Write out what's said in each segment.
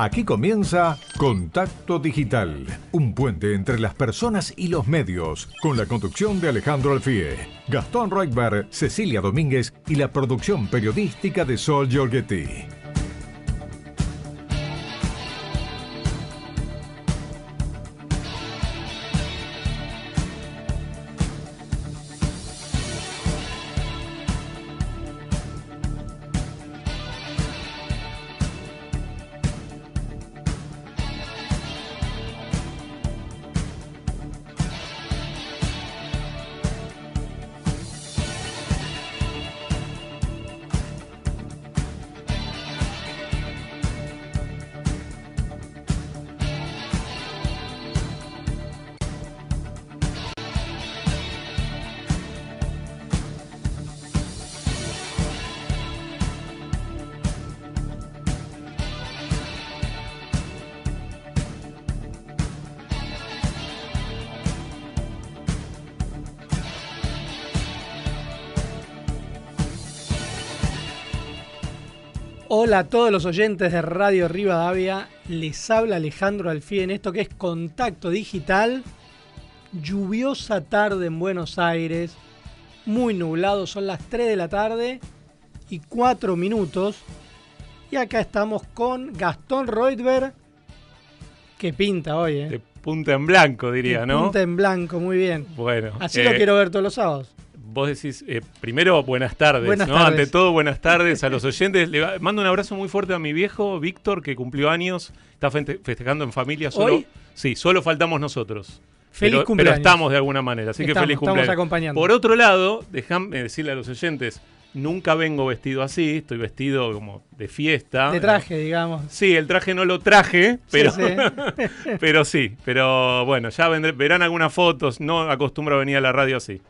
Aquí comienza Contacto Digital, un puente entre las personas y los medios, con la conducción de Alejandro Alfie, Gastón Reutberg, Cecilia Domínguez y la producción periodística de Sol Giorgetti. Hola a todos los oyentes de Radio Rivadavia, les habla Alejandro Alfie en esto que es Contacto Digital. Lluviosa tarde en Buenos Aires, muy nublado, son las 3 de la tarde y 4 minutos. Y acá estamos con Gastón Reutberg, que pinta hoy, ¿eh? De punta en blanco, diría, De ¿no? Punta en blanco, muy bien. Bueno. Así eh, lo quiero ver todos los sábados. Vos decís, eh, primero, buenas tardes, Buenas ¿no? tardes. Ante todo, buenas tardes a los oyentes. Le mando un abrazo muy fuerte a mi viejo, Víctor, que cumplió años, está festejando en familia. Solo, ¿Hoy? Sí, solo faltamos nosotros. Feliz pero, cumpleaños. Pero estamos de alguna manera, así que Estamos, feliz estamos cumpleaños. acompañando. Por otro lado, déjame decirle a los oyentes, nunca vengo vestido así, estoy vestido como de fiesta. De traje, digamos. Sí, el traje no lo traje, pero Sí, sí. pero sí, pero bueno, ya vendré- verán algunas fotos, no acostumbro a venir a la radio así.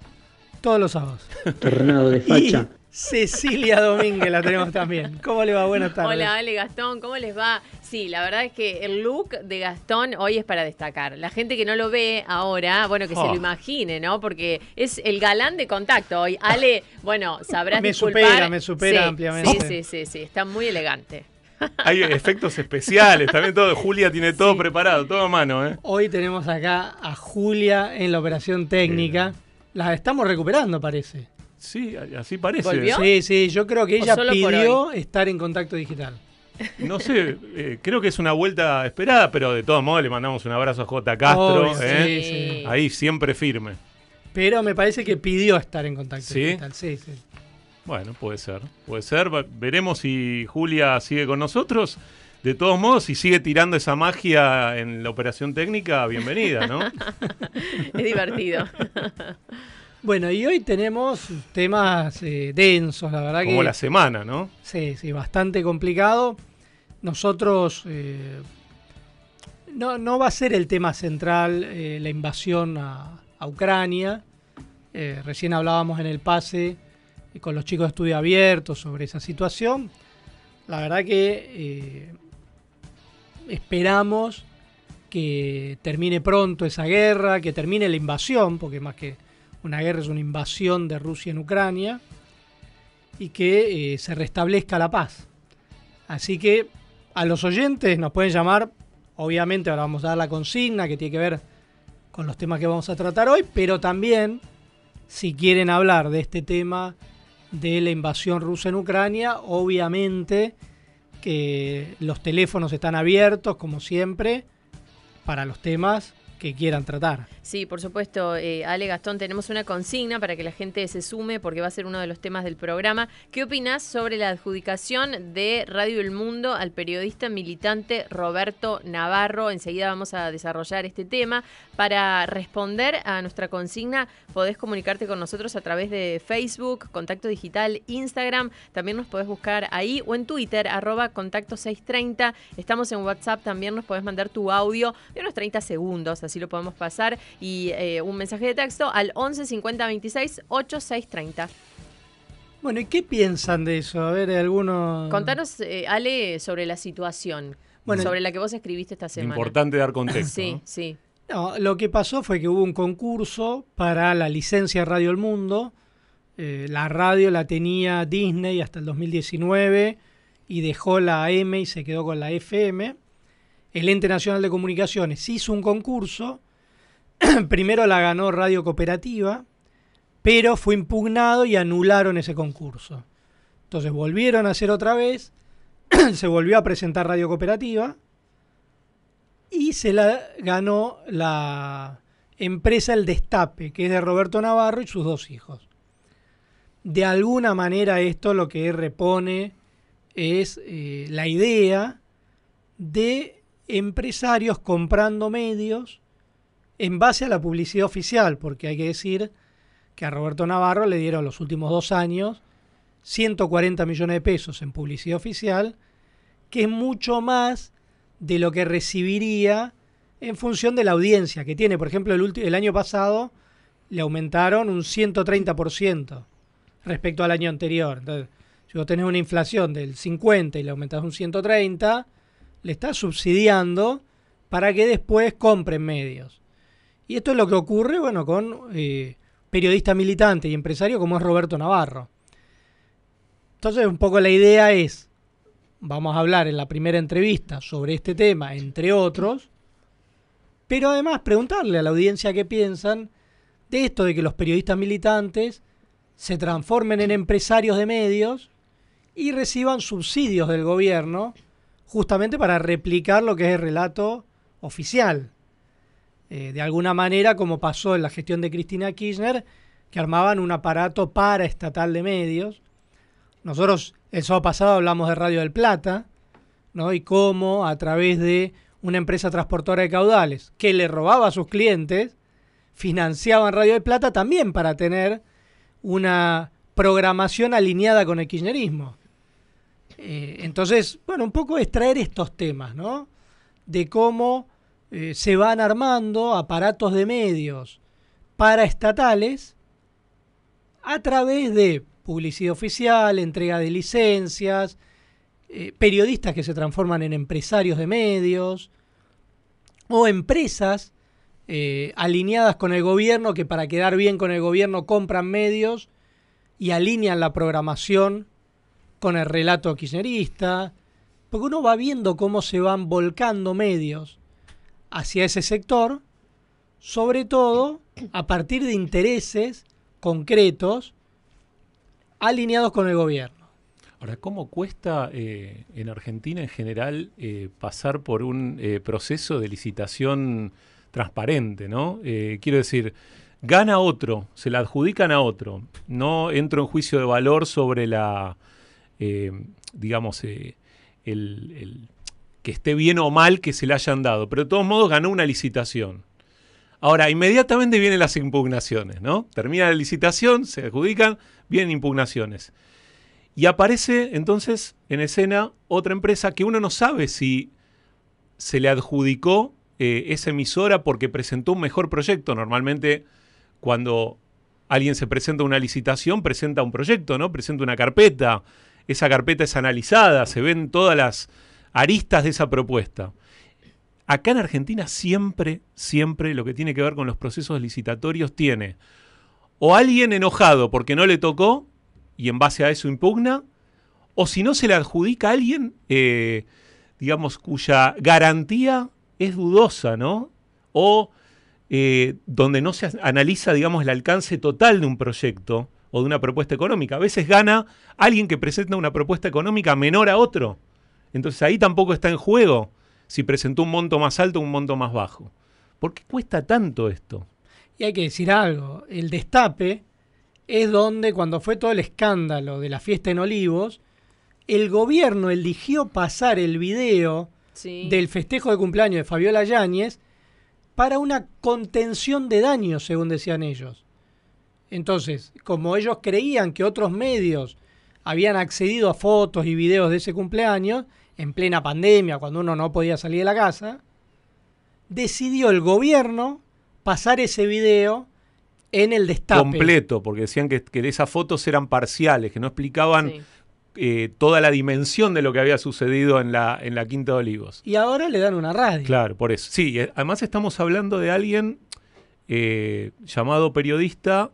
Todos los sábados. Tornado de Y facha. Cecilia Domínguez la tenemos también. ¿Cómo le va? Buenas tardes. Hola Ale, Gastón, ¿cómo les va? Sí, la verdad es que el look de Gastón hoy es para destacar. La gente que no lo ve ahora, bueno, que se Oh. lo imagine, ¿no? Porque es el galán de contacto hoy. Ale, bueno, sabrás Me disculpar. supera, me supera Sí, ampliamente. Sí, sí, sí, sí, está muy elegante. Hay efectos especiales, también todo. Julia tiene todo Sí. preparado, todo a mano, ¿eh? Hoy tenemos acá a Julia en la operación técnica. La estamos recuperando, parece. Sí, así parece. ¿Volvió? Sí, sí, yo creo que ¿O ella pidió estar en contacto digital. No sé, eh, creo que es una vuelta esperada, pero de todos modos le mandamos un abrazo a J. Castro. ¿eh? sí, sí. Ahí siempre firme. Pero me parece que pidió estar en contacto ¿Sí? digital. Sí, sí. Bueno, puede ser, puede ser. Veremos si Julia sigue con nosotros. De todos modos, si sigue tirando esa magia en la operación técnica, bienvenida, ¿no? Es divertido. Bueno, y hoy tenemos temas eh, densos, la verdad Como que... la semana, ¿no? Sí, sí, bastante complicado. Nosotros... eh, no, no va a ser el tema central eh, la invasión a, a Ucrania. Eh, recién hablábamos en el pase con los chicos de estudio abierto sobre esa situación. La verdad que eh, esperamos que termine pronto esa guerra, que termine la invasión, porque más que una guerra es una invasión de Rusia en Ucrania, y que eh, se restablezca la paz. Así que a los oyentes nos pueden llamar, obviamente ahora vamos a dar la consigna que tiene que ver con los temas que vamos a tratar hoy, pero también si quieren hablar de este tema de la invasión rusa en Ucrania, obviamente que los teléfonos están abiertos, como siempre, para los temas que quieran tratar. Sí, por supuesto, eh, Ale Gastón, tenemos una consigna para que la gente se sume porque va a ser uno de los temas del programa. ¿Qué opinas sobre la adjudicación de Radio El Mundo al periodista militante Roberto Navarro? Enseguida vamos a desarrollar este tema. Para responder a nuestra consigna, podés comunicarte con nosotros a través de Facebook, Contacto Digital, Instagram. También nos podés buscar ahí o en Twitter, arroba Contacto 630. Estamos en WhatsApp, también nos podés mandar tu audio de unos 30 segundos, así lo podemos pasar. Y eh, un mensaje de texto al 11 50 26 8630. Bueno, ¿y qué piensan de eso? A ver, algunos... Contanos, eh, Ale, sobre la situación Bueno, sobre la que vos escribiste esta semana. Importante dar contexto. Sí, ¿no? sí. No, lo que pasó fue que hubo un concurso para la licencia Radio El Mundo. Eh, la radio la tenía Disney hasta el 2019 y dejó la AM y se quedó con la FM. el Ente Nacional de Comunicaciones hizo un concurso, primero la ganó Radio Cooperativa, pero fue impugnado y anularon ese concurso. Entonces volvieron a hacer otra vez, se volvió a presentar Radio Cooperativa y se la ganó la empresa El Destape, que es de Roberto Navarro y sus dos hijos. De alguna manera esto lo que repone es eh, la idea de empresarios comprando medios en base a la publicidad oficial, porque hay que decir que a Roberto Navarro le dieron los últimos dos años 140 millones de pesos en publicidad oficial, que es mucho más de lo que recibiría en función de la audiencia que tiene. Por ejemplo, el, el año pasado le aumentaron un 130% respecto al año anterior. Entonces, si vos tenés una inflación del 50 y le aumentás un 130, le estás subsidiando para que después compren medios. Y esto es lo que ocurre, bueno, con eh, periodista militante y empresario como es Roberto Navarro. Entonces, un poco la idea es, vamos a hablar en la primera entrevista sobre este tema, entre otros, pero además preguntarle a la audiencia qué piensan de esto de que los periodistas militantes se transformen en empresarios de medios y reciban subsidios del gobierno justamente para replicar lo que es el relato oficial. Eh, de alguna manera, como pasó en la gestión de Cristina Kirchner, que armaban un aparato paraestatal de medios. Nosotros el sábado pasado hablamos de Radio del Plata, ¿no? Y cómo a través de una empresa transportadora de caudales que le robaba a sus clientes, financiaban Radio del Plata también para tener una programación alineada con el kirchnerismo. Eh, entonces, bueno, un poco extraer estos temas, ¿no? De cómo eh, se van armando aparatos de medios paraestatales a través de publicidad oficial, entrega de licencias, eh, periodistas que se transforman en empresarios de medios o empresas alineadas con el gobierno que para quedar bien con el gobierno compran medios y alinean la programación con el relato kirchnerista, porque uno va viendo cómo se van volcando medios hacia ese sector, sobre todo a partir de intereses concretos alineados con el gobierno. Ahora, ¿cómo cuesta eh, en Argentina en general eh, pasar por un eh, proceso de licitación transparente, ¿no? quiero decir, gana otro, se la adjudican a otro. No entro en juicio de valor sobre la, digamos, el, que esté bien o mal que se le hayan dado, pero de todos modos ganó una licitación. Ahora, inmediatamente vienen las impugnaciones, ¿no? Termina la licitación, se adjudican, vienen impugnaciones. Y aparece entonces en escena otra empresa que uno no sabe si se le adjudicó eh, esa emisora porque presentó un mejor proyecto. Normalmente cuando alguien se presenta una licitación, presenta un proyecto, ¿no? Presenta una carpeta, esa carpeta es analizada, se ven todas las aristas de esa propuesta. Acá en Argentina siempre, siempre lo que tiene que ver con los procesos licitatorios tiene o alguien enojado porque no le tocó y en base a eso impugna, o si no se le adjudica a alguien, eh, digamos, cuya garantía es dudosa, ¿no? O eh, donde no se analiza, digamos, el alcance total de un proyecto o de una propuesta económica. A veces gana alguien que presenta una propuesta económica menor a otro. Entonces ahí tampoco está en juego si presentó un monto más alto o un monto más bajo. ¿Por qué cuesta tanto esto? Y hay que decir algo, el destape es donde cuando fue todo el escándalo de la fiesta en Olivos, el gobierno eligió pasar el video del festejo de cumpleaños de Fabiola Yáñez para una contención de daños, según decían ellos. Entonces, como ellos creían que otros medios habían accedido a fotos y videos de ese cumpleaños, en plena pandemia, cuando uno no podía salir de la casa, decidió el gobierno pasar ese video en el destape. Completo, porque decían que, esas fotos eran parciales, que no explicaban eh, toda la dimensión de lo que había sucedido en la, en la Quinta de Olivos. Y ahora le dan una radio. Claro, por eso. Sí, eh, además estamos hablando de alguien eh, llamado periodista,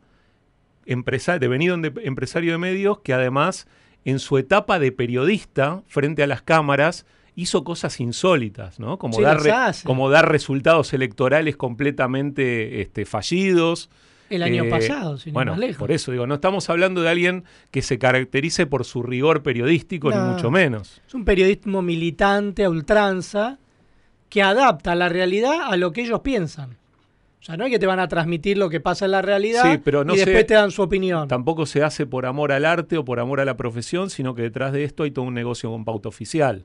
empresario, devenido empresario de medios, que además en su etapa de periodista frente a las cámaras hizo cosas insólitas, ¿no? Como, Sí, dar, las re- hace. como dar resultados electorales completamente este, fallidos. El año Eh, pasado, sin bueno, más lejos. por eso digo, no estamos hablando de alguien que se caracterice por su rigor periodístico, No. ni mucho menos. Es un periodismo militante a ultranza que adapta la realidad a lo que ellos piensan. O sea, no es que te van a transmitir lo que pasa en la realidad Sí, pero no y sé- después te dan su opinión. Tampoco se hace por amor al arte o por amor a la profesión, sino que detrás de esto hay todo un negocio con pauta oficial.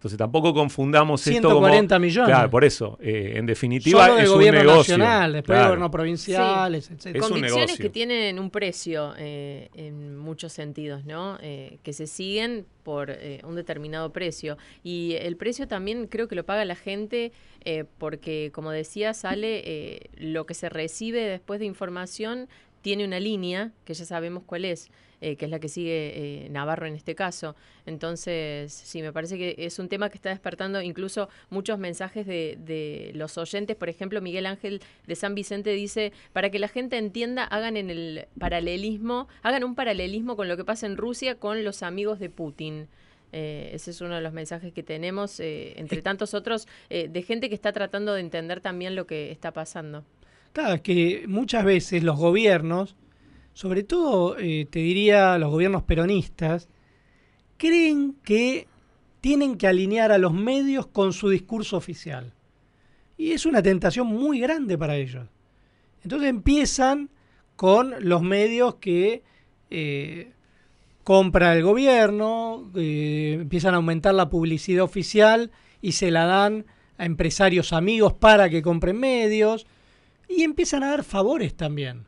Entonces tampoco confundamos esto como... 140 millones. Claro, por eso. eh, en definitiva Solo del es un gobierno negocio. nacional, después Claro. de gobiernos provinciales, etcétera. Es un Convicciones negocio. que tienen un precio eh, en muchos sentidos, ¿no? Eh, que se siguen por eh, un determinado precio. Y el precio también creo que lo paga la gente eh, porque, como decía, sale eh, lo que se recibe después de información tiene una línea que ya sabemos cuál es. Eh, que es la que sigue eh, Navarro en este caso. Entonces, sí, me parece que es un tema que está despertando incluso muchos mensajes de, de los oyentes. Por ejemplo, Miguel Ángel de San Vicente dice, para que la gente entienda, hagan en el paralelismo, hagan un paralelismo con lo que pasa en Rusia con los amigos de Putin. Eh, ese es uno de los mensajes que tenemos, eh, entre tantos otros, eh, de gente que está tratando de entender también lo que está pasando. Claro, es que muchas veces los gobiernos, sobre todo eh, te diría los gobiernos peronistas, creen que tienen que alinear a los medios con su discurso oficial. Y es una tentación muy grande para ellos. Entonces empiezan con los medios que eh, compra el gobierno, eh, empiezan a aumentar la publicidad oficial y se la dan a empresarios amigos para que compren medios y empiezan a dar favores también.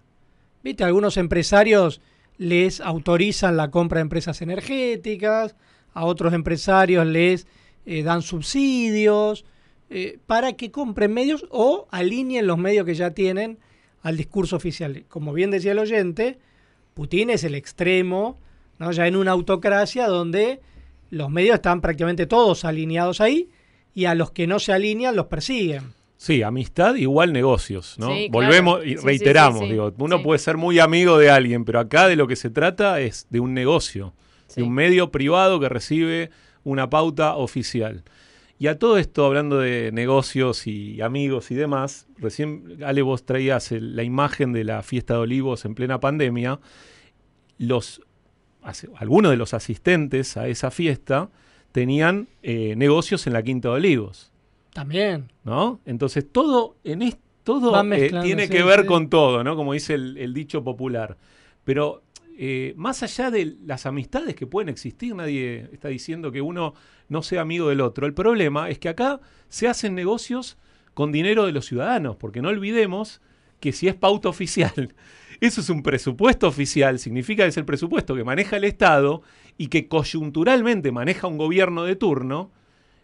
¿Viste? Algunos empresarios les autorizan la compra de empresas energéticas, a otros empresarios les eh, dan subsidios eh, para que compren medios o alineen los medios que ya tienen al discurso oficial. Como bien decía el oyente, Putin es el extremo, ¿no? ya en una autocracia donde los medios están prácticamente todos alineados ahí y a los que no se alinean los persiguen. Sí, amistad igual negocios, ¿no? Sí, claro. Volvemos y reiteramos, sí, sí. digo, uno puede ser muy amigo de alguien, pero acá de lo que se trata es de un negocio, de un medio privado que recibe una pauta oficial. Y a todo esto, hablando de negocios y amigos y demás, recién, Ale, vos traías el- la imagen de la fiesta de olivos en plena pandemia. Los, algunos de los asistentes a esa fiesta tenían eh, negocios en la Quinta de Olivos. También. ¿no? Entonces todo en es- todo eh, tiene sí, que ver sí. con todo, ¿no? Como dice el, el dicho popular. Pero eh, más allá de las amistades que pueden existir, nadie está diciendo que uno no sea amigo del otro. El problema es que acá se hacen negocios con dinero de los ciudadanos, porque no olvidemos que si es pauta oficial, eso es un presupuesto oficial, significa que es el presupuesto que maneja el Estado y que coyunturalmente maneja un gobierno de turno,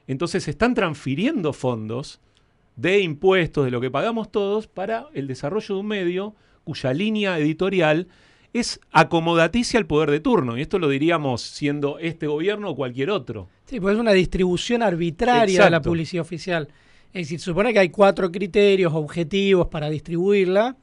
entonces se están transfiriendo fondos de impuestos, de lo que pagamos todos, para el desarrollo de un medio cuya línea editorial es acomodaticia al poder de turno. Y esto lo diríamos siendo este gobierno o cualquier otro. Sí, pues es una distribución arbitraria de la publicidad oficial. Es decir, se supone que hay cuatro criterios objetivos para distribuirla,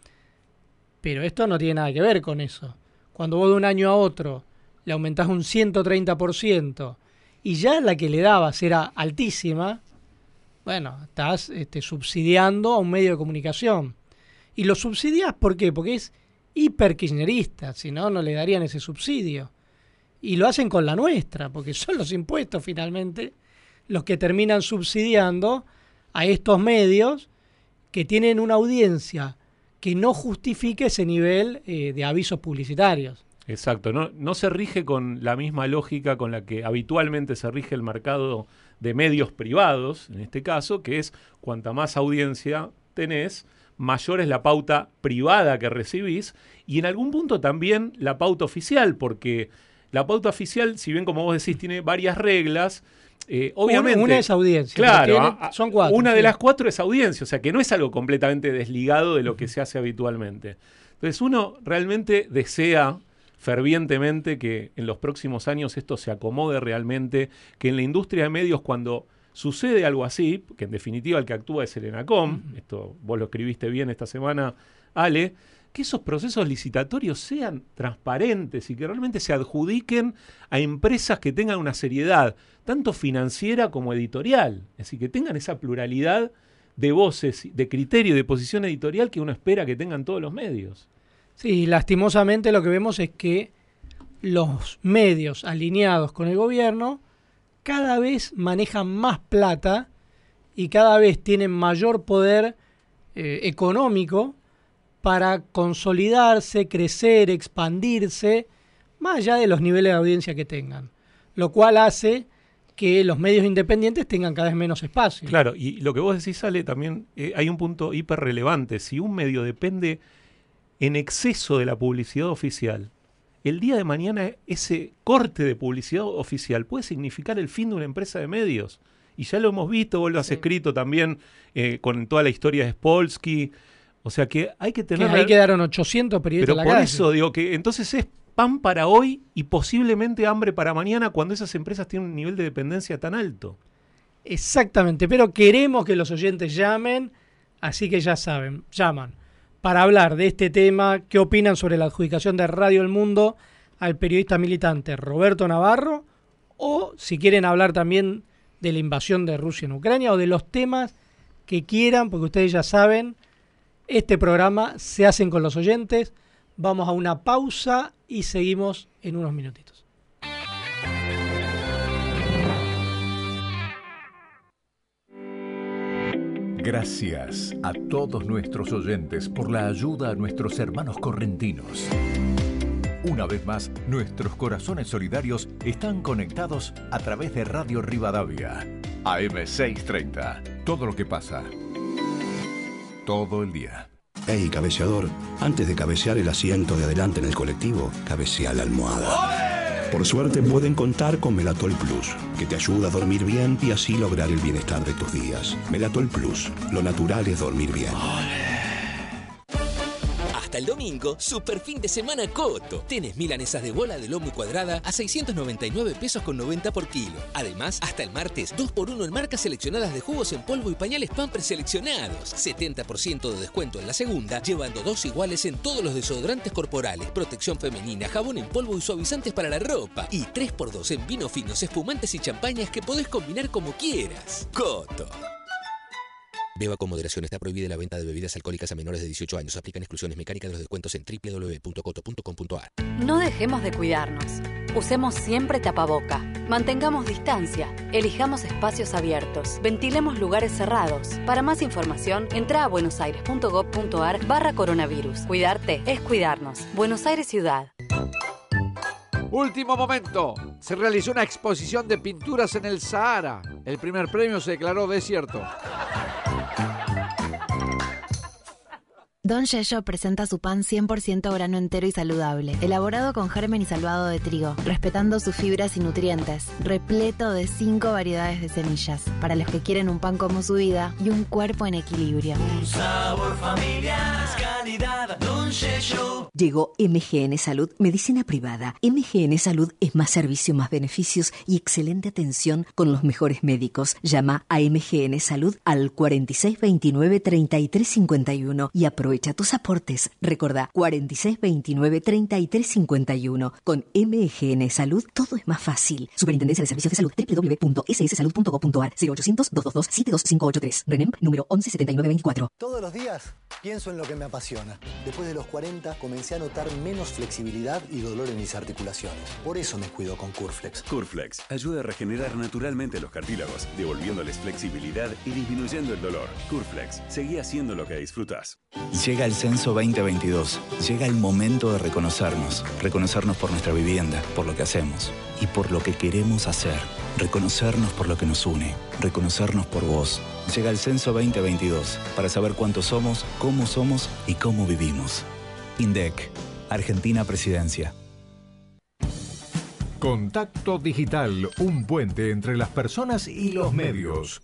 pero esto no tiene nada que ver con eso. Cuando vos de un año a otro le aumentás un 130% y ya la que le dabas era altísima, bueno, estás este, subsidiando a un medio de comunicación. Y lo subsidias. Porque es hiper kirchnerista, si no, no le darían ese subsidio. Y lo hacen con la nuestra, porque son los impuestos finalmente los que terminan subsidiando a estos medios que tienen una audiencia que no justifique ese nivel eh, de avisos publicitarios. Exacto, no, no se rige con la misma lógica con la que habitualmente se rige el mercado de medios privados, en este caso, que es cuanta más audiencia tenés, mayor es la pauta privada que recibís y en algún punto también la pauta oficial, porque la pauta oficial, si bien como vos decís, tiene varias reglas, eh, obviamente... Una, una es audiencia. Claro, tiene- a- a- son cuatro. Una de las cuatro es audiencia, o sea que no es algo completamente desligado de lo que se hace habitualmente. Entonces uno realmente desea fervientemente que en los próximos años esto se acomode realmente, que en la industria de medios cuando sucede algo así, que en definitiva el que actúa es el ENACOM, esto vos lo escribiste bien esta semana, Ale, que esos procesos licitatorios sean transparentes y que realmente se adjudiquen a empresas que tengan una seriedad, tanto financiera como editorial. Es decir, que tengan esa pluralidad de voces, de criterio, de posición editorial que uno espera que tengan todos los medios. Sí, lastimosamente lo que vemos es que los medios alineados con el gobierno cada vez manejan más plata y cada vez tienen mayor poder eh, económico para consolidarse, crecer, expandirse, más allá de los niveles de audiencia que tengan. Lo cual hace que los medios independientes tengan cada vez menos espacio. Claro, y lo que vos decís, sale también eh, hay un punto hiper relevante. Si un medio depende en exceso de la publicidad oficial, el día de mañana ese corte de publicidad oficial puede significar el fin de una empresa de medios. Y ya lo hemos visto, vos lo has escrito también eh, con toda la historia de Spolsky. O sea que hay que tener... ahí quedaron 800 periodistas Pero por eso digo que entonces es pan para hoy y posiblemente hambre para mañana cuando esas empresas tienen un nivel de dependencia tan alto. Exactamente, pero queremos que los oyentes llamen, así que ya saben, llaman para hablar de este tema, qué opinan sobre la adjudicación de Radio El Mundo al periodista militante Roberto Navarro, o si quieren hablar también de la invasión de Rusia en Ucrania o de los temas que quieran, porque ustedes ya saben, este programa se hacen con los oyentes. Vamos a una pausa y seguimos en unos minutitos. Gracias a todos nuestros oyentes por la ayuda a nuestros hermanos correntinos. Una vez más, nuestros corazones solidarios están conectados a través de Radio Rivadavia, AM630. Todo lo que pasa todo el día. Hey, cabeceador, antes de cabecear el asiento de adelante en el colectivo, cabecea la almohada. Por suerte pueden contar con Melatol Plus, que te ayuda a dormir bien y así lograr el bienestar de tus días. Melatol Plus, lo natural es dormir bien el domingo, super fin de semana Coto. Tenés milanesas de bola de lomo y cuadrada a 699 pesos con 90 por kilo. Además, hasta el martes, 2x1 en marcas seleccionadas de jugos en polvo y pañales pan preseleccionados. 70% de descuento en la segunda, llevando dos iguales en todos los desodorantes corporales, protección femenina, jabón en polvo y suavizantes para la ropa. Y 3x2 en vino finos, espumantes y champañas que podés combinar como quieras. Coto. Beba con moderación. Está prohibida la venta de bebidas alcohólicas a menores de 18 años. Aplican exclusiones mecánicas de los descuentos en www.coto.com.ar. No dejemos de cuidarnos. Usemos siempre tapaboca. Mantengamos distancia. Elijamos espacios abiertos. Ventilemos lugares cerrados. Para más información, entra a buenosaires.gov.ar barra coronavirus. Cuidarte es cuidarnos. Buenos Aires Ciudad. Último momento. Se realizó una exposición de pinturas en el Sahara. El primer premio se declaró desierto. Don Yello presenta su pan 100% grano entero y saludable, elaborado con germen y salvado de trigo, respetando sus fibras y nutrientes, repleto de 5 variedades de semillas, para los que quieren un pan como su vida y un cuerpo en equilibrio. Un sabor familiar, calidad, Don Yello. Llegó MGN Salud, medicina privada. MGN Salud es más servicio, más beneficios y excelente atención con los mejores médicos. Llama a MGN Salud al 4629-3351 y aprovecha Aprovecha tus aportes. Recordá 4629-3351. Con MGN Salud todo es más fácil. Superintendencia de Servicios de Salud www.sssalud.gov.ar 0800-222-72583. RENEM número 117924. Todos los días pienso en lo que me apasiona. Después de los 40 comencé a notar menos flexibilidad y dolor en mis articulaciones. Por eso me cuido con Curflex. Curflex ayuda a regenerar naturalmente los cartílagos, devolviéndoles flexibilidad y disminuyendo el dolor. Curflex, seguí haciendo lo que disfrutas. Llega el censo 2022. Llega el momento de reconocernos. Reconocernos por nuestra vivienda, por lo que hacemos y por lo que queremos hacer. Reconocernos por lo que nos une. Reconocernos por vos. Llega el censo 2022 para saber cuántos somos, cómo somos y cómo vivimos. INDEC, Argentina Presidencia. Contacto Digital, un puente entre las personas y los medios.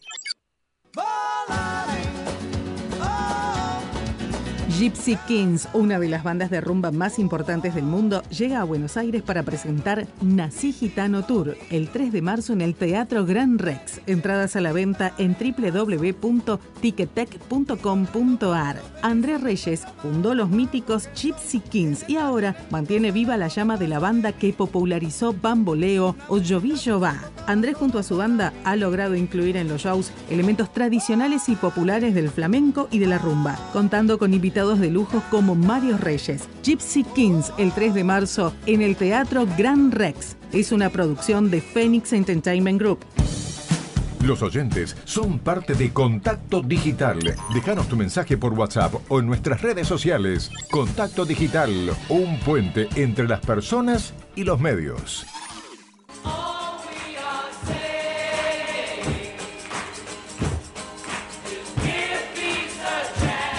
Gypsy Kings, una de las bandas de rumba más importantes del mundo, llega a Buenos Aires para presentar Nací Gitano Tour el 3 de marzo en el Teatro Gran Rex. Entradas a la venta en www.ticketek.com.ar. André Reyes fundó los míticos Gypsy Kings y ahora mantiene viva la llama de la banda que popularizó Bamboleo o Jovillo Va. Andrés junto a su banda ha logrado incluir en los shows elementos tradicionales y populares del flamenco y de la rumba, contando con invitados de lujo como Mario Reyes. Gypsy Kings el 3 de marzo en el Teatro Gran Rex. Es una producción de Phoenix Entertainment Group. Los oyentes son parte de Contacto Digital. Déjanos tu mensaje por WhatsApp o en nuestras redes sociales. Contacto Digital, un puente entre las personas y los medios.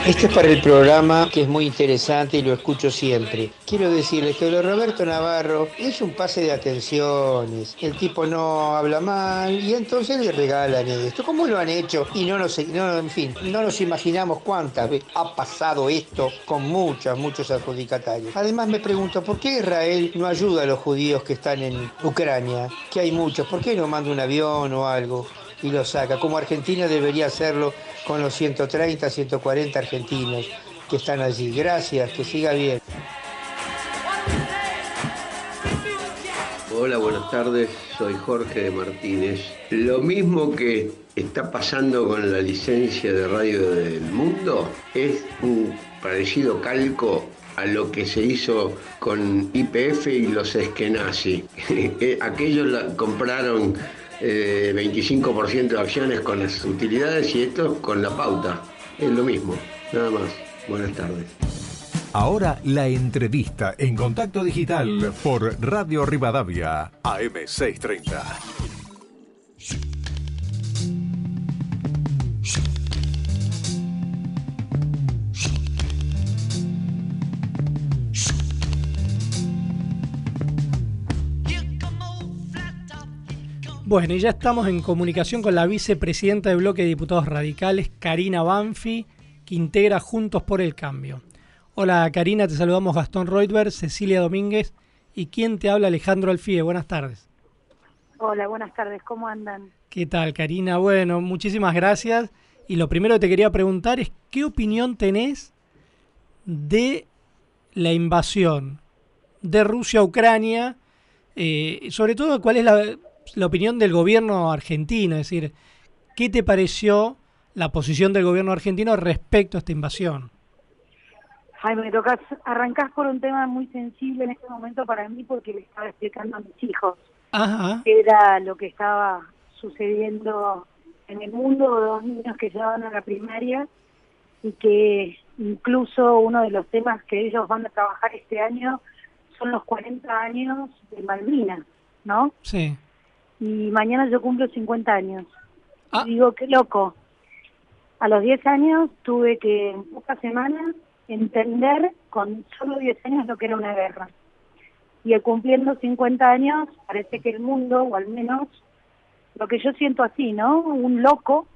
Esto es para el programa que es muy interesante y lo escucho siempre. Quiero decirles que lo Roberto Navarro es un pase de atenciones. El tipo no habla mal y entonces le regalan esto. ¿Cómo lo han hecho? Y no nos, no, en fin, no nos imaginamos cuántas veces ha pasado esto con muchos, muchos adjudicatarios. Además me pregunto, ¿por qué Israel no ayuda a los judíos que están en Ucrania? Que hay muchos. ¿Por qué no manda un avión o algo? Y lo saca, como Argentina debería hacerlo con los 130, 140 argentinos que están allí. Gracias, que siga bien. Hola, buenas tardes, soy Jorge Martínez. Lo mismo que está pasando con la licencia de radio del mundo es un parecido calco a lo que se hizo con IPF y los Eskenazi. Aquellos la compraron 25% eh, de acciones con las utilidades y esto con la pauta. Es lo mismo, nada más. Buenas tardes. Ahora la entrevista en contacto digital por Radio Rivadavia, AM630. Bueno, y ya estamos en comunicación con la vicepresidenta del bloque de diputados radicales, Karina Banfi, que integra Juntos por el Cambio. Hola Karina, te saludamos Gastón Reutberg, Cecilia Domínguez y quien te habla Alejandro Alfie. Buenas tardes. Hola, buenas tardes, ¿cómo andan? ¿Qué tal, Karina? Bueno, muchísimas gracias. Y lo primero que te quería preguntar es, ¿qué opinión tenés de la invasión de Rusia a Ucrania? Eh, sobre todo, ¿cuál es la, la opinión del gobierno argentino, es decir, ¿qué te pareció la posición del gobierno argentino respecto a esta invasión? Jaime, me tocas, arrancás por un tema muy sensible en este momento para mí porque le estaba explicando a mis hijos Ajá. era lo que estaba sucediendo en el mundo, dos niños que llevaban a la primaria y que incluso uno de los temas que ellos van a trabajar este año son los 40 años de Malvinas, ¿no? Sí y mañana yo cumplo 50 años. Ah. digo, qué loco. A los 10 años tuve que, en pocas semanas, entender con solo 10 años lo que era una guerra. Y cumpliendo 50 años, parece que el mundo, o al menos lo que yo siento así, ¿no? Un loco,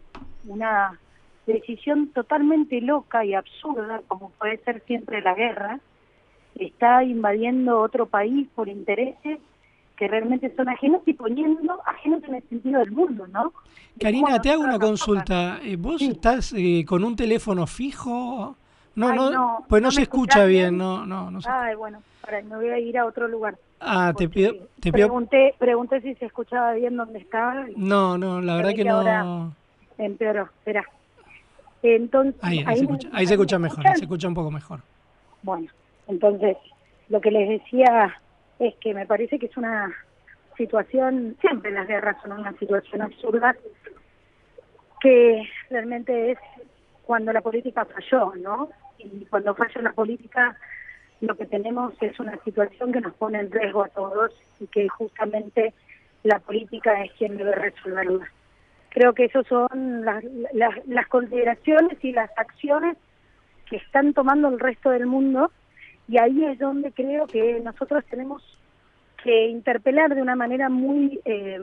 una decisión totalmente loca y absurda, como puede ser siempre la guerra, está invadiendo otro país por intereses que realmente son ajenos y poniendo ajenos en el sentido del mundo, ¿no? Karina, te hago una consulta. Eh, ¿Vos estás eh, con un teléfono fijo? No, no, pues no, se escucha bien, no, no, no Ay, bueno, ahora me voy a ir a otro lugar. Ah, te pido, te pido... Pregunté, pregunté si se escuchaba bien dónde estaba. No, no, la verdad que, no. Empeoró, espera. Entonces, ahí, se escucha, ahí se escucha mejor, se escucha un poco mejor. Bueno, entonces, lo que les decía es que me parece que es una situación, siempre las guerras son una situación absurda, que realmente es cuando la política falló, ¿no? Y cuando falla la política, lo que tenemos es una situación que nos pone en riesgo a todos y que justamente la política es quien debe resolverla. Creo que esas son las, las, las consideraciones y las acciones que están tomando el resto del mundo y ahí es donde creo que nosotros tenemos que interpelar de una manera muy eh,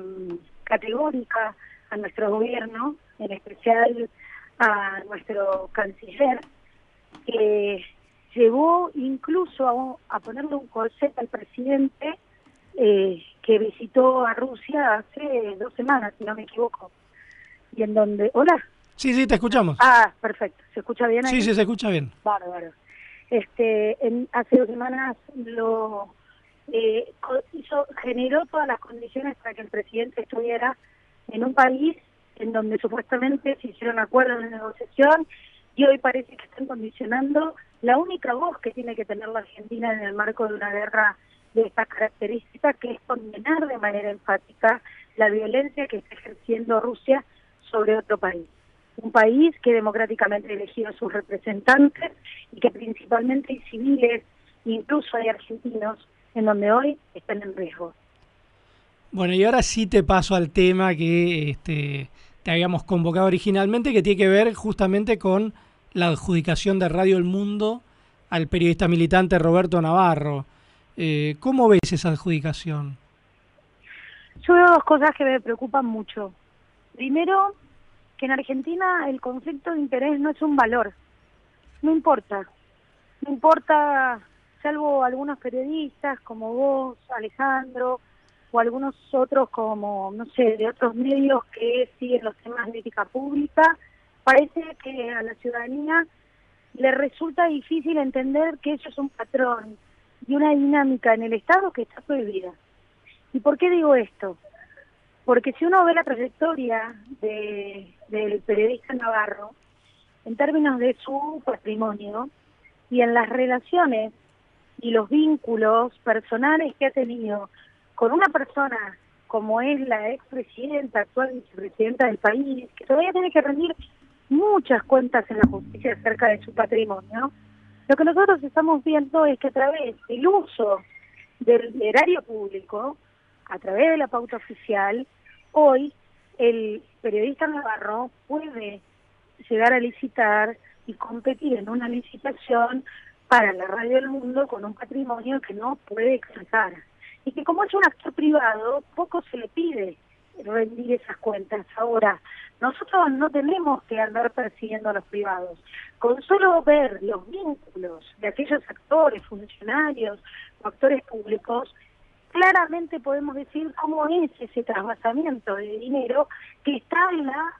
categórica a nuestro gobierno, en especial a nuestro canciller, que llevó incluso a, a ponerle un corset al presidente eh, que visitó a Rusia hace dos semanas, si no me equivoco. Y en donde... Hola. Sí, sí, te escuchamos. Ah, perfecto. ¿Se escucha bien ahí? Sí, sí, se escucha bien. Bárbaro. Este, en, hace dos semanas lo eh, hizo, generó todas las condiciones para que el presidente estuviera en un país en donde supuestamente se hicieron acuerdos de negociación y hoy parece que están condicionando la única voz que tiene que tener la Argentina en el marco de una guerra de estas características, que es condenar de manera enfática la violencia que está ejerciendo Rusia sobre otro país. Un país que democráticamente elegido a sus representantes y que principalmente hay civiles, incluso hay argentinos, en donde hoy están en riesgo. Bueno, y ahora sí te paso al tema que este, te habíamos convocado originalmente, que tiene que ver justamente con la adjudicación de Radio El Mundo al periodista militante Roberto Navarro. Eh, ¿Cómo ves esa adjudicación? Yo veo dos cosas que me preocupan mucho. Primero, que en Argentina el conflicto de interés no es un valor. No importa. No importa, salvo algunos periodistas como vos, Alejandro, o algunos otros como, no sé, de otros medios que siguen los temas de ética pública, parece que a la ciudadanía le resulta difícil entender que eso es un patrón y una dinámica en el Estado que está prohibida. ¿Y por qué digo esto? Porque si uno ve la trayectoria de, del periodista Navarro, en términos de su patrimonio y en las relaciones y los vínculos personales que ha tenido con una persona como es la expresidenta, actual vicepresidenta del país, que todavía tiene que rendir muchas cuentas en la justicia acerca de su patrimonio, lo que nosotros estamos viendo es que a través del uso del erario público, a través de la pauta oficial, hoy el periodista Navarro puede llegar a licitar y competir en una licitación para la radio del mundo con un patrimonio que no puede expresar. Y que como es un actor privado, poco se le pide rendir esas cuentas. Ahora, nosotros no tenemos que andar persiguiendo a los privados. Con solo ver los vínculos de aquellos actores, funcionarios o actores públicos, claramente podemos decir cómo es ese trasvasamiento de dinero que está en la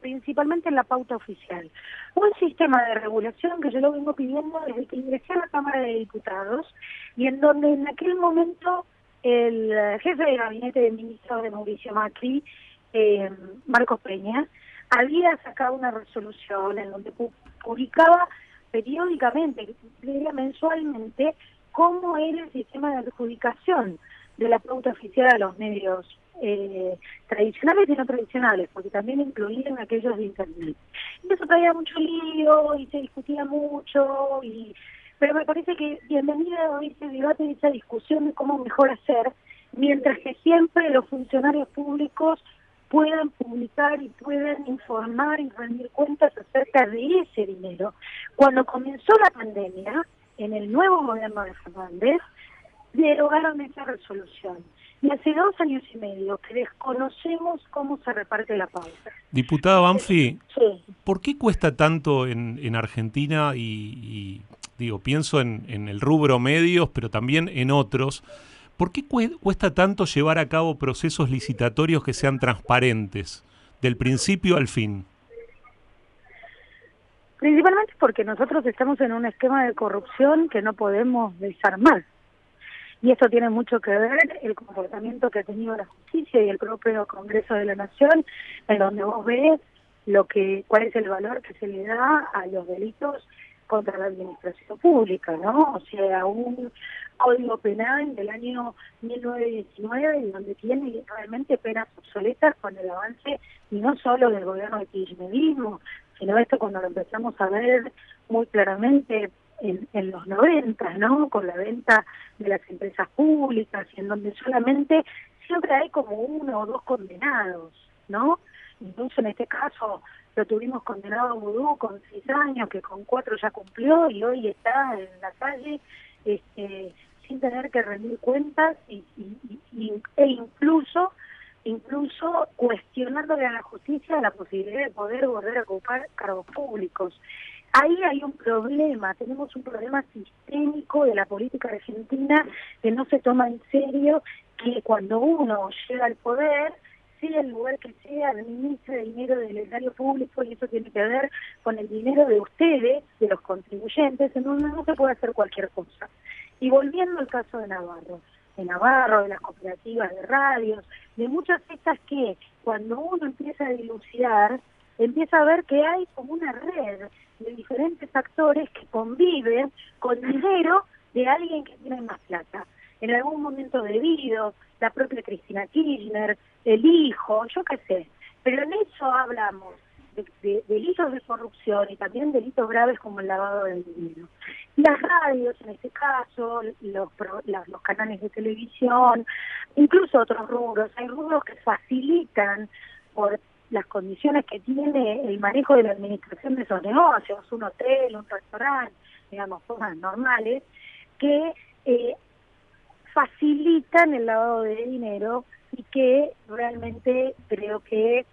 principalmente en la pauta oficial. Un sistema de regulación que yo lo vengo pidiendo desde que ingresé a la Cámara de Diputados y en donde en aquel momento el jefe de gabinete de ministros de Mauricio Macri, eh, Marcos Peña, había sacado una resolución en donde pu- publicaba periódicamente, diría mensualmente, cómo era el sistema de adjudicación de la pauta oficial a los medios eh, tradicionales y no tradicionales, porque también incluían aquellos de Internet. Y eso traía mucho lío y se discutía mucho, y pero me parece que bienvenida hoy ese debate y esa discusión de cómo mejor hacer, mientras que siempre los funcionarios públicos puedan publicar y puedan informar y rendir cuentas acerca de ese dinero. Cuando comenzó la pandemia, en el nuevo gobierno de Fernández, derogaron esa resolución. Y hace dos años y medio que desconocemos cómo se reparte la pauta. Diputada Banfi, Sí. ¿por qué cuesta tanto en, en Argentina y, y, digo, pienso en, en el rubro medios, pero también en otros, ¿por qué cue- cuesta tanto llevar a cabo procesos licitatorios que sean transparentes, del principio al fin? Principalmente porque nosotros estamos en un esquema de corrupción que no podemos desarmar. Y esto tiene mucho que ver el comportamiento que ha tenido la justicia y el propio Congreso de la Nación, en donde vos ves lo que, cuál es el valor que se le da a los delitos contra la administración pública, ¿no? O sea, un código penal del año 1919 en donde tiene realmente penas obsoletas con el avance y no solo del gobierno de kirchnerismo, sino esto cuando lo empezamos a ver muy claramente en, en los 90, ¿no? Con la venta de las empresas públicas y en donde solamente siempre hay como uno o dos condenados, ¿no? Incluso en este caso lo tuvimos condenado a Vudú con seis años, que con cuatro ya cumplió y hoy está en la calle este, sin tener que rendir cuentas y, y- e incluso incluso cuestionándole a la justicia la posibilidad de poder volver a ocupar cargos públicos. Ahí hay un problema, tenemos un problema sistémico de la política argentina que no se toma en serio, que cuando uno llega al poder, sea el lugar que sea, administra dinero del erario público y eso tiene que ver con el dinero de ustedes, de los contribuyentes, en donde no se puede hacer cualquier cosa. Y volviendo al caso de Navarro, de Navarro, de las cooperativas de radios, de muchas estas que cuando uno empieza a dilucidar, empieza a ver que hay como una red de diferentes actores que conviven con dinero de alguien que tiene más plata. En algún momento debido, la propia Cristina Kirchner, el hijo, yo qué sé. Pero en eso hablamos de, delitos de corrupción y también delitos graves como el lavado de dinero. Las radios, en este caso, los, los canales de televisión, incluso otros rubros, hay rubros que facilitan por las condiciones que tiene el manejo de la administración de esos negocios, un hotel, un restaurante, digamos, cosas normales, que eh, facilitan el lavado de dinero y que realmente creo que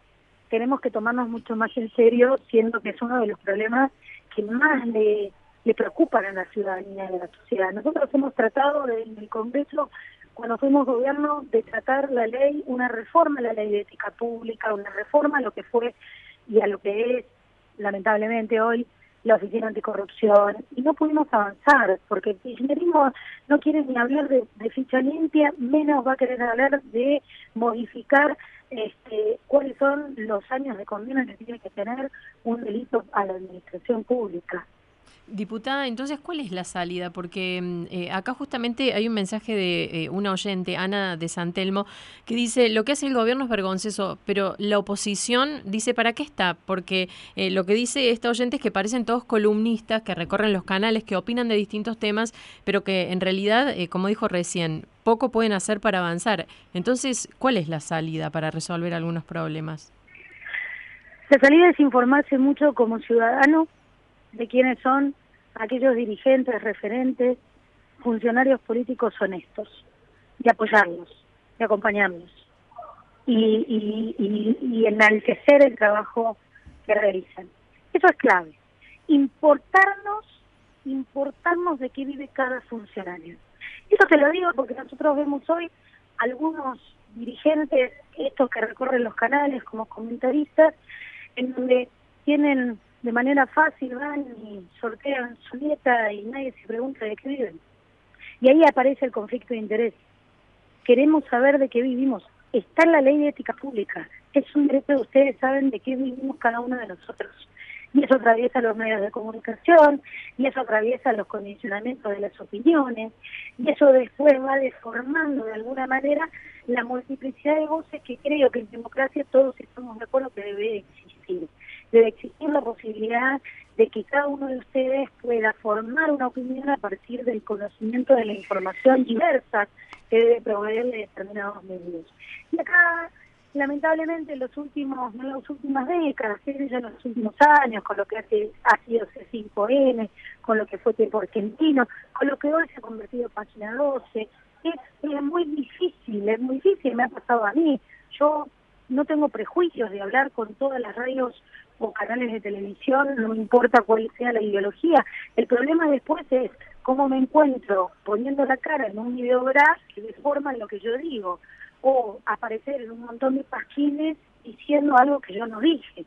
tenemos que tomarnos mucho más en serio, siendo que es uno de los problemas que más le, le preocupan a la ciudadanía a la sociedad. Nosotros hemos tratado en el Congreso cuando fuimos gobierno de tratar la ley, una reforma a la ley de ética pública, una reforma a lo que fue y a lo que es, lamentablemente hoy, la Oficina Anticorrupción, y no pudimos avanzar, porque el kirchnerismo no quiere ni hablar de, ficha limpia, menos va a querer hablar de modificar este, cuáles son los años de condena que tiene que tener un delito a la administración pública. Diputada, entonces, ¿cuál es la salida? Porque mm, eh, acá justamente hay un mensaje de eh, una oyente, Ana de Santelmo, que dice, lo que hace el gobierno es vergonzoso, pero la oposición dice, ¿para qué está? Porque eh, lo que dice esta oyente es que parecen todos columnistas que recorren los canales, que opinan de distintos temas, pero que en realidad, como dijo recién, poco pueden hacer para avanzar. Entonces, ¿cuál es la salida para resolver algunos problemas? La salida es informarse mucho como ciudadano de quiénes son aquellos dirigentes, referentes, funcionarios políticos honestos, y apoyarlos, y acompañarlos, y, y, enaltecer el trabajo que realizan. Eso es clave. Importarnos, importarnos de qué vive cada funcionario. Eso te lo digo porque nosotros vemos hoy algunos dirigentes, estos que recorren los canales como comentaristas, en donde tienen de manera fácil van y sortean su dieta y nadie se pregunta de qué viven. Y ahí aparece el conflicto de interés. Queremos saber de qué vivimos. Está en la ley de ética pública. Es un derecho, ustedes saben de qué vivimos cada uno de nosotros. Y eso atraviesa los medios de comunicación, y eso atraviesa los condicionamientos de las opiniones, y eso después va deformando de alguna manera la multiplicidad de voces que creo que en democracia todos estamos de acuerdo que debe existir debe existir la posibilidad de que cada uno de ustedes pueda formar una opinión a partir del conocimiento de la información diversa que debe proveerle determinados medios. Y acá, lamentablemente, en los últimos, en las últimas décadas, en los últimos años, con lo que hace, ha sido C5N, con lo que fue Tiempo Argentino, con lo que hoy se ha convertido en Página 12, es, es muy difícil, es muy difícil, me ha pasado a mí. Yo no tengo prejuicios de hablar con todas las radios o canales de televisión, no importa cuál sea la ideología. El problema después es cómo me encuentro poniendo la cara en un videograph que deforma lo que yo digo, o aparecer en un montón de páginas diciendo algo que yo no dije.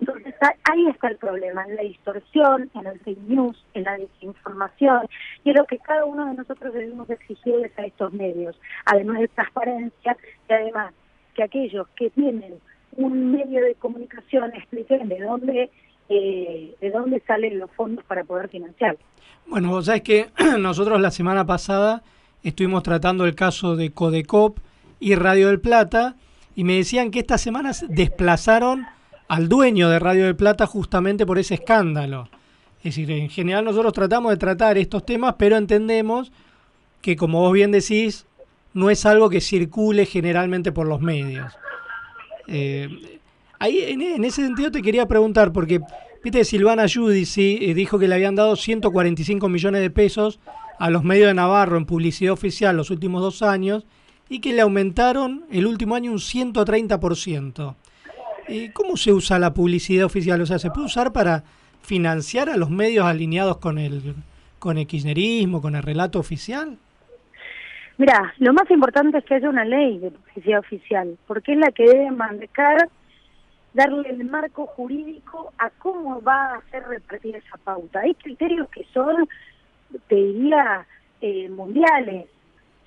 Entonces ahí está el problema, en la distorsión, en el fake news, en la desinformación, y es lo que cada uno de nosotros debemos exigirles a estos medios, además de transparencia y además que aquellos que tienen un medio de comunicación expliquen de dónde eh, de dónde salen los fondos para poder financiar. Bueno, vos sabés que nosotros la semana pasada estuvimos tratando el caso de Codecop y Radio del Plata y me decían que estas semanas desplazaron al dueño de Radio del Plata justamente por ese escándalo. Es decir, en general nosotros tratamos de tratar estos temas, pero entendemos que, como vos bien decís, no es algo que circule generalmente por los medios. Eh, ahí, en, ese sentido te quería preguntar, porque viste Silvana Judici eh, dijo que le habían dado 145 millones de pesos a los medios de Navarro en publicidad oficial los últimos dos años y que le aumentaron el último año un 130%. Eh, ¿Cómo se usa la publicidad oficial? O sea, ¿se puede usar para financiar a los medios alineados con el, con el kirchnerismo, con el relato oficial? Mira, lo más importante es que haya una ley de publicidad oficial, porque es la que debe marcar, darle el marco jurídico a cómo va a ser repartida esa pauta. Hay criterios que son, te diría, eh, mundiales.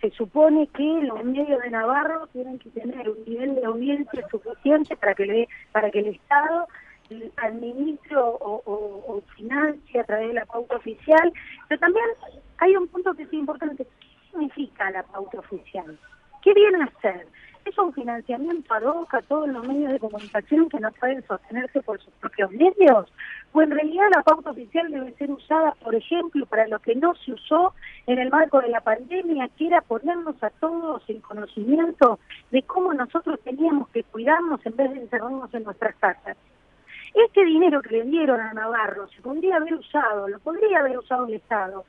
Se supone que los medios de Navarro tienen que tener un nivel de audiencia suficiente para que, le, para que el Estado administre o, o, o financie a través de la pauta oficial, pero también hay un punto que es importante. ¿Qué significa la pauta oficial? ¿Qué viene a ser? ¿Es un financiamiento ad hoc a todos los medios de comunicación que no pueden sostenerse por sus propios medios? ¿O en realidad la pauta oficial debe ser usada, por ejemplo, para lo que no se usó en el marco de la pandemia, que era ponernos a todos en conocimiento de cómo nosotros teníamos que cuidarnos en vez de encerrarnos en nuestras casas? Este dinero que le dieron a Navarro se podría haber usado, lo podría haber usado el Estado,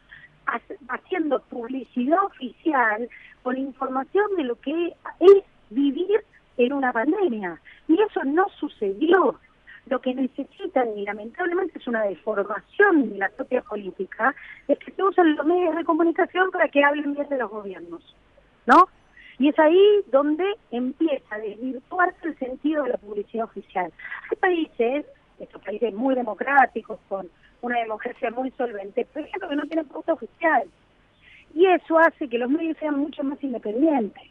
haciendo publicidad oficial con información de lo que es vivir en una pandemia. Y eso no sucedió. Lo que necesitan, y lamentablemente es una deformación de la propia política, es que se usan los medios de comunicación para que hablen bien de los gobiernos, ¿no? Y es ahí donde empieza a desvirtuarse el sentido de la publicidad oficial. Hay países, estos países muy democráticos, con una democracia muy solvente, por ejemplo, que no tienen pauta oficial. Y eso hace que los medios sean mucho más independientes.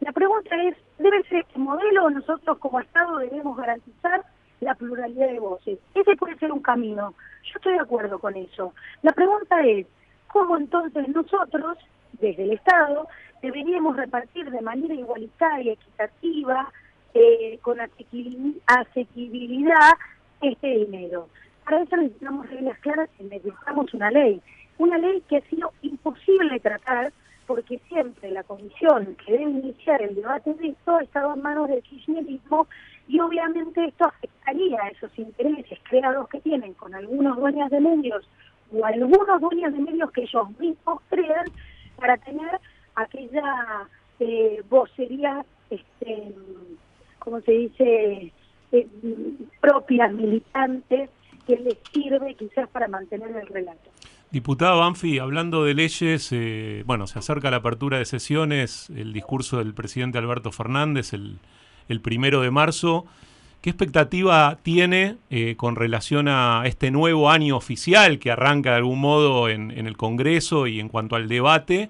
La pregunta es, ¿debe ser este modelo o nosotros como Estado debemos garantizar la pluralidad de voces? Ese puede ser un camino. Yo estoy de acuerdo con eso. La pregunta es, ¿cómo entonces nosotros, desde el Estado, deberíamos repartir de manera igualitaria, equitativa, eh, con asequibilidad este dinero? Para eso necesitamos reglas claras y necesitamos una ley. Una ley que ha sido imposible tratar porque siempre la comisión que debe iniciar el debate de esto ha estado en manos del kirchnerismo y obviamente esto afectaría a esos intereses creados que tienen con algunos dueños de medios o algunos dueños de medios que ellos mismos crean para tener aquella eh, vocería, este, como se dice, eh, propia, militante, que les sirve quizás para mantener el relato. Diputada Banfi, hablando de leyes, eh, bueno, se acerca la apertura de sesiones, el discurso del presidente Alberto Fernández el, el primero de marzo. ¿Qué expectativa tiene eh, con relación a este nuevo año oficial que arranca de algún modo en, en, el Congreso y en cuanto al debate?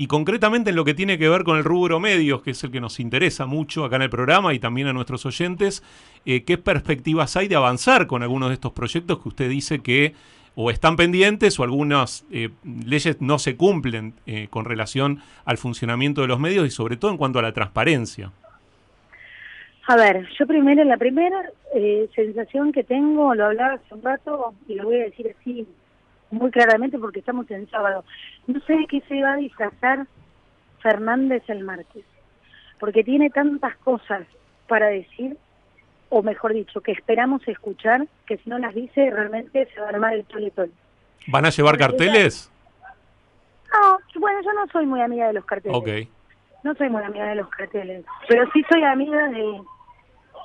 Y concretamente en lo que tiene que ver con el rubro medios, que es el que nos interesa mucho acá en el programa y también a nuestros oyentes, eh, ¿qué perspectivas hay de avanzar con algunos de estos proyectos que usted dice que o están pendientes o algunas eh, leyes no se cumplen eh, con relación al funcionamiento de los medios y sobre todo en cuanto a la transparencia. A ver, yo primero, la primera eh, sensación que tengo, lo hablaba hace un rato y lo voy a decir así muy claramente porque estamos en sábado, no sé de qué se va a disfrazar Fernández el martes, porque tiene tantas cosas para decir o mejor dicho, que esperamos escuchar, que si no las dice realmente se va a armar el toletón. ¿Van a llevar carteles? No, bueno, yo no soy muy amiga de los carteles. Ok. No soy muy amiga de los carteles, pero sí soy amiga de,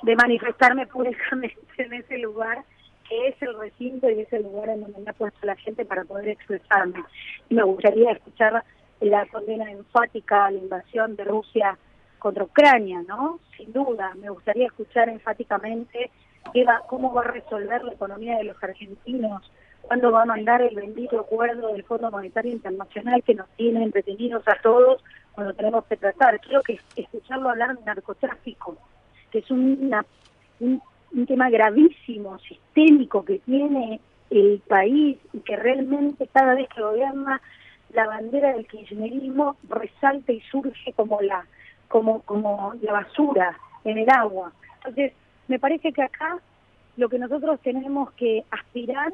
de manifestarme públicamente en ese lugar, que es el recinto y es el lugar en donde me ha puesto la gente para poder expresarme. Me gustaría escuchar la condena enfática a la invasión de Rusia contra Ucrania, ¿no? Sin duda, me gustaría escuchar enfáticamente qué va, cómo va a resolver la economía de los argentinos, cuándo va a mandar el bendito acuerdo del Fondo Monetario Internacional que nos tiene entretenidos a todos cuando tenemos que tratar. Quiero que escucharlo hablar de narcotráfico, que es una, un, un tema gravísimo, sistémico que tiene el país y que realmente cada vez que gobierna la bandera del kirchnerismo resalta y surge como la como, como la basura en el agua. Entonces, me parece que acá lo que nosotros tenemos que aspirar,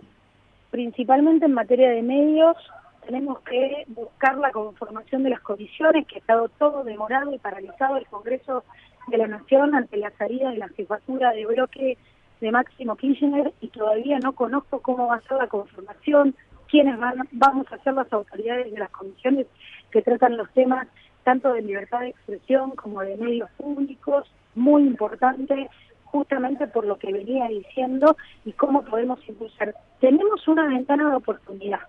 principalmente en materia de medios, tenemos que buscar la conformación de las comisiones, que ha estado todo demorado y paralizado el Congreso de la Nación ante la salida de la jefatura de bloque de Máximo Kirchner y todavía no conozco cómo va a ser la conformación, quiénes van, vamos a ser las autoridades de las comisiones que tratan los temas tanto de libertad de expresión como de medios públicos, muy importante justamente por lo que venía diciendo y cómo podemos impulsar. Tenemos una ventana de oportunidad.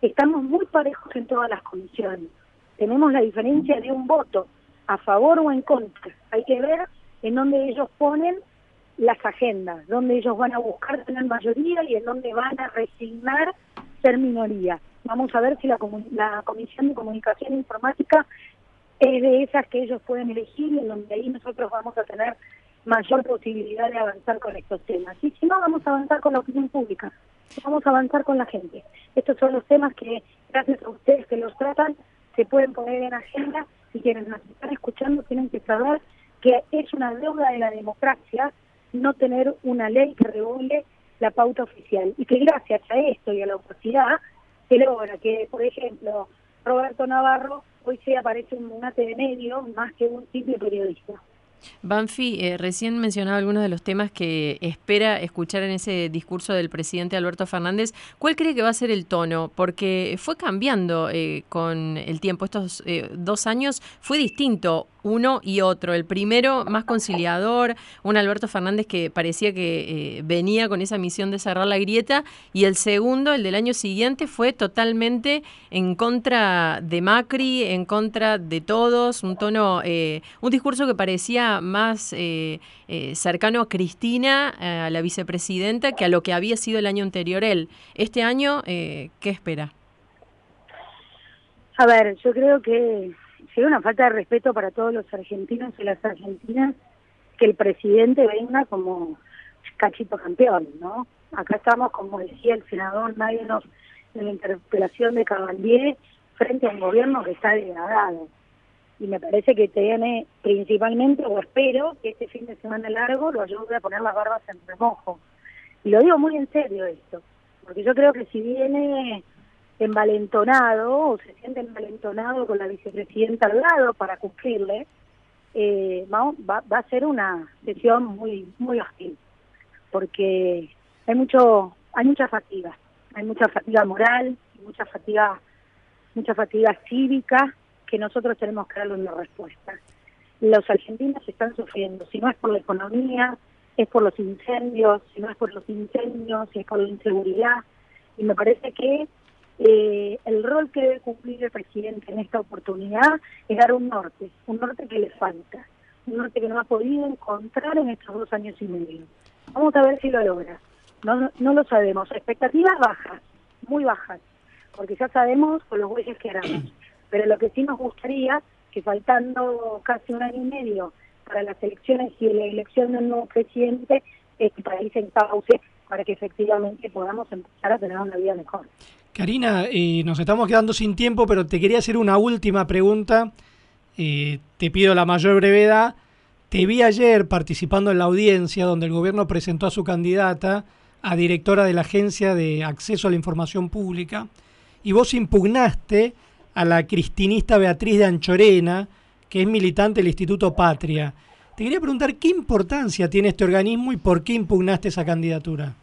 Estamos muy parejos en todas las comisiones. Tenemos la diferencia de un voto a favor o en contra. Hay que ver en dónde ellos ponen las agendas, dónde ellos van a buscar tener mayoría y en dónde van a resignar ser minoría. Vamos a ver si la, la Comisión de Comunicación Informática es de esas que ellos pueden elegir y en donde ahí nosotros vamos a tener mayor posibilidad de avanzar con estos temas. Y si no, vamos a avanzar con la opinión pública, vamos a avanzar con la gente. Estos son los temas que, gracias a ustedes que los tratan, se pueden poner en agenda y quienes nos están escuchando tienen que saber que es una deuda de la democracia no tener una ley que regule la pauta oficial y que gracias a esto y a la opacidad se logra que, por ejemplo, Roberto Navarro hoy se aparece un monate de medio más que un simple periodista. Banfi, eh, recién mencionaba algunos de los temas que espera escuchar en ese discurso del presidente Alberto Fernández. ¿Cuál cree que va a ser el tono? Porque fue cambiando eh, con el tiempo. Estos eh, dos años fue distinto uno y otro. El primero más conciliador, un Alberto Fernández que parecía que venía con esa misión de cerrar la grieta, y el segundo, el del año siguiente, fue totalmente en contra de Macri, en contra de todos, un tono, un discurso que parecía más eh, eh, cercano a Cristina, eh, a la vicepresidenta, que a lo que había sido el año anterior él. Este año, ¿qué espera? A ver, yo creo que sería una falta de respeto para todos los argentinos y las argentinas que el presidente venga como cachito campeón, ¿no? Acá estamos, como decía el senador nadie en la interpelación de Cabandier, frente a un gobierno que está degradado y me parece que tiene principalmente, o espero, que este fin de semana largo lo ayude a poner las barbas en remojo. Y lo digo muy en serio esto, porque yo creo que si viene envalentonado o se siente envalentonado con la vicepresidenta al lado para cumplirle, eh, va, va, a ser una sesión muy muy hostil, porque hay mucho hay mucha fatiga, hay mucha fatiga moral, mucha fatiga mucha fatiga cívica que nosotros tenemos que darle una respuesta. Los argentinos están sufriendo, si no es por la economía, es por los incendios, si no es por los incendios, es por la inseguridad. Y me parece que eh, el rol que debe cumplir el presidente en esta oportunidad es dar un norte, un norte que le falta, un norte que no ha podido encontrar en estos dos años y medio. Vamos a ver si lo logra. No, no lo sabemos. Expectativas bajas, muy bajas, porque ya sabemos con los bueyes que haremos. Pero lo que sí nos gustaría, que faltando casi un año y medio para las elecciones y la elección del nuevo presidente, es que país pausa para que efectivamente podamos empezar a tener una vida mejor. Karina, eh, nos estamos quedando sin tiempo, pero te quería hacer una última pregunta. Eh, te pido la mayor brevedad. Te vi ayer participando en la audiencia donde el gobierno presentó a su candidata a directora de la Agencia de Acceso a la Información Pública y vos impugnaste a la cristinista Beatriz de Anchorena, que es militante del Instituto Patria. Te quería preguntar qué importancia tiene este organismo y por qué impugnaste esa candidatura.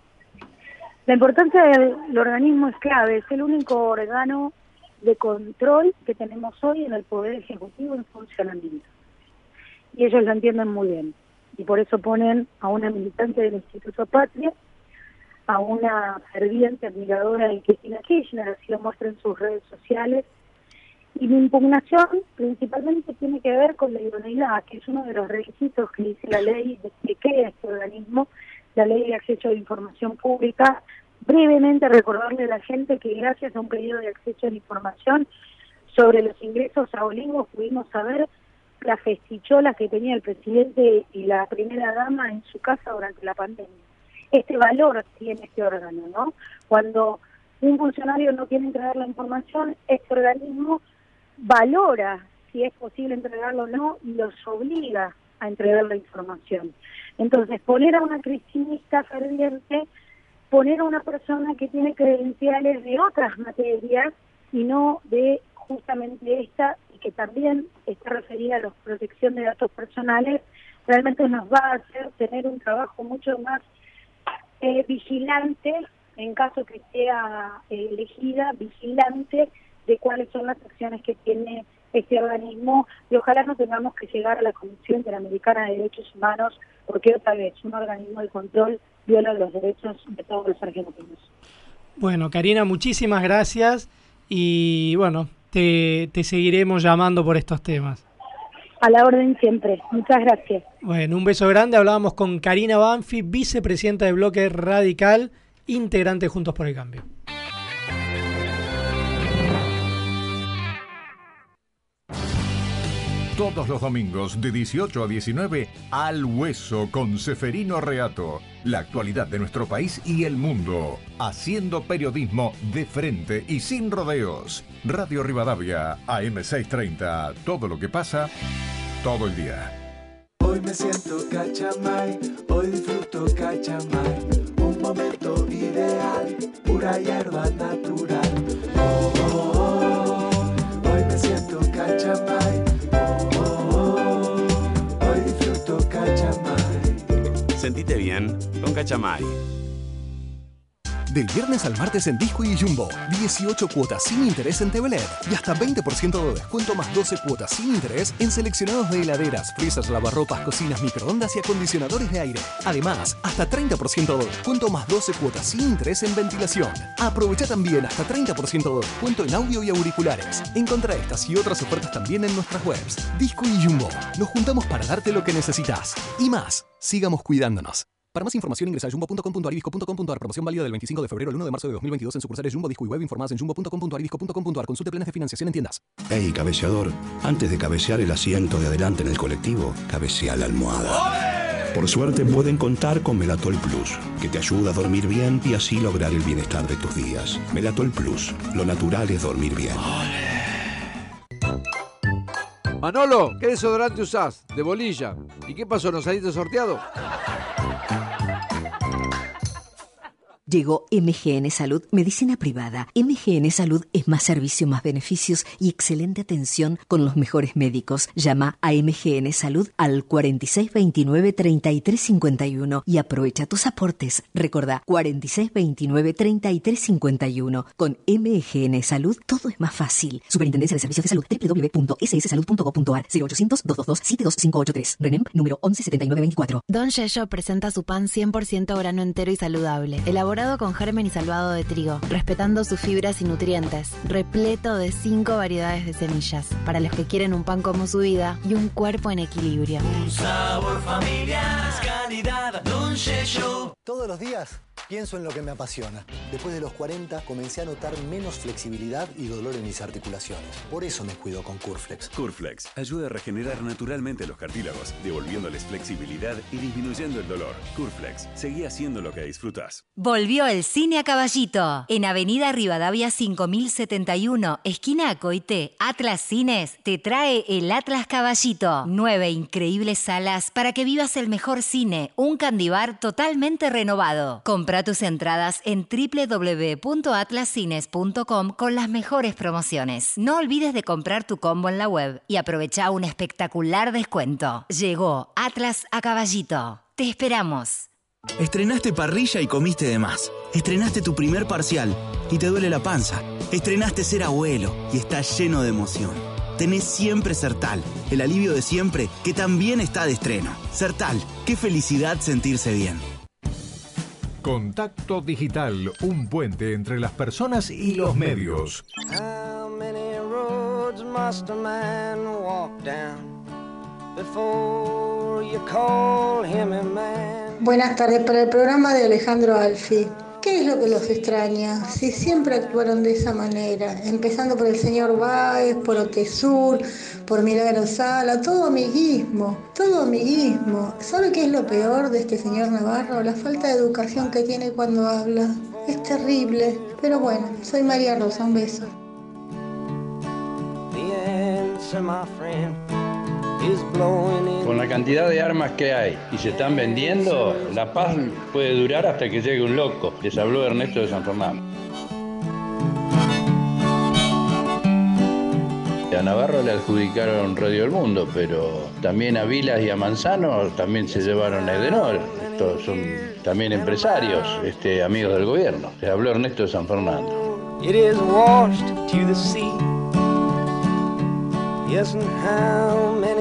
La importancia del organismo es clave, es el único órgano de control que tenemos hoy en el Poder Ejecutivo en funcionamiento. Y ellos lo entienden muy bien. Y por eso ponen a una militante del Instituto Patria, a una ferviente admiradora de Cristina Kirchner, así lo muestra en sus redes sociales, y mi impugnación principalmente tiene que ver con la idoneidad, que es uno de los requisitos que dice la ley de que este organismo, la ley de acceso a la información pública. Brevemente recordarle a la gente que gracias a un pedido de acceso a la información sobre los ingresos a Olivos pudimos saber las festicholas que tenía el presidente y la primera dama en su casa durante la pandemia. Este valor tiene este órgano, ¿no? Cuando un funcionario no quiere entregar la información, este organismo valora si es posible entregarlo o no y los obliga a entregar la información. Entonces, poner a una cristinista ferviente, poner a una persona que tiene credenciales de otras materias y no de justamente esta y que también está referida a la protección de datos personales, realmente nos va a hacer tener un trabajo mucho más eh, vigilante en caso que sea eh, elegida, vigilante de cuáles son las acciones que tiene este organismo y ojalá no tengamos que llegar a la Comisión Interamericana de Derechos Humanos porque otra vez un organismo de control viola los derechos de todos los argentinos. Bueno, Karina, muchísimas gracias y bueno, te, te seguiremos llamando por estos temas. A la orden siempre. Muchas gracias. Bueno, un beso grande. Hablábamos con Karina Banfi, vicepresidenta de Bloque Radical, integrante Juntos por el Cambio. Todos los domingos de 18 a 19, Al Hueso con Seferino Reato. La actualidad de nuestro país y el mundo. Haciendo periodismo de frente y sin rodeos. Radio Rivadavia, AM630. Todo lo que pasa, todo el día. Hoy me siento cachamay, hoy disfruto cachamay. Un momento ideal, pura hierba natural. Sentite bien con Cachamay. Del viernes al martes en Disco y Jumbo, 18 cuotas sin interés en Teveler y hasta 20% de descuento más 12 cuotas sin interés en seleccionados de heladeras, freezers, lavarropas, cocinas, microondas y acondicionadores de aire. Además, hasta 30% de descuento más 12 cuotas sin interés en ventilación. Aprovecha también hasta 30% de descuento en audio y auriculares. Encontra estas y otras ofertas también en nuestras webs. Disco y Jumbo, nos juntamos para darte lo que necesitas. Y más, sigamos cuidándonos. Para más información ingresa a jumbo.com.ar y disco.com.ar. Promoción válida del 25 de febrero al 1 de marzo de 2022 en sucursales Jumbo, Disco y Web informadas en jumbo.com.ar y disco.com.ar. Consulte planes de financiación en tiendas. Hey, cabeceador, antes de cabecear el asiento de adelante en el colectivo, cabecea la almohada. Por suerte pueden contar con Melatol Plus, que te ayuda a dormir bien y así lograr el bienestar de tus días. Melatol Plus, lo natural es dormir bien. Manolo, ¿qué desodorante usás? De bolilla. ¿Y qué pasó? ¿No saliste sorteado? Llegó MGN Salud, medicina privada. MGN Salud es más servicio, más beneficios y excelente atención con los mejores médicos. Llama a MGN Salud al 4629-3351 y aprovecha tus aportes. Recordá, 4629-3351. Con MGN Salud todo es más fácil. Superintendencia de Servicios de Salud, www.sssalud.gov.ar 0800-222-72583. RENEM número 117924. Don Yello presenta su pan 100% grano entero y saludable, elaborado con germen y salvado de trigo, respetando sus fibras y nutrientes, repleto de cinco variedades de semillas, para los que quieren un pan como su vida y un cuerpo en equilibrio. Un sabor familiar, calidad, Don Show. Todos los días pienso en lo que me apasiona. Después de los 40 comencé a notar menos flexibilidad y dolor en mis articulaciones. Por eso me cuido con Curflex. Curflex ayuda a regenerar naturalmente los cartílagos, devolviéndoles flexibilidad y disminuyendo el dolor. Curflex, seguí haciendo lo que disfrutas. Volvió el cine a caballito. En Avenida Rivadavia 5071, esquina Acoite, Atlas Cines te trae el Atlas Caballito. Nueve increíbles salas para que vivas el mejor cine. Un candibar totalmente renovado. Compra tus entradas en www.atlascines.com con las mejores promociones. No olvides de comprar tu combo en la web y aprovecha un espectacular descuento. Llegó Atlas a caballito. Te esperamos. Estrenaste parrilla y comiste de más. Estrenaste tu primer parcial y te duele la panza. Estrenaste ser abuelo y estás lleno de emoción. Tenés siempre Sertal, el alivio de siempre que también está de estreno. Sertal, qué felicidad sentirse bien. Contacto Digital, un puente entre las personas y los medios. How many roads must a man walk down before you call him a man? Buenas tardes para el programa de Alejandro Alfi. ¿Qué es lo que los extraña? Si siempre actuaron de esa manera, empezando por el señor Báez, por Otesur, por Milagro Sala, todo amiguismo, todo amiguismo. ¿Sabe qué es lo peor de este señor Navarro? La falta de educación que tiene cuando habla. Es terrible. Pero bueno, soy María Rosa, un beso. Con la cantidad de armas que hay y se están vendiendo, la paz puede durar hasta que llegue un loco. Les habló Ernesto de San Fernando. A Navarro le adjudicaron Radio del Mundo, pero también a Vilas y a Manzano también se llevaron a Edenor. Estos son también empresarios, este, amigos del gobierno. Les habló Ernesto de San Fernando. It is washed to the sea. Yes, and how many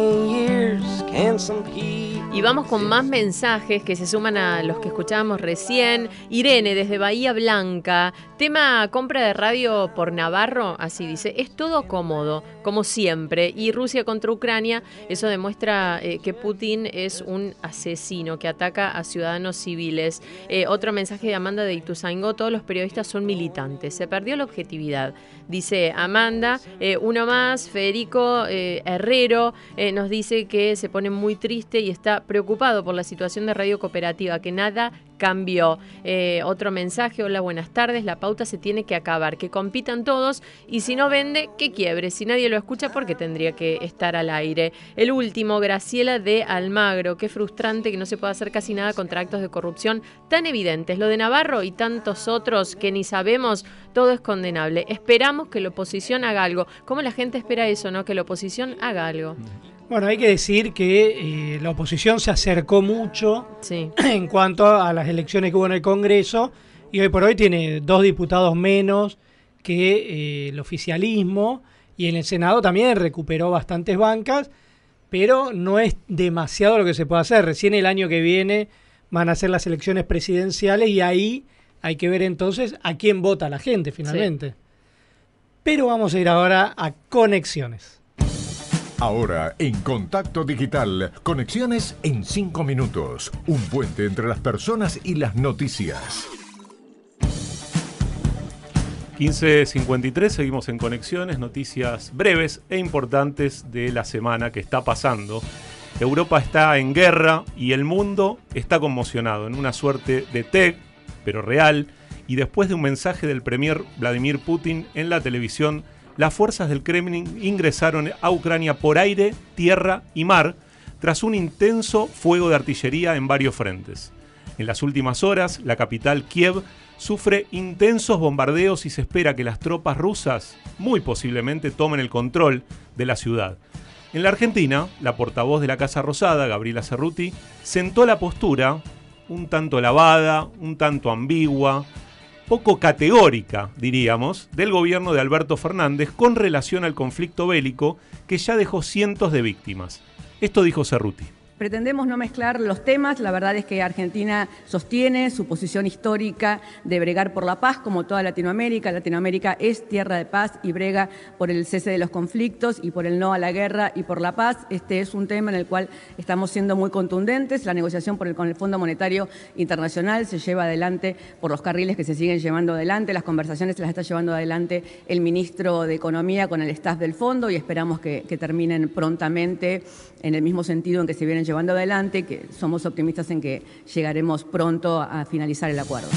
Y vamos con más mensajes que se suman a los que escuchábamos recién. Irene, desde Bahía Blanca. Tema compra de radio por Navarro, así dice. Es todo cómodo, como siempre. Y Rusia contra Ucrania, eso demuestra eh, que Putin es un asesino que ataca a ciudadanos civiles. Eh, otro mensaje de Amanda de Ituzaingó. Todos los periodistas son militantes. Se perdió la objetividad. Dice Amanda. Eh, uno más, Federico Herrero, nos dice que se pone muy triste y está preocupado por la situación de Radio Cooperativa, que nada cambió. Eh, otro mensaje, hola, buenas tardes, la pauta se tiene que acabar, que compitan todos y si no vende, que quiebre. Si nadie lo escucha, porque tendría que estar al aire. El último, Graciela de Almagro, qué frustrante que no se pueda hacer casi nada contra actos de corrupción tan evidentes. Lo de Navarro y tantos otros que ni sabemos, todo es condenable. Esperamos que la oposición haga algo. ¿Cómo la gente espera eso, no? Que la oposición haga algo. Bueno, hay que decir que eh, la oposición se acercó mucho en cuanto a las elecciones que hubo en el Congreso y hoy por hoy tiene dos diputados menos que eh, el oficialismo y en el Senado también recuperó bastantes bancas, pero no es demasiado lo que se puede hacer. Recién el año que viene van a ser las elecciones presidenciales y ahí hay que ver entonces a quién vota la gente finalmente. Pero vamos a ir ahora a conexiones. Ahora, en Contacto Digital, conexiones en 5 minutos. Un puente entre las personas y las noticias. 15.53, seguimos en conexiones, noticias breves e importantes de la semana que está pasando. Europa está en guerra y el mundo está conmocionado en una suerte de TEC, pero real, y después de un mensaje del premier Vladimir Putin en la televisión las fuerzas del Kremlin ingresaron a Ucrania por aire, tierra y mar tras un intenso fuego de artillería en varios frentes. En las últimas horas, la capital Kiev sufre intensos bombardeos y se espera que las tropas rusas muy posiblemente tomen el control de la ciudad. En la Argentina, la portavoz de la Casa Rosada, Gabriela Cerruti, sentó la postura un tanto lavada, un tanto ambigua, poco categórica, diríamos, del gobierno de Alberto Fernández con relación al conflicto bélico que ya dejó cientos de víctimas. Esto dijo Cerruti. Pretendemos no mezclar los temas. La verdad es que Argentina sostiene su posición histórica de bregar por la paz, como toda Latinoamérica. Latinoamérica es tierra de paz y brega por el cese de los conflictos y por el no a la guerra y por la paz. Este es un tema en el cual estamos siendo muy contundentes. La negociación por el, con el Fondo Monetario Internacional se lleva adelante por los carriles que se siguen llevando adelante. Las conversaciones las está llevando adelante el ministro de Economía con el staff del fondo y esperamos que, que terminen prontamente en el mismo sentido en que se vienen llevando adelante, que somos optimistas en que llegaremos pronto a finalizar el acuerdo.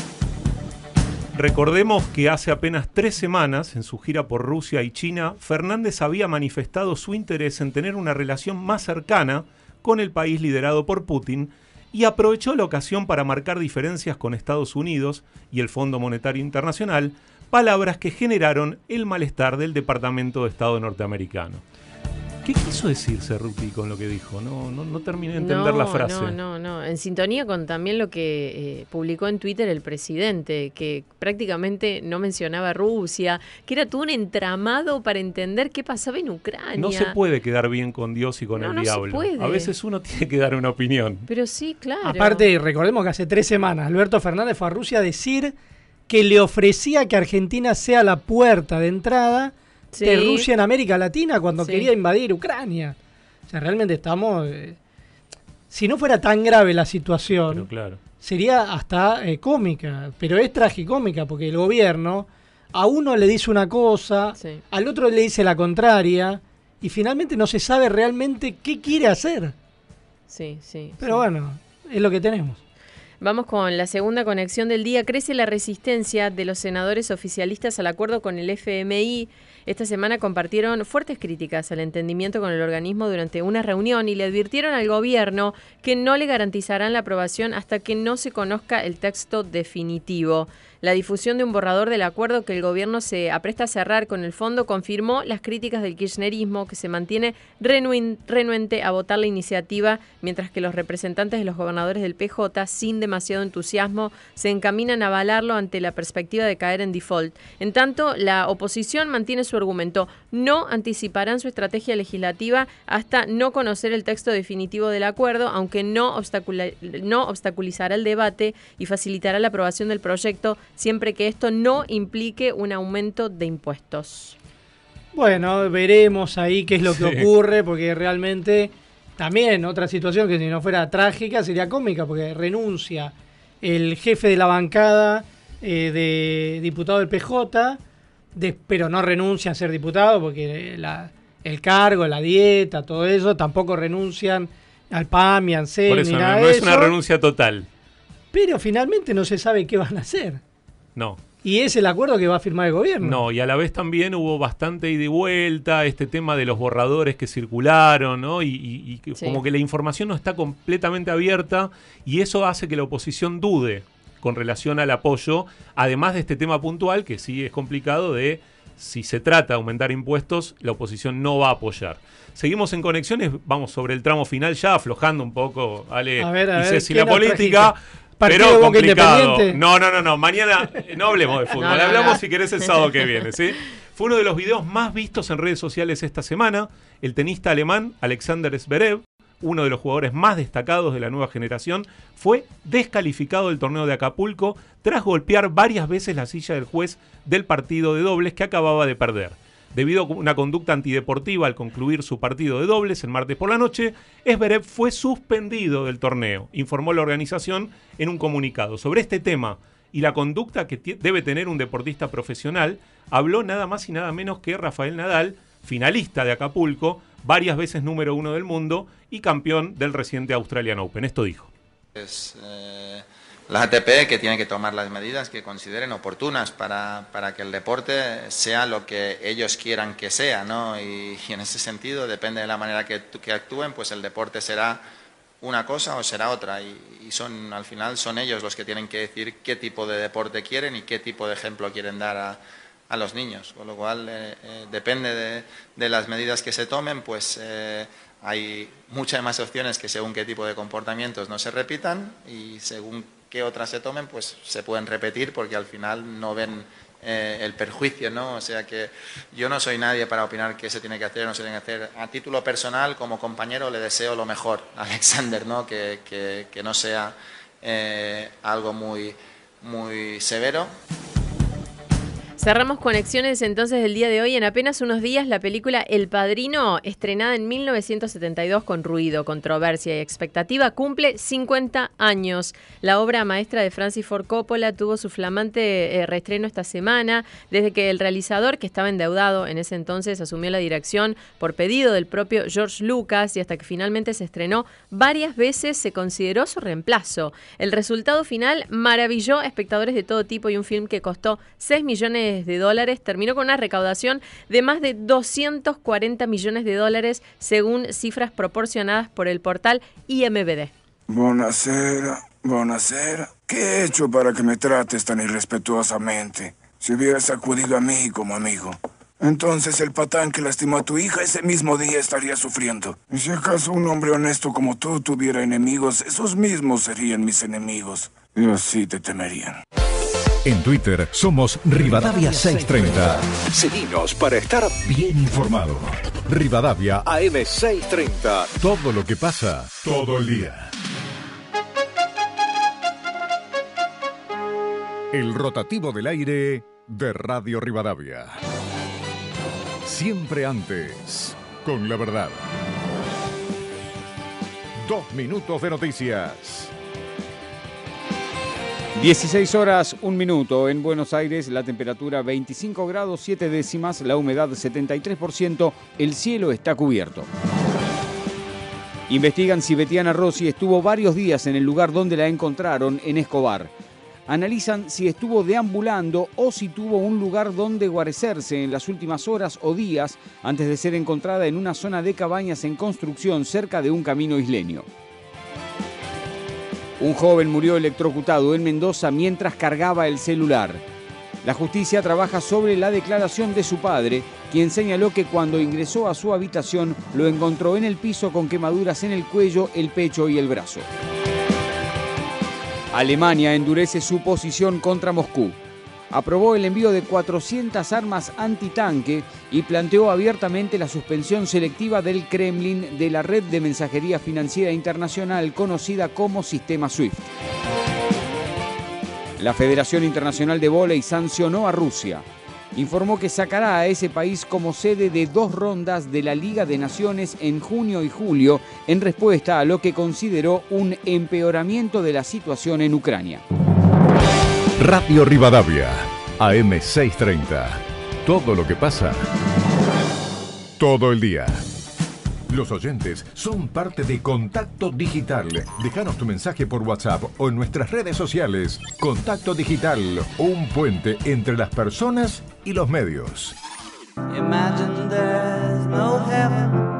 Recordemos que hace apenas tres semanas, en su gira por Rusia y China, Fernández había manifestado su interés en tener una relación más cercana con el país liderado por Putin y aprovechó la ocasión para marcar diferencias con Estados Unidos y el Fondo Monetario Internacional, palabras que generaron el malestar del Departamento de Estado norteamericano. ¿Qué quiso decir Cerruti con lo que dijo? No, no, no terminé de entender la frase. No, no, no. En sintonía con también lo que eh, publicó en Twitter el presidente, que prácticamente no mencionaba Rusia, que era todo un entramado para entender qué pasaba en Ucrania. No se puede quedar bien con Dios y con el diablo. A veces uno tiene que dar una opinión. Pero sí, claro. Aparte, recordemos que hace tres semanas Alberto Fernández fue a Rusia a decir que le ofrecía que Argentina sea la puerta de entrada de Rusia en América Latina cuando quería invadir Ucrania. O sea, realmente estamos... Eh, si no fuera tan grave la situación, sería hasta eh, cómica, pero es tragicómica porque el gobierno a uno le dice una cosa, al otro le dice la contraria y finalmente no se sabe realmente qué quiere hacer. Sí, sí. Pero bueno, es lo que tenemos. Vamos con la segunda conexión del día. Crece la resistencia de los senadores oficialistas al acuerdo con el FMI esta semana compartieron fuertes críticas al entendimiento con el organismo durante una reunión y le advirtieron al gobierno que no le garantizarán la aprobación hasta que no se conozca el texto definitivo. La difusión de un borrador del acuerdo que el gobierno se apresta a cerrar con el fondo confirmó las críticas del kirchnerismo, que se mantiene renuente a votar la iniciativa, mientras que los representantes de los gobernadores del PJ, sin demasiado entusiasmo, se encaminan a avalarlo ante la perspectiva de caer en default. En tanto, la oposición mantiene su argumento. No anticiparán su estrategia legislativa hasta no conocer el texto definitivo del acuerdo, aunque no, no obstaculizará el debate y facilitará la aprobación del proyecto siempre que esto no implique un aumento de impuestos. Bueno, veremos ahí qué es lo que Sí. ocurre, porque realmente también otra situación que si no fuera trágica sería cómica, porque renuncia el jefe de la bancada eh, de diputado del PJ, de- pero no renuncia a ser diputado porque la- el cargo, la dieta, todo eso, tampoco renuncian al PAM y al CEN Por eso ni no, nada no de es una renuncia total. Pero finalmente no se sabe qué van a hacer. No. Y es el acuerdo que va a firmar el gobierno. No, y a la vez también hubo bastante ida y vuelta, este tema de los borradores que circularon, ¿no? Y, y- y que Sí. como que la información no está completamente abierta y eso hace que la oposición dude con relación al apoyo, además de este tema puntual que sí es complicado de si se trata de aumentar impuestos, la oposición no va a apoyar. Seguimos en conexiones, vamos sobre el tramo final ya aflojando un poco, Ale A ver, a y ver, Ceci, ¿quién la política. trajiste? ¿Partido Pero complicado. No, no, no, no. Mañana eh, no hablemos de fútbol. No, no, hablamos no. si querés el sábado que viene, ¿sí? Fue uno de los videos más vistos en redes sociales esta semana. El tenista alemán Alexander Zverev, uno de los jugadores más destacados de la nueva generación, fue descalificado del torneo de Acapulco tras golpear varias veces la silla del juez del partido de dobles que acababa de perder. Debido a una conducta antideportiva al concluir su partido de dobles el martes por la noche, Esberev fue suspendido del torneo, informó la organización en un comunicado. Sobre este tema y la conducta que debe tener un deportista profesional, habló nada más y nada menos que Rafael Nadal, finalista de Acapulco, varias veces número uno del mundo y campeón del reciente Australian Open. Esto dijo. Es eh, la ATP que tiene que tomar las medidas que consideren oportunas para, para que el deporte sea lo que ellos quieran que sea, ¿no? Y, en ese sentido, depende de la manera que, que actúen, pues el deporte será una cosa o será otra. Y, y son, al final son ellos los que tienen que decir qué tipo de deporte quieren y qué tipo de ejemplo quieren dar a, a los niños. Con lo cual, eh, eh, depende de, de las medidas que se tomen, pues eh, hay muchas más opciones que según qué tipo de comportamientos no se repitan y según qué otras se tomen, pues se pueden repetir porque al final no ven eh, el perjuicio, ¿no? O sea que yo no soy nadie para opinar qué se tiene que hacer o no se tiene que hacer. A título personal, como compañero, le deseo lo mejor a Alexander, ¿no? Que, que- que no sea eh, algo muy, muy severo. Cerramos conexiones entonces del día de hoy. En apenas unos días la película El Padrino, estrenada en 1972 con ruido, controversia y expectativa, cumple 50 años. La obra maestra de Francis Ford Coppola tuvo su flamante eh, reestreno esta semana, desde que el realizador, que estaba endeudado en ese entonces, asumió la dirección por pedido del propio George Lucas y hasta que finalmente se estrenó, varias veces se consideró su reemplazo. El resultado final maravilló a espectadores de todo tipo y un film que costó 6 millones de dólares terminó con una recaudación de más de 240 millones de dólares según cifras proporcionadas por el portal IMBD. Buonasera, buonasera. ¿Qué he hecho para que me trates tan irrespetuosamente? Si hubieras acudido a mí como amigo. Entonces el patán que lastimó a tu hija ese mismo día estaría sufriendo. Y si acaso un hombre honesto como tú tuviera enemigos, esos mismos serían mis enemigos. Y así te temerían. En Twitter somos Rivadavia 630. Seguinos para estar bien informado. Rivadavia AM 630. Todo lo que pasa todo el día. El rotativo del aire de Radio Rivadavia. Siempre antes, con la verdad. Dos minutos de noticias. 16 horas, un minuto. En Buenos Aires, la temperatura 25 grados 7 décimas, la humedad 73%, el cielo está cubierto. Investigan si Betiana Rossi estuvo varios días en el lugar donde la encontraron, en Escobar. Analizan si estuvo deambulando o si tuvo un lugar donde guarecerse en las últimas horas o días antes de ser encontrada en una zona de cabañas en construcción cerca de un camino isleño. Un joven murió electrocutado en Mendoza mientras cargaba el celular. La justicia trabaja sobre la declaración de su padre, quien señaló que cuando ingresó a su habitación lo encontró en el piso con quemaduras en el cuello, el pecho y el brazo. Alemania endurece su posición contra Moscú. Aprobó el envío de 400 armas antitanque y planteó abiertamente la suspensión selectiva del Kremlin de la red de mensajería financiera internacional conocida como Sistema SWIFT. La Federación Internacional de Voley sancionó a Rusia. Informó que sacará a ese país como sede de dos rondas de la Liga de Naciones en junio y julio en respuesta a lo que consideró un empeoramiento de la situación en Ucrania. Radio Rivadavia, AM630. Todo lo que pasa, todo el día. Los oyentes son parte de Contacto Digital. Déjanos tu mensaje por WhatsApp o en nuestras redes sociales. Contacto Digital, un puente entre las personas y los medios.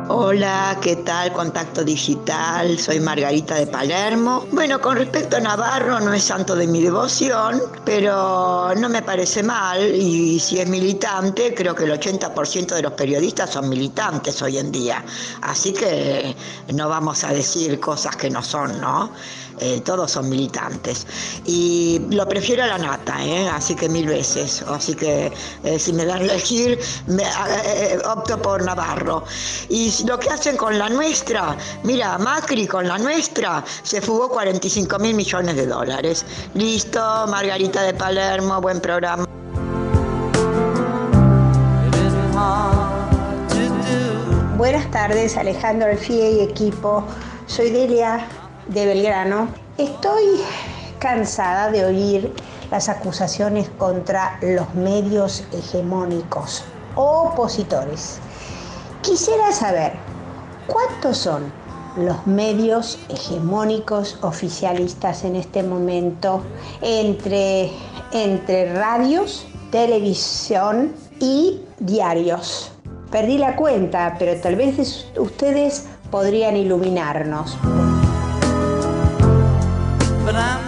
Hola, ¿qué tal? Contacto Digital, soy Margarita de Palermo. Bueno, con respecto a Navarro, no es santo de mi devoción, pero no me parece mal y si es militante, creo que el 80% de los periodistas son militantes hoy en día. Así que no vamos a decir cosas que no son, ¿no? Eh, todos son militantes. Y lo prefiero a la nata, ¿eh? así que mil veces. Así que eh, si me dan a elegir, opto por Navarro. Y lo que hacen con la nuestra, mira, Macri con la nuestra se fugó 45 mil millones de dólares. Listo, Margarita de Palermo, buen programa. Buenas tardes, Alejandro Alfie y equipo. Soy Delia de Belgrano. Estoy cansada de oír las acusaciones contra los medios hegemónicos opositores. Quisiera saber cuántos son los medios hegemónicos oficialistas en este momento entre, entre radios, televisión y diarios. Perdí la cuenta, pero tal vez ustedes podrían iluminarnos.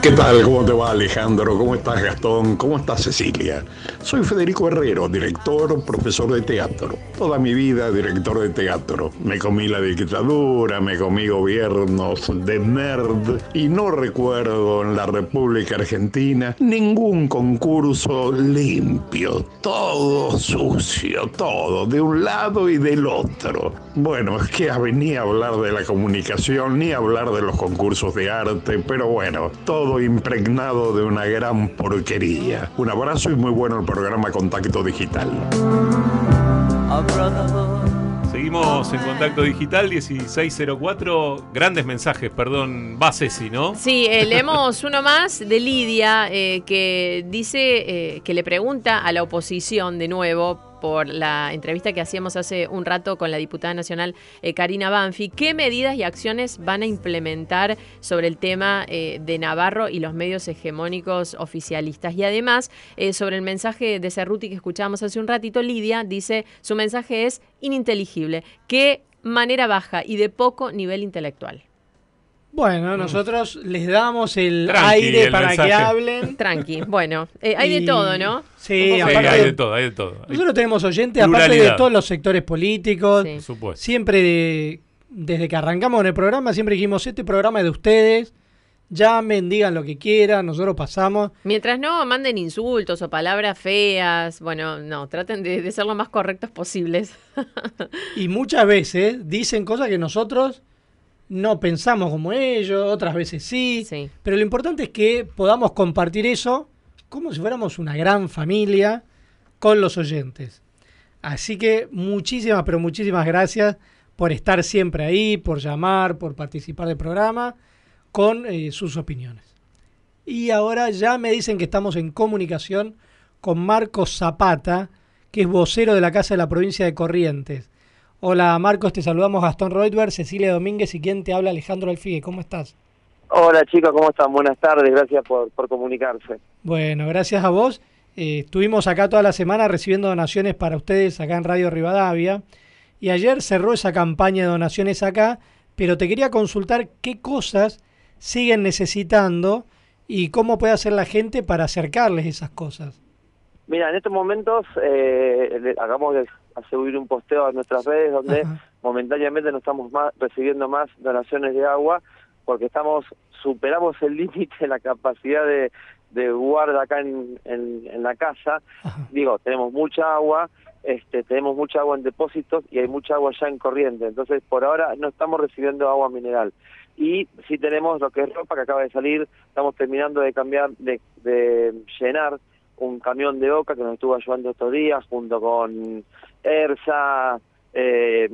¿Qué tal? ¿Cómo te va Alejandro? ¿Cómo estás Gastón? ¿Cómo estás Cecilia? Soy Federico Herrero, director, profesor de teatro. Toda mi vida director de teatro. Me comí la dictadura, me comí gobiernos de nerd y no recuerdo en la República Argentina ningún concurso limpio. Todo sucio, todo, de un lado y del otro. Bueno, es que a hablar de la comunicación ni hablar de los concursos de arte, pero bueno, todo impregnado de una gran porquería. Un abrazo y muy bueno el programa Contacto Digital. Seguimos en contacto digital 1604. Grandes mensajes, perdón, va Ceci, ¿no? Sí, eh, leemos uno más de Lidia eh, que dice eh, que le pregunta a la oposición de nuevo por la entrevista que hacíamos hace un rato con la diputada nacional eh, Karina Banfi, ¿qué medidas y acciones van a implementar sobre el tema eh, de Navarro y los medios hegemónicos oficialistas? Y además, eh, sobre el mensaje de Cerruti que escuchábamos hace un ratito, Lidia dice, su mensaje es ininteligible. ¿Qué manera baja y de poco nivel intelectual? Bueno, nosotros les damos el Tranqui, aire el para mensaje. que hablen. Tranqui, bueno, eh, hay Y- de todo, ¿no? Sí, poco- aparte hay de todo, hay de todo. Nosotros tenemos oyentes, aparte de todos los sectores políticos. Sí. Por supuesto. Siempre, de- desde que arrancamos en el programa, siempre dijimos, este programa es de ustedes. Llamen, digan lo que quieran, nosotros pasamos. Mientras no manden insultos o palabras feas, bueno, no, traten de, de ser lo más correctos posibles. Y muchas veces dicen cosas que nosotros no pensamos como ellos, otras veces sí. Pero lo importante es que podamos compartir eso como si fuéramos una gran familia con los oyentes. Así que muchísimas, pero muchísimas gracias por estar siempre ahí, por llamar, por participar del programa con eh, sus opiniones. Y ahora ya me dicen que estamos en comunicación con Marcos Zapata, que es vocero de la Casa de la Provincia de Corrientes. Hola Marcos, te saludamos Gastón Reutberg, Cecilia Domínguez y quien te habla Alejandro Alfigue. ¿Cómo estás? Hola chicos, ¿cómo están? Buenas tardes, gracias por, por comunicarse. Bueno, gracias a vos. Eh, estuvimos acá toda la semana recibiendo donaciones para ustedes acá en Radio Rivadavia. Y ayer cerró esa campaña de donaciones acá, pero te quería consultar qué cosas siguen necesitando y cómo puede hacer la gente para acercarles esas cosas. Mira, en estos momentos eh, acabamos de hacer subir un posteo a nuestras redes donde momentáneamente no estamos más recibiendo más donaciones de agua porque estamos superamos el límite la capacidad de, de guarda acá en, en, en la casa. Digo, tenemos mucha agua, este, tenemos mucha agua en depósitos y hay mucha agua ya en corriente. Entonces, por ahora no estamos recibiendo agua mineral. Y sí tenemos lo que es ropa que acaba de salir, estamos terminando de cambiar, de, de llenar un camión de Oca que nos estuvo ayudando estos días junto con ERSA, eh,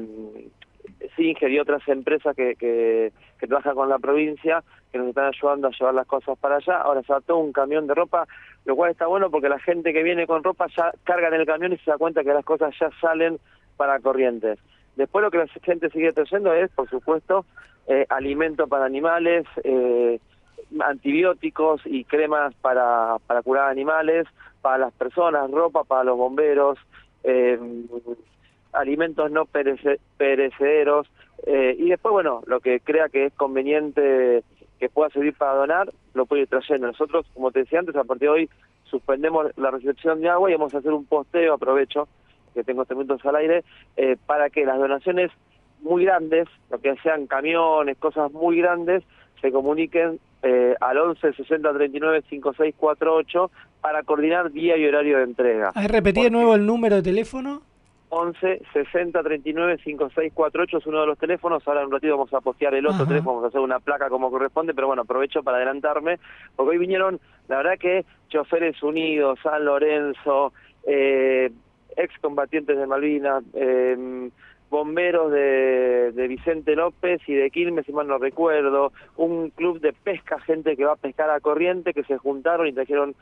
Singer y otras empresas que, trabajan con la provincia que nos están ayudando a llevar las cosas para allá. Ahora se todo un camión de ropa, lo cual está bueno porque la gente que viene con ropa ya carga en el camión y se da cuenta que las cosas ya salen para corrientes. Después lo que la gente sigue trayendo es, por supuesto, eh, alimento para animales, eh, antibióticos y cremas para, para curar animales, para las personas, ropa para los bomberos, eh, alimentos no perece- perecederos eh, y después, bueno, lo que crea que es conveniente que pueda servir para donar, lo puede ir trayendo. Nosotros, como te decía antes, a partir de hoy suspendemos la recepción de agua y vamos a hacer un posteo, aprovecho que tengo este minutos al aire, eh, para que las donaciones muy grandes, lo que sean camiones, cosas muy grandes, se comuniquen eh, al 11 60 39 5648 para coordinar día y horario de entrega. ¿Has repetido de nuevo el número de teléfono? 11 60 39 5648 es uno de los teléfonos. Ahora en un ratito vamos a postear el otro Ajá. teléfono, vamos a hacer una placa como corresponde, pero bueno, aprovecho para adelantarme, porque hoy vinieron, la verdad que Choferes Unidos, San Lorenzo, eh, excombatientes de Malvinas, eh, bomberos de, de Vicente López y de Quilmes, si mal no recuerdo, un club de pesca, gente que va a pescar a corriente, que se juntaron y trajeron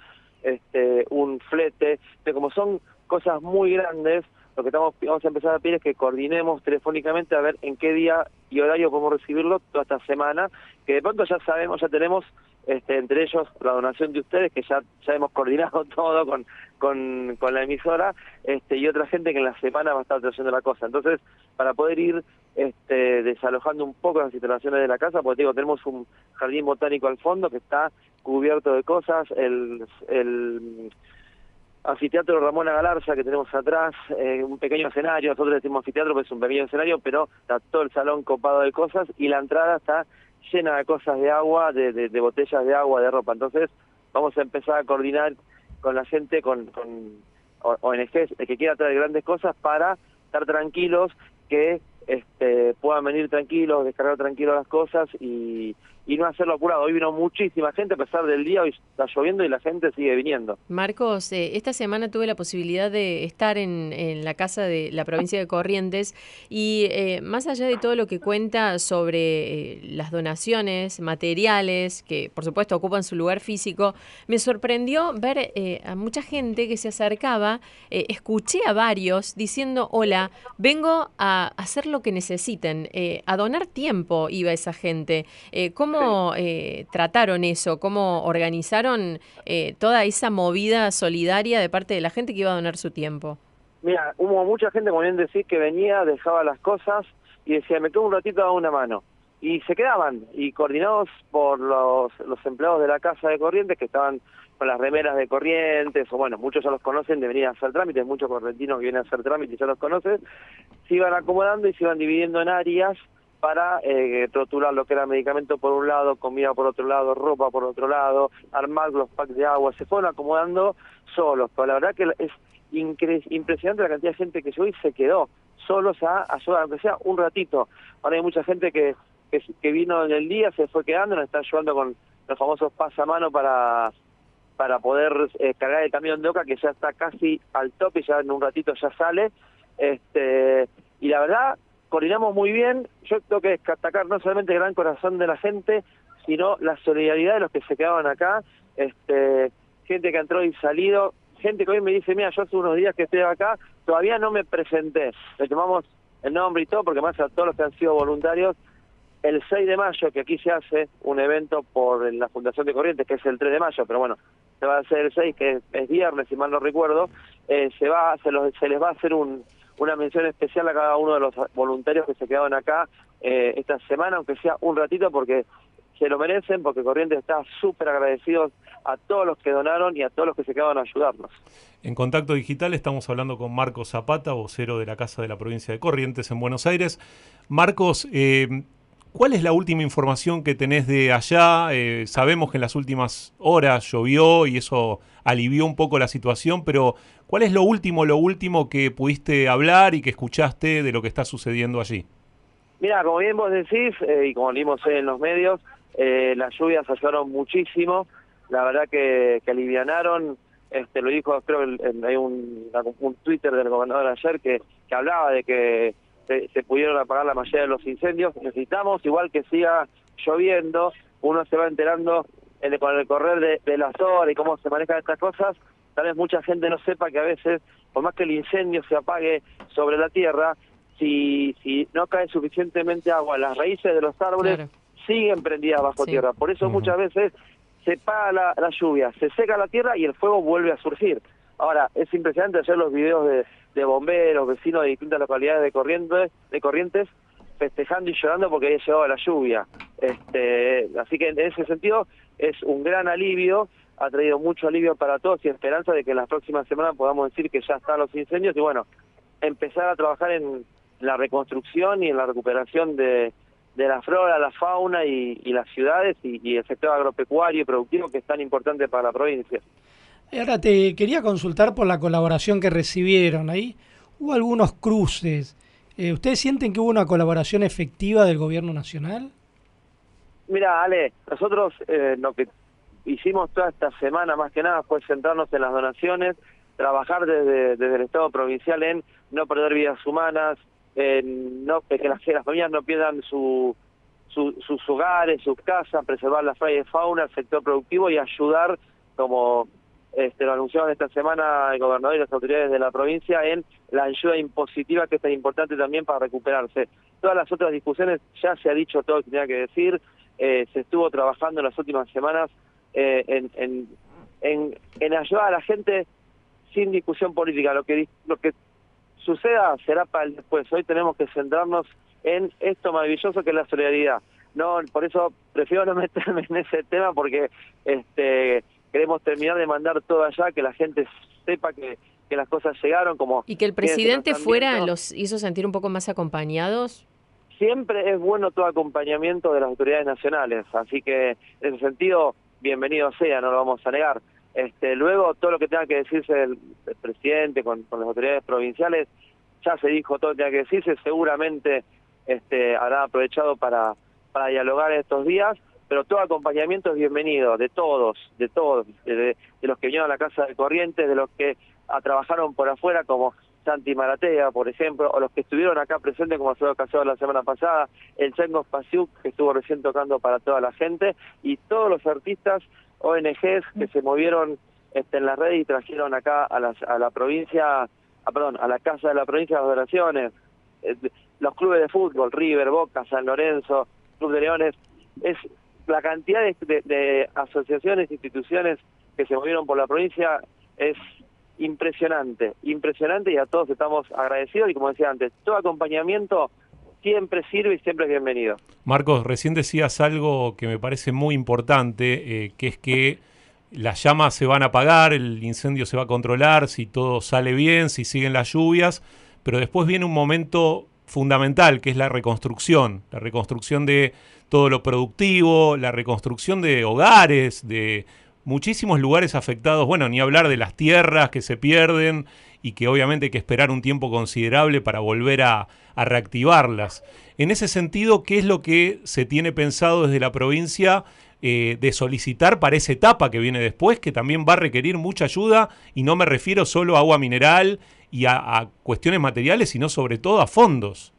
este, un flete, de como son cosas muy grandes, lo que estamos, vamos a empezar a pedir es que coordinemos telefónicamente a ver en qué día y horario podemos recibirlo toda esta semana, que de pronto ya sabemos, ya tenemos este, entre ellos la donación de ustedes, que ya, ya hemos coordinado todo con, con, con la emisora, este, y otra gente que en la semana va a estar trayendo la cosa. Entonces, para poder ir este, desalojando un poco las instalaciones de la casa, porque digo, tenemos un jardín botánico al fondo que está cubierto de cosas, el, el anfiteatro Ramona Galarza que tenemos atrás, eh, un pequeño escenario, nosotros decimos anfiteatro porque es un pequeño escenario, pero está todo el salón copado de cosas y la entrada está llena de cosas de agua, de, de- de botellas de agua, de ropa. Entonces vamos a empezar a coordinar con la gente, con, con ONGs, que quiera traer grandes cosas para estar tranquilos, que este, puedan venir tranquilos, descargar tranquilos las cosas y, y no hacerlo apurado. Hoy vino muchísima gente a pesar del día, hoy está lloviendo y la gente sigue viniendo. Marcos, eh, esta semana tuve la posibilidad de estar en, en la casa de la provincia de Corrientes y eh, más allá de todo lo que cuenta sobre eh, las donaciones, materiales, que por supuesto ocupan su lugar físico, me sorprendió ver a mucha gente que se acercaba, escuché a varios diciendo, hola, vengo a hacer lo que necesiten, a donar tiempo iba esa gente. Eh, ¿Cómo eh, trataron eso? ¿Cómo organizaron eh, toda esa movida solidaria de parte de la gente que iba a donar su tiempo? Mira, hubo mucha gente, como bien decís, que venía, dejaba las cosas y decía, me quedo un ratito a una mano. Y se quedaban, y coordinados por los, los empleados de la Casa de Corrientes, que estaban con las remeras de Corrientes, o bueno, muchos ya los conocen, de venir a hacer trámites, muchos correntinos que vienen a hacer trámites ya los conocen, se iban acomodando y se iban dividiendo en áreas para eh, rotular lo que era medicamento por un lado, comida por otro lado, ropa por otro lado, armar los packs de agua, se fueron acomodando solos, pero la verdad que es impresionante la cantidad de gente que llegó y se quedó solos a ayudar, aunque sea un ratito. Ahora hay mucha gente que, que, que vino en el día, se fue quedando, nos está ayudando con los famosos pasamano para para poder eh, cargar el camión de Oca que ya está casi al tope, ya en un ratito ya sale. Este, y la verdad, coordinamos muy bien. Yo tengo que destacar no solamente el gran corazón de la gente, sino la solidaridad de los que se quedaban acá. Este, gente que entró y salido, gente que hoy me dice, mira, yo hace unos días que estoy acá, todavía no me presenté. Le tomamos el nombre y todo, porque más a todos los que han sido voluntarios, el 6 de mayo, que aquí se hace un evento por la Fundación de Corrientes, que es el 3 de mayo, pero bueno, se va a hacer el 6, que es, es viernes, si mal no recuerdo, eh, se va se, los- se les va a hacer un, una mención especial a cada uno de los voluntarios que se quedaron acá eh, esta semana, aunque sea un ratito, porque se lo merecen, porque Corrientes está súper agradecidos a todos los que donaron y a todos los que se quedaron a ayudarnos. En Contacto Digital estamos hablando con Marcos Zapata, vocero de la Casa de la Provincia de Corrientes en Buenos Aires. Marcos, eh, ¿Cuál es la última información que tenés de allá? Eh, sabemos que en las últimas horas llovió y eso alivió un poco la situación, pero ¿cuál es lo último, lo último que pudiste hablar y que escuchaste de lo que está sucediendo allí? Mira, como bien vos decís, eh, y como leímos en los medios, eh, las lluvias ayudaron muchísimo, la verdad que, que alivianaron, este, lo dijo, creo, el- el- hay un, un Twitter del gobernador ayer que, que hablaba de que se, se pudieron apagar la mayoría de los incendios. Necesitamos, igual que siga lloviendo, uno se va enterando en el- con el correr de, de las horas y cómo se manejan estas cosas. Tal vez mucha gente no sepa que a veces, por más que el incendio se apague sobre la tierra, si, si no cae suficientemente agua, las raíces de los árboles Claro. siguen prendidas bajo Sí. tierra. Por eso muchas veces se paga la, la lluvia, se seca la tierra y el fuego vuelve a surgir. Ahora, es impresionante hacer los videos de, bomberos, vecinos de distintas localidades de Corrientes, de Corrientes festejando y llorando porque había llegado la lluvia. Este, así que en ese sentido es un gran alivio, ha traído mucho alivio para todos y esperanza de que en las próximas semanas podamos decir que ya están los incendios y bueno, empezar a trabajar en la reconstrucción y en la recuperación de, la flora, la fauna y, y las ciudades y, y el sector agropecuario y productivo que es tan importante para la provincia. Ahora te quería consultar por la colaboración que recibieron ahí. Hubo algunos cruces. Eh, ¿Ustedes sienten que hubo una colaboración efectiva del gobierno nacional? Mira, Ale, nosotros eh, lo que hicimos toda esta semana más que nada fue centrarnos en las donaciones, trabajar desde, desde el Estado provincial en no perder vidas humanas, en no que las, que las familias no pierdan su- sus hogares, sus casas, preservar la flora y fauna, el sector productivo y ayudar, como este, lo anunciaron esta semana el gobernador y las autoridades de la provincia, en la ayuda impositiva que es tan importante también para recuperarse. Todas las otras discusiones ya se ha dicho todo lo que tenía que decir, eh, se estuvo trabajando en las últimas semanas eh, en, en, en, en ayudar a la gente sin discusión política. Lo que, lo que suceda será para el después. Hoy tenemos que centrarnos en esto maravilloso que es la solidaridad. No, por eso prefiero no meterme en ese tema porque este queremos terminar de mandar todo allá, que la gente sepa que, que las cosas llegaron como Y que el presidente fuera los hizo sentir un poco más acompañados. siempre es bueno todo acompañamiento de las autoridades nacionales, así que en ese sentido, bienvenido sea, no lo vamos a negar. Este, luego, todo lo que tenga que decirse el, el presidente con, con las autoridades provinciales, ya se dijo todo lo que tenga que decirse, seguramente este, habrá aprovechado para, para dialogar estos días, pero todo acompañamiento es bienvenido, de todos, de todos, de, los que vinieron a la Casa de Corrientes, de los que trabajaron por afuera, como Santi Maratea, por ejemplo, o los que estuvieron acá presentes, como fue ocasión la semana pasada, el Chengos Pasiuk, que estuvo recién tocando para toda la gente, y todos los artistas, ONGs, que se movieron este, en las redes y trajeron acá a, las- a la provincia, ah, perdón, a la Casa de la Provincia de las Donaciones, eh, los clubes de fútbol, River, Boca, San Lorenzo, Club de Leones, es la cantidad de, de- de asociaciones, instituciones que se movieron por la provincia es impresionante, impresionante y a todos estamos agradecidos y como decía antes, todo acompañamiento siempre sirve y siempre es bienvenido. Marcos, recién decías algo que me parece muy importante, eh, que es que las llamas se van a apagar, el incendio se va a controlar, si todo sale bien, si siguen las lluvias, pero después viene un momento fundamental, que es la reconstrucción, la reconstrucción de todo lo productivo, la reconstrucción de hogares, de muchísimos lugares afectados, bueno, ni hablar de las tierras que se pierden y que obviamente hay que esperar un tiempo considerable para volver a, a reactivarlas. En ese sentido, ¿qué es lo que se tiene pensado desde la provincia eh, de solicitar para esa etapa que viene después, que también va a requerir mucha ayuda y no me refiero solo a agua mineral y a, cuestiones materiales, sino sobre todo a fondos?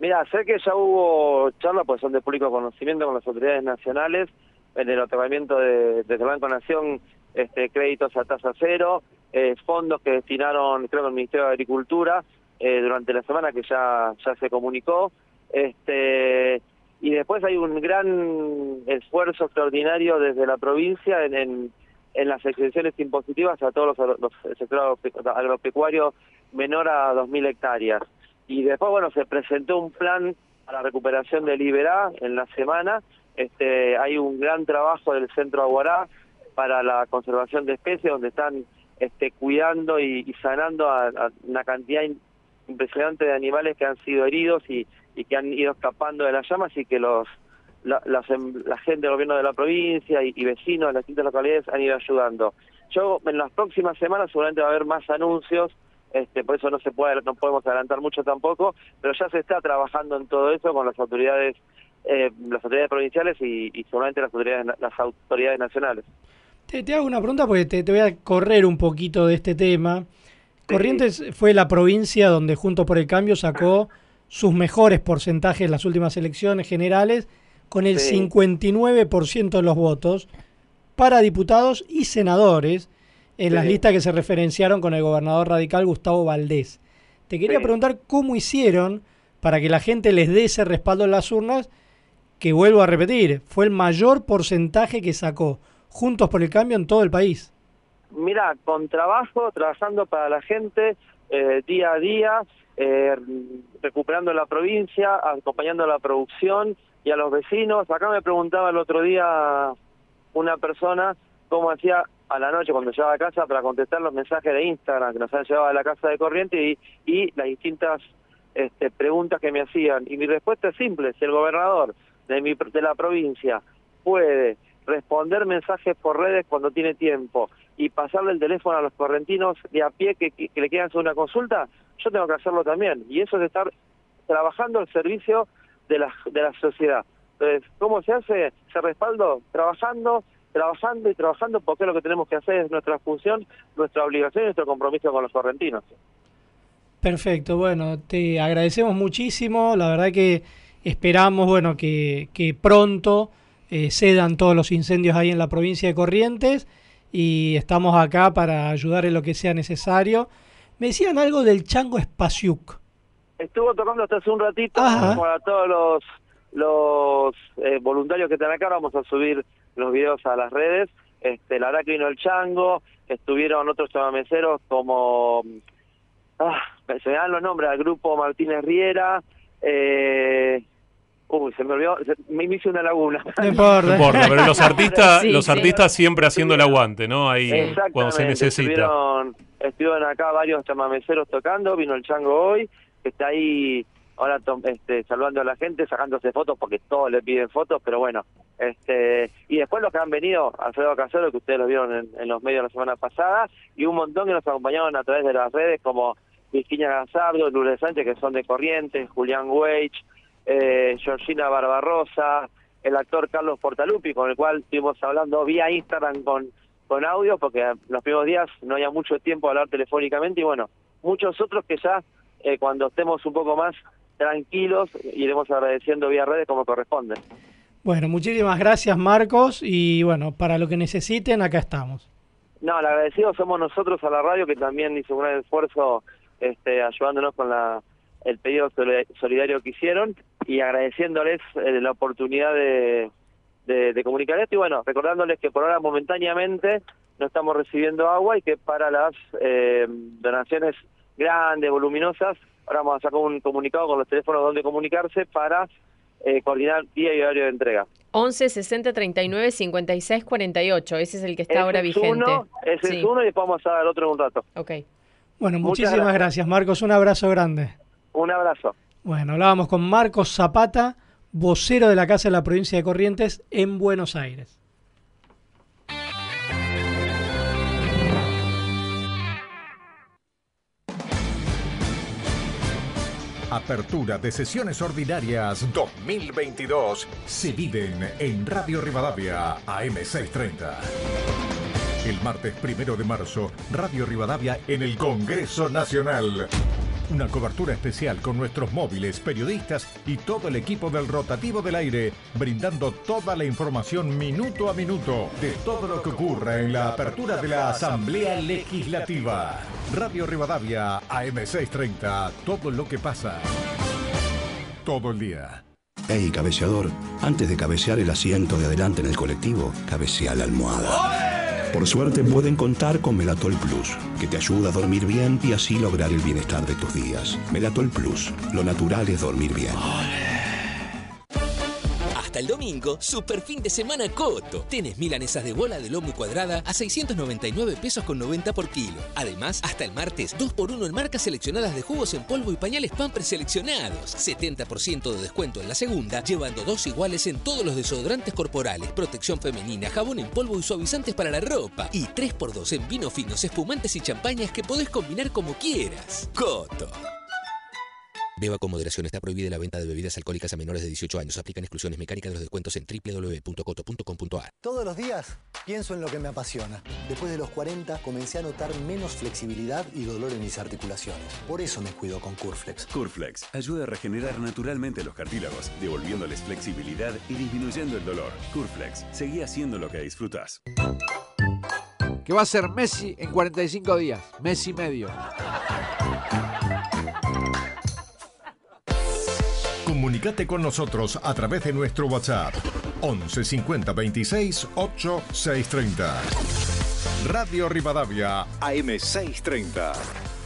Mira, sé que ya hubo charlas, pues son de público conocimiento con las autoridades nacionales, en el otorgamiento de, desde el Banco Nación este, créditos a tasa cero, eh, fondos que destinaron, creo que el Ministerio de Agricultura, eh, durante la semana que ya, ya se comunicó. Este, y después hay un gran esfuerzo extraordinario desde la provincia en, en, en las exenciones impositivas a todos los, los el sector agrope- agropecuario menor a 2.000 hectáreas. Y después, bueno, se presentó un plan para recuperación del Iberá en la semana. Este, hay un gran trabajo del Centro Aguará para la conservación de especies, donde están este, cuidando y, sanando a, a una cantidad impresionante de animales que han sido heridos y, y que han ido escapando de las llamas y que los la, em- la gente del gobierno de la provincia y, y vecinos de las distintas localidades han ido ayudando. Yo en las próximas semanas seguramente va a haber más anuncios, este, por eso no se puede, no podemos adelantar mucho tampoco, pero ya se está trabajando en todo eso con las autoridades, eh, las autoridades provinciales y, y seguramente las autoridades, las autoridades nacionales. Te, te hago una pregunta porque te, te voy a correr un poquito de este tema. Corrientes fue la provincia donde Juntos por el Cambio sacó sus mejores porcentajes en las últimas elecciones generales, con el Sí. 59% de los votos para diputados y senadores en las listas que se referenciaron con el gobernador radical Gustavo Valdés. Te quería Sí. preguntar cómo hicieron para que la gente les dé ese respaldo en las urnas, que vuelvo a repetir, fue el mayor porcentaje que sacó Juntos por el Cambio en todo el país. Mira, con trabajo, trabajando para la gente, eh, día a día, eh, recuperando la provincia, acompañando la producción y a los vecinos. Acá me preguntaba el otro día una persona cómo hacía a la noche cuando llegaba a casa para contestar los mensajes de Instagram que nos han llevado a la casa de corriente y, y las distintas este, preguntas que me hacían. Y mi respuesta es simple, si el gobernador de, mi, de la provincia puede responder mensajes por redes cuando tiene tiempo y pasarle el teléfono a los correntinos de a pie que, que- que le hacer una consulta, yo tengo que hacerlo también. Y eso es estar trabajando al servicio de la, de la sociedad. Entonces, ¿cómo se hace ese respaldo? Trabajando, trabajando y trabajando porque lo que tenemos que hacer, es nuestra función, nuestra obligación y nuestro compromiso con los correntinos. Perfecto, bueno, te agradecemos muchísimo, la verdad que esperamos, bueno, que, que pronto eh, cedan todos los incendios ahí en la provincia de Corrientes y estamos acá para ayudar en lo que sea necesario. Me decían algo del chango Espaciuc. Estuvo tocando hasta hace un ratito Ajá. para todos los los eh, voluntarios que están acá. Vamos a subir los videos a las redes. Este, la verdad que vino el chango, estuvieron otros chamameceros como ah, se me dan los nombres al grupo Martínez Riera. Eh, uy, se me olvidó, se- me hice una laguna. No importa. No importa, pero los artistas, Sí, los sí. artistas siempre haciendo el aguante, ¿no? Ahí cuando se necesita. Estuvieron, estuvieron acá varios chamameceros tocando, vino el chango hoy, que está ahí ahora este, saludando a la gente, sacándose fotos, porque todos le piden fotos, pero bueno. este Y después los que han venido, Alfredo Casero, que ustedes lo vieron en, los medios la semana pasada, y un montón que nos acompañaron a través de las redes, como Virginia Gazardo, Lourdes Sánchez, que son de Corrientes, Julián Weich, eh, Georgina Barbarosa, el actor Carlos Portalupi, con el cual estuvimos hablando vía Instagram con, con audio, porque los primeros días no había mucho tiempo de hablar telefónicamente, y bueno, muchos otros que ya eh, cuando estemos un poco más tranquilos iremos agradeciendo vía redes como corresponde. Bueno, muchísimas gracias Marcos y bueno, para lo que necesiten, acá estamos. No, el agradecido somos nosotros a la radio que también hizo un gran esfuerzo este, ayudándonos con la, el pedido soli- solidario que hicieron y agradeciéndoles eh, la oportunidad de, de, de comunicar esto y bueno, recordándoles que por ahora momentáneamente no estamos recibiendo agua y que para las eh, donaciones grandes, voluminosas, ahora vamos a sacar un comunicado con los teléfonos donde comunicarse para eh, coordinar día y horario de entrega. 11 60 39 56 48. Ese es el que está Ese ahora es vigente. uno, ese Sí. es uno y después vamos a dar otro en un rato. Ok. Bueno, Muchas muchísimas gracias. gracias Marcos, un abrazo grande. Un abrazo. Bueno, hablábamos con Marcos Zapata, vocero de la Casa de la Provincia de Corrientes en Buenos Aires. Apertura de sesiones ordinarias 2022 se viven en Radio Rivadavia AM630. El martes primero de marzo, Radio Rivadavia en el Congreso Nacional. Una cobertura especial con nuestros móviles, periodistas y todo el equipo del Rotativo del Aire, brindando toda la información minuto a minuto de todo lo que ocurra en la apertura de la Asamblea Legislativa. Radio Rivadavia AM630, todo lo que pasa. Todo el día. Hey, cabeceador, antes de cabecear el asiento de adelante en el colectivo, cabecea la almohada. Por suerte pueden contar con Melatol Plus, que te ayuda a dormir bien y así lograr el bienestar de tus días. Melatol Plus, lo natural es dormir bien. Hasta el domingo, super fin de semana Coto. Tenés milanesas de bola de lomo cuadrada a 699 pesos con 90 por kilo. Además, hasta el martes, 2x1 en marcas seleccionadas de jugos en polvo y pañales pan preseleccionados. 70% de descuento en la segunda, llevando dos iguales en todos los desodorantes corporales, protección femenina, jabón en polvo y suavizantes para la ropa. Y 3x2 en vinos finos, espumantes y champañas que podés combinar como quieras. Coto. Beba con moderación. Está prohibida la venta de bebidas alcohólicas a menores de 18 años. Aplican exclusiones mecánicas de los descuentos en www.coto.com.ar. Todos los días pienso en lo que me apasiona. Después de los 40 comencé a notar menos flexibilidad y dolor en mis articulaciones. Por eso me cuido con Curflex. Curflex ayuda a regenerar naturalmente los cartílagos, devolviéndoles flexibilidad y disminuyendo el dolor. Curflex, seguí haciendo lo que disfrutas. Que va a ser Messi en 45 días. Messi y medio. Comunicate con nosotros a través de nuestro WhatsApp 11 50 26 8 630. Radio Rivadavia AM630.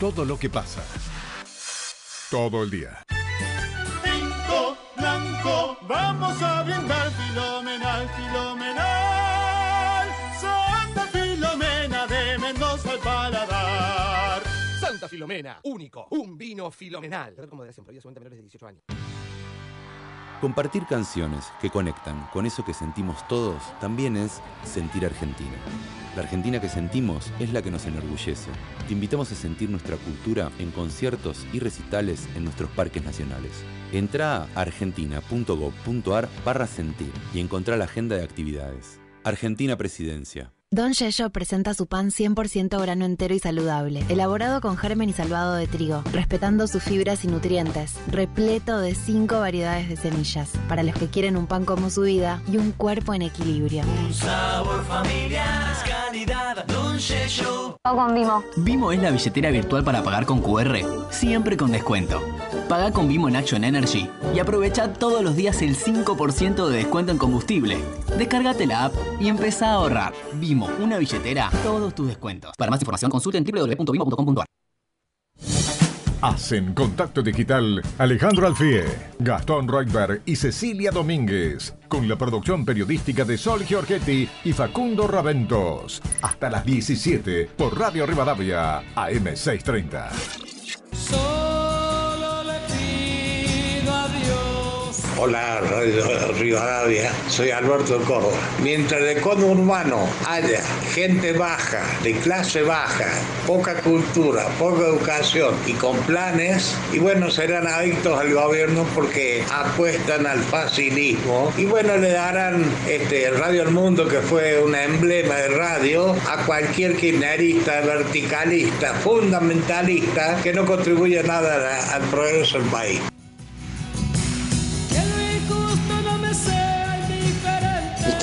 Todo lo que pasa. Todo el día. Tinto blanco, vamos a brindar filomenal, filomenal. Filomena, único, un vino filomenal. Beber con moderación, prohibida solamente a menores de 18 años. Compartir canciones que conectan con eso que sentimos todos también es sentir Argentina. La Argentina que sentimos es la que nos enorgullece. Te invitamos a sentir nuestra cultura en conciertos y recitales en nuestros parques nacionales. Entra a argentina.gov.ar barra sentir y encontrá la agenda de actividades. Argentina Presidencia. Don Yello presenta su pan 100% grano entero y saludable, elaborado con germen y salvado de trigo, respetando sus fibras y nutrientes, repleto de 5 variedades de semillas, para los que quieren un pan como su vida y un cuerpo en equilibrio. Un sabor familiar, es calidad, Don Yello. con Vimo. Vimo es la billetera virtual para pagar con QR, siempre con descuento. Paga con Vimo en Action Energy y aprovecha todos los días el 5% de descuento en combustible. Descárgate la app y empezá a ahorrar. Vimo, una billetera, todos tus descuentos. Para más información consulta en www.vimo.com.ar. Hacen contacto digital Alejandro Alfie, Gastón Reutberg y Cecilia Domínguez, con la producción periodística de Sol Giorgetti y Facundo Raventos. Hasta las 17 por Radio Rivadavia, AM630. Hola, Radio Rivadavia. Soy Alberto Córdoba. Mientras de cono urbano haya gente baja, de clase baja, poca cultura, poca educación y con planes, y bueno, serán adictos al gobierno porque apuestan al facilismo. Y bueno, le darán este, Radio El Mundo, que fue un emblema de radio, a cualquier kirchnerista, verticalista, fundamentalista, que no contribuye nada al progreso del país.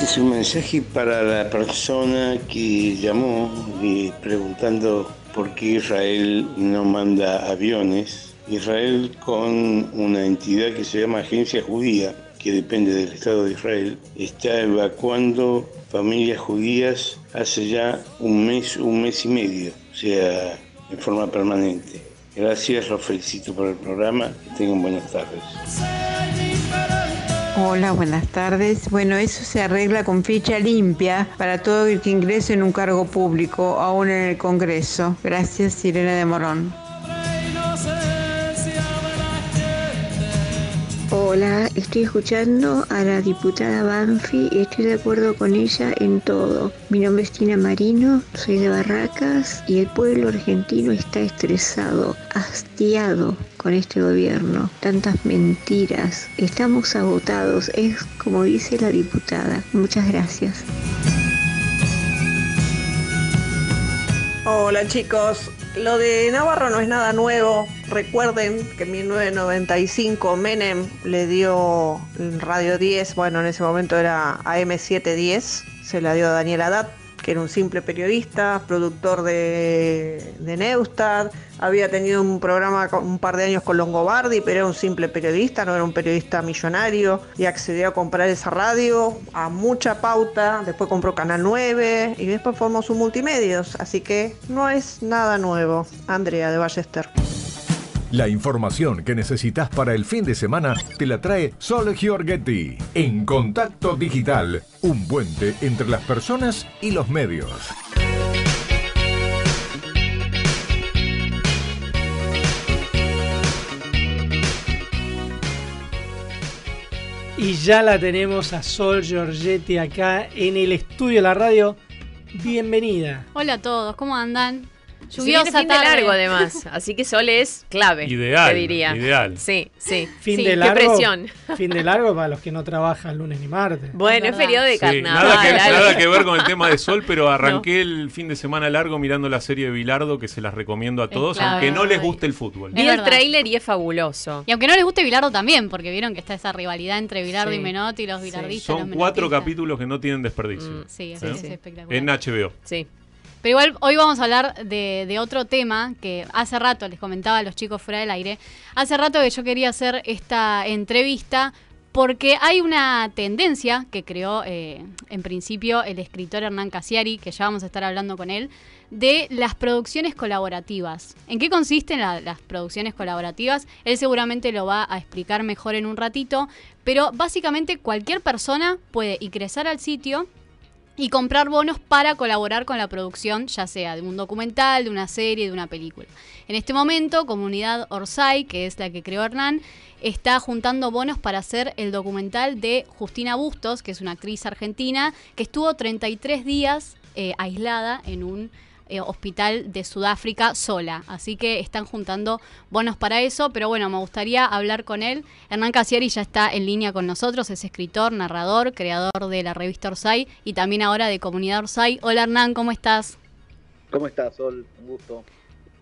Este es un mensaje para la persona que llamó y preguntando por qué Israel no manda aviones. Israel con una entidad que se llama Agencia Judía, que depende del Estado de Israel, está evacuando familias judías hace ya un mes, un mes y medio, o sea, en forma permanente. Gracias, los felicito por el programa, que tengan buenas tardes. Hola, buenas tardes. Bueno, eso se arregla con ficha limpia para todo el que ingrese en un cargo público, aún en el Congreso. Gracias, Irene de Morón. Hola, estoy escuchando a la diputada Banfi y estoy de acuerdo con ella en todo. Mi nombre es Tina Marino, soy de Barracas y el pueblo argentino está estresado, hastiado con este gobierno. Tantas mentiras. Estamos agotados, es como dice la diputada. Muchas gracias. Hola chicos, lo de Navarro no es nada nuevo. Recuerden que en 1995 Menem le dio Radio 10, bueno en ese momento era AM710, se la dio a Daniel Haddad, que era un simple periodista, productor de, de Neustad, había tenido un programa con- un par de años con Longobardi, pero era un simple periodista, no era un periodista millonario, y accedió a comprar esa radio a mucha pauta, después compró Canal 9 y después formó su multimedios, así que no es nada nuevo. Andrea de Ballester. La información que necesitas para el fin de semana te la trae Sol Giorgetti en Contacto Digital, un puente entre las personas y los medios. Y ya la tenemos a Sol Giorgetti acá en el estudio de la radio. Bienvenida. Hola a todos, ¿cómo andan? Viene fin de largo además, así que Sol es clave. Ideal, te diría. ideal. Sí, sí. Fin sí, de qué largo. presión. Fin de largo para los que no trabajan lunes ni martes. Bueno, es periodo de Sí, carnaval. nada, que, Ale. nada que ver con el tema de Sol, pero arranqué el fin de semana largo mirando la serie de Bilardo, que se las recomiendo a todos, clave. aunque no les guste el fútbol. Vi el tráiler y es fabuloso. Y aunque no les guste Bilardo también, porque vieron que está esa rivalidad entre Bilardo Sí. y Menotti, los bilardistas. Son los cuatro capítulos que no tienen desperdicio. Sí, es, es espectacular. En HBO. Sí. Pero igual hoy vamos a hablar de, otro tema que hace rato les comentaba a los chicos fuera del aire. Hace rato que yo quería hacer esta entrevista porque hay una tendencia que creó eh, en principio el escritor Hernán Casiari, que ya vamos a estar hablando con él, de las producciones colaborativas. ¿En qué consisten la- las producciones colaborativas? Él seguramente lo va a explicar mejor en un ratito, pero básicamente cualquier persona puede ingresar al sitio y comprar bonos para colaborar con la producción, ya sea de un documental, de una serie, de una película. En este momento, Comunidad Orsay, que es la que creó Hernán, está juntando bonos para hacer el documental de Justina Bustos, que es una actriz argentina, que estuvo 33 días eh, aislada en un eh, hospital de Sudáfrica sola. Así que están juntando bonos para eso, pero bueno, me gustaría hablar con él. Hernán Casiari ya está en línea con nosotros, es escritor, narrador, creador de la revista Orsay y también ahora de Comunidad Orsay. Hola Hernán, ¿cómo estás? ¿Cómo estás, Sol? Un gusto.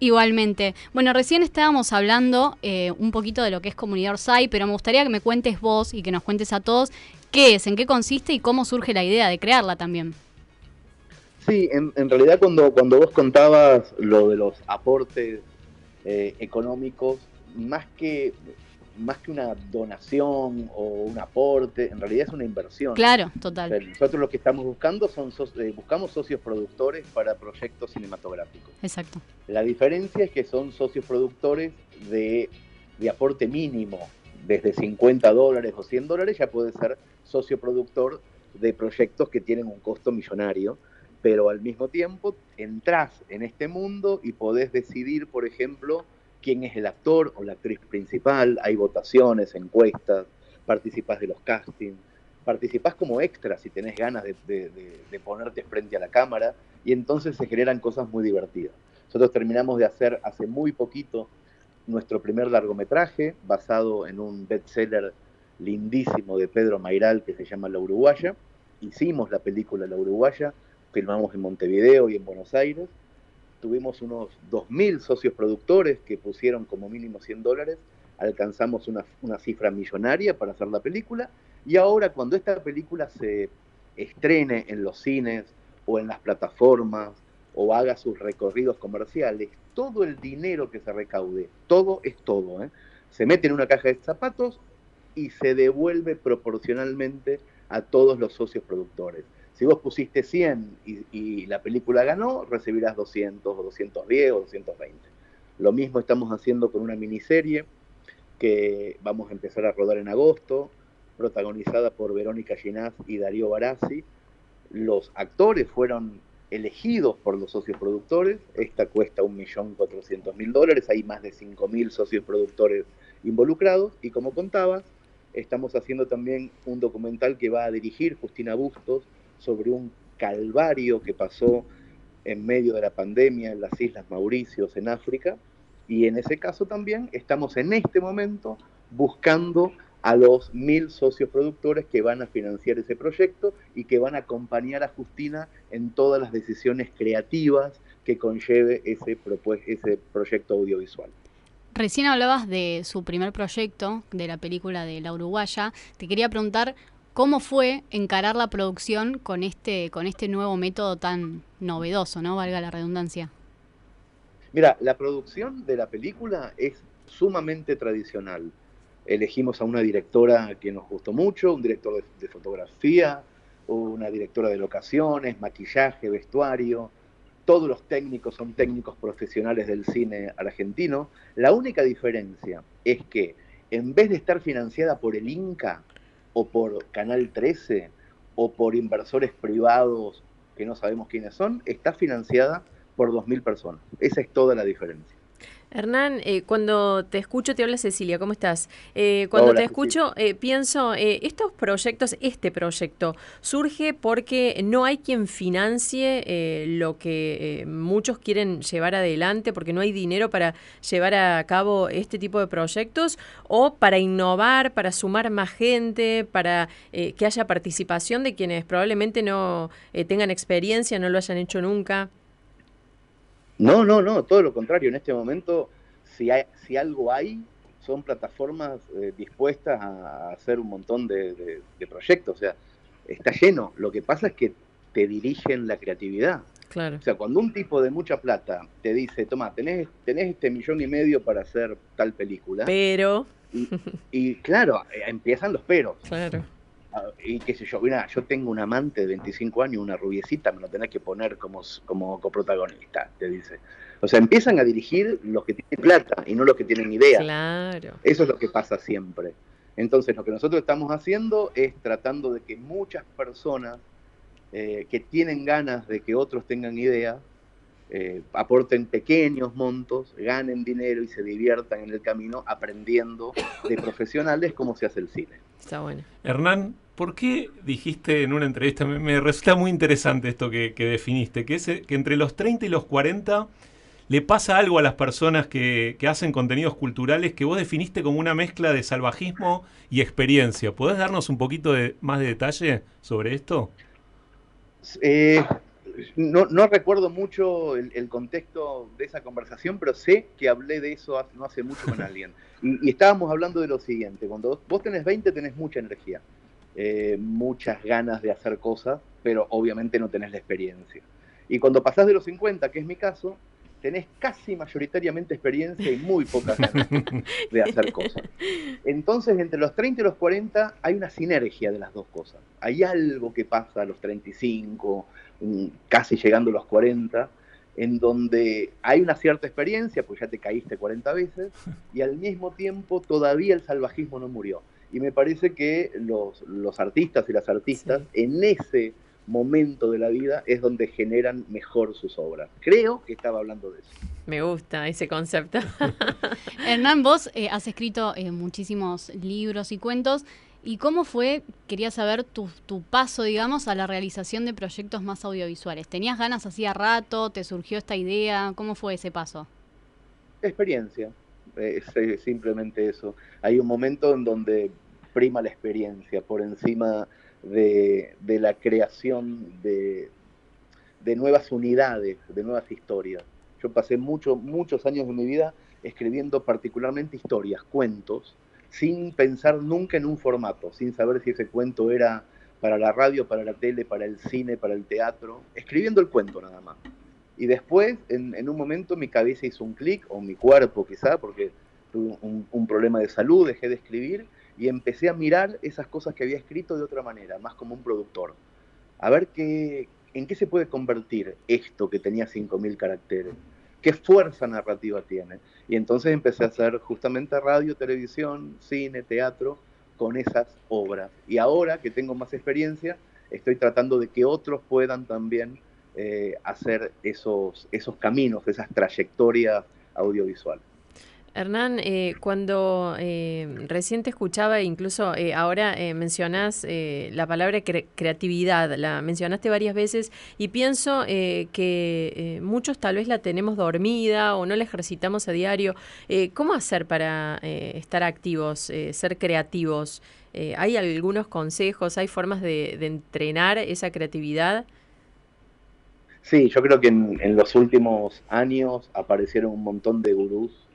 Igualmente. Bueno, recién estábamos hablando eh, un poquito de lo que es Comunidad Orsay, pero me gustaría que me cuentes vos y que nos cuentes a todos qué es, en qué consiste y cómo surge la idea de crearla también. Sí, en, en realidad cuando, cuando vos contabas lo de los aportes eh, económicos, más que, más que una donación o un aporte, en realidad es una inversión. Claro, O total. sea, nosotros lo que estamos buscando son so- eh, buscamos socios productores para proyectos cinematográficos. Exacto. La diferencia es que son socios productores de, de aporte mínimo, desde 50 dólares o 100 dólares ya puede ser socio productor de proyectos que tienen un costo millonario, pero al mismo tiempo entras en este mundo y podés decidir, por ejemplo, quién es el actor o la actriz principal, hay votaciones, encuestas, participás de los castings, participás como extra si tenés ganas de ponerte frente a la cámara y entonces se generan cosas muy divertidas. Nosotros terminamos de hacer hace muy poquito nuestro primer largometraje basado en un bestseller lindísimo de Pedro Mairal que se llama La Uruguaya. Hicimos la película La Uruguaya, filmamos en Montevideo y en Buenos Aires. Tuvimos unos 2.000 socios productores que pusieron como mínimo 100 dólares. Alcanzamos una, cifra millonaria para hacer la película. Y ahora cuando esta película se estrene en los cines o en las plataformas o haga sus recorridos comerciales, todo el dinero que se recaude, todo es todo, ¿eh? se mete en una caja de zapatos y se devuelve proporcionalmente a todos los socios productores. Si vos pusiste 100 y, la película ganó, recibirás 200 o 210 o 220. Lo mismo estamos haciendo con una miniserie que vamos a empezar a rodar en agosto, protagonizada por Verónica Ginás y Darío Barassi. Los actores fueron elegidos por los socios productores. Esta cuesta 1.400.000 dólares. Hay más de 5.000 socios productores involucrados. Y como contabas, estamos haciendo también un documental que va a dirigir Justina Bustos sobre un calvario que pasó en medio de la pandemia en las Islas Mauricios, en África. Y en ese caso también estamos en este momento buscando a los mil socios productores que van a financiar ese proyecto y que van a acompañar a Justina en todas las decisiones creativas que conlleve ese, ese proyecto audiovisual. Recién hablabas de su primer proyecto, de la película de La Uruguaya. Te quería preguntar cómo fue encarar la producción con este, con este nuevo método tan novedoso, ¿no? Valga la redundancia. Mira, la producción de la película es sumamente tradicional. Elegimos a una directora que nos gustó mucho, un director de, de fotografía, una directora de locaciones, maquillaje, vestuario, todos los técnicos son técnicos profesionales del cine argentino. La única diferencia es que en vez de estar financiada por el Inca o por Canal 13 o por inversores privados que no sabemos quiénes son, está financiada por 2.000 personas. Esa es toda la diferencia. Hernán, eh, cuando te escucho, te habla Cecilia, ¿cómo estás? Eh, cuando Hola, te escucho, eh, pienso, eh, estos proyectos, este proyecto, surge porque no hay quien financie eh, lo que eh, muchos quieren llevar adelante, porque no hay dinero para llevar a cabo este tipo de proyectos, o para innovar, para sumar más gente, para eh, que haya participación de quienes probablemente no eh, tengan experiencia, no lo hayan hecho nunca. No, no, no, todo lo contrario. En este momento, si, hay, si algo hay, son plataformas eh, dispuestas a hacer un montón de, de- de proyectos. O sea, está lleno. Lo que pasa es que te dirigen la creatividad. Claro. O sea, cuando un tipo de mucha plata te dice, toma, tenés, tenés este millón y medio para hacer tal película. Pero. Y, y claro, eh, empiezan los peros. Claro. Y qué sé yo, mira, yo tengo un amante de 25 años, una rubiecita, me lo tenés que poner como, como coprotagonista, te dice. O sea, empiezan a dirigir los que tienen plata y no los que tienen idea. Claro. Eso es lo que pasa siempre. Entonces, lo que nosotros estamos haciendo es tratando de que muchas personas eh, que tienen ganas de que otros tengan ideas, eh, aporten pequeños montos, ganen dinero y se diviertan en el camino aprendiendo de profesionales cómo se hace el cine. Está bueno. Hernán, ¿por qué dijiste en una entrevista, me, me resulta muy interesante esto que, que definiste, que es eh, que entre los 30 y los 40 le pasa algo a las personas que, que hacen contenidos culturales que vos definiste como una mezcla de salvajismo y experiencia? ¿Podés darnos un poquito de, más de detalle sobre esto? Eh, no, no recuerdo mucho el, el contexto de esa conversación, pero sé que hablé de eso hace- no hace mucho con alguien. Y, y estábamos hablando de lo siguiente, cuando vos, vos tenés 20 tenés mucha energía, eh, muchas ganas de hacer cosas, pero obviamente no tenés la experiencia. Y cuando pasás de los 50, que es mi caso, tenés casi mayoritariamente experiencia y muy pocas ganas de hacer cosas. Entonces, entre los 30 y los 40 hay una sinergia de las dos cosas. Hay algo que pasa a los 35, mm, casi llegando a los 40, en donde hay una cierta experiencia, pues ya te caíste 40 veces, y al mismo tiempo todavía el salvajismo no murió. Y me parece que los, los artistas y las artistas en ese momento de la vida es donde generan mejor sus obras. Creo que estaba hablando de eso. Me gusta ese concepto. Hernán, vos eh, has escrito eh, muchísimos libros y cuentos. ¿Y cómo fue, quería saber, tu, tu paso, digamos, a la realización de proyectos más audiovisuales? ¿Tenías ganas hacía rato? ¿Te surgió esta idea? ¿Cómo fue ese paso? Experiencia, eh, es simplemente eso. Hay un momento en donde prima la experiencia por encima de, la creación de, nuevas unidades, de nuevas historias. Yo pasé mucho, muchos años de mi vida escribiendo particularmente historias, cuentos, sin pensar nunca en un formato, sin saber si ese cuento era para la radio, para la tele, para el cine, para el teatro, escribiendo el cuento nada más. Y después, en, un momento, mi cabeza hizo un clic, o mi cuerpo quizá, porque tuve un problema de salud, dejé de escribir, y empecé a mirar esas cosas que había escrito de otra manera, más como un productor. A ver qué, en qué se puede convertir esto que tenía 5.000 caracteres, qué fuerza narrativa tiene. Y entonces empecé a hacer justamente radio, televisión, cine, teatro, con esas obras. Y ahora que tengo más experiencia, estoy tratando de que otros puedan también eh, hacer esos, esos caminos, esas trayectorias audiovisuales. Hernán, eh, cuando eh, recién te escuchaba, incluso eh, ahora eh, mencionás eh, la palabra cre- creatividad, la mencionaste varias veces y pienso que muchos tal vez la tenemos dormida o no la ejercitamos a diario. ¿Cómo hacer para estar activos, ser creativos? ¿Hay algunos consejos, hay formas de, de entrenar esa creatividad? Sí, yo creo que en, en los últimos años aparecieron un montón de gurús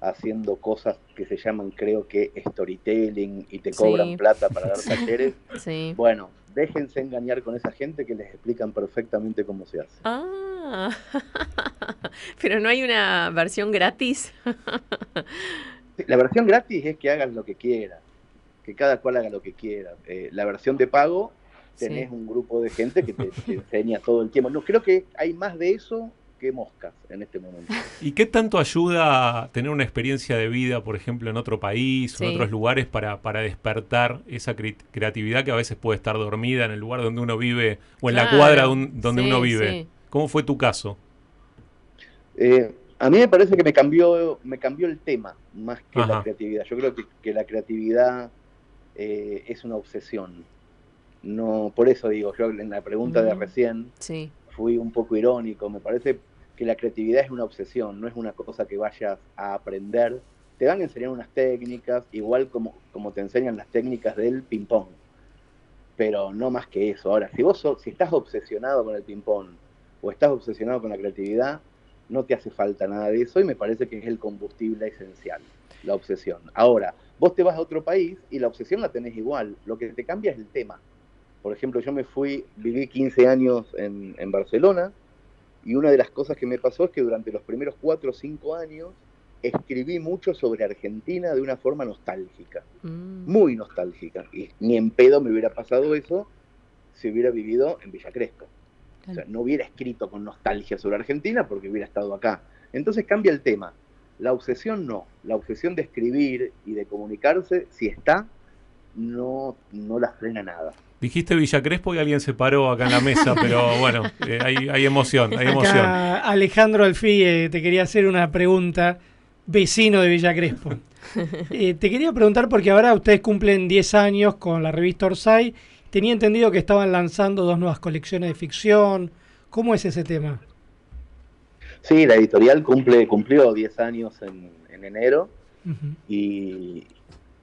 haciendo cosas que se llaman, creo que, storytelling y te cobran Sí. plata para dar talleres. Sí. Bueno, déjense engañar con esa gente que les explican perfectamente cómo se hace. Ah, pero no hay una versión gratis. La versión gratis es que hagan lo que quieran, que cada cual haga lo que quiera. Eh, la versión de pago tenés un grupo de gente que te, te enseña todo el tiempo. No, creo que hay más de eso que moscas en este momento. ¿Y qué tanto ayuda a tener una experiencia de vida, por ejemplo, en otro país o en otros lugares para, para despertar esa cre- creatividad que a veces puede estar dormida en el lugar donde uno vive o en la cuadra un- donde sí, uno vive? sí. ¿Cómo fue tu caso? Eh, a mí me parece que me cambió, me cambió el tema más que Ajá. la creatividad. Yo creo que, que la creatividad eh, es una obsesión. No, por eso digo, yo en la pregunta de Mm. recién Sí. Fui un poco irónico. Me parece que la creatividad es una obsesión, no es una cosa que vayas a aprender. Te van a enseñar unas técnicas, igual como, como te enseñan las técnicas del ping-pong. Pero no más que eso. Ahora, si vos si estás obsesionado con el ping-pong o estás obsesionado con la creatividad, no te hace falta nada de eso y me parece que es el combustible esencial, la obsesión. Ahora, vos te vas a otro país y la obsesión la tenés igual, lo que te cambia es el tema. Por ejemplo, yo me fui, viví 15 años en, en Barcelona y una de las cosas que me pasó es que durante los primeros 4 o 5 años escribí mucho sobre Argentina de una forma nostálgica, Mm. muy nostálgica. Y ni en pedo me hubiera pasado eso si hubiera vivido en Villa Crespo. O sea, no hubiera escrito con nostalgia sobre Argentina porque hubiera estado acá. Entonces cambia el tema. La obsesión no. La obsesión de escribir y de comunicarse, si está, no, no la frena nada. Dijiste Villa Crespo y alguien se paró acá en la mesa, pero bueno, eh, hay, hay emoción, hay emoción. Acá Alejandro Alfí eh, te quería hacer una pregunta, vecino de Villa Crespo. Eh, te quería preguntar porque ahora ustedes cumplen 10 años con la revista Orsay. Tenía entendido que estaban lanzando dos nuevas colecciones de ficción. ¿Cómo es ese tema? Sí, la editorial cumple, cumplió 10 años en, en enero y,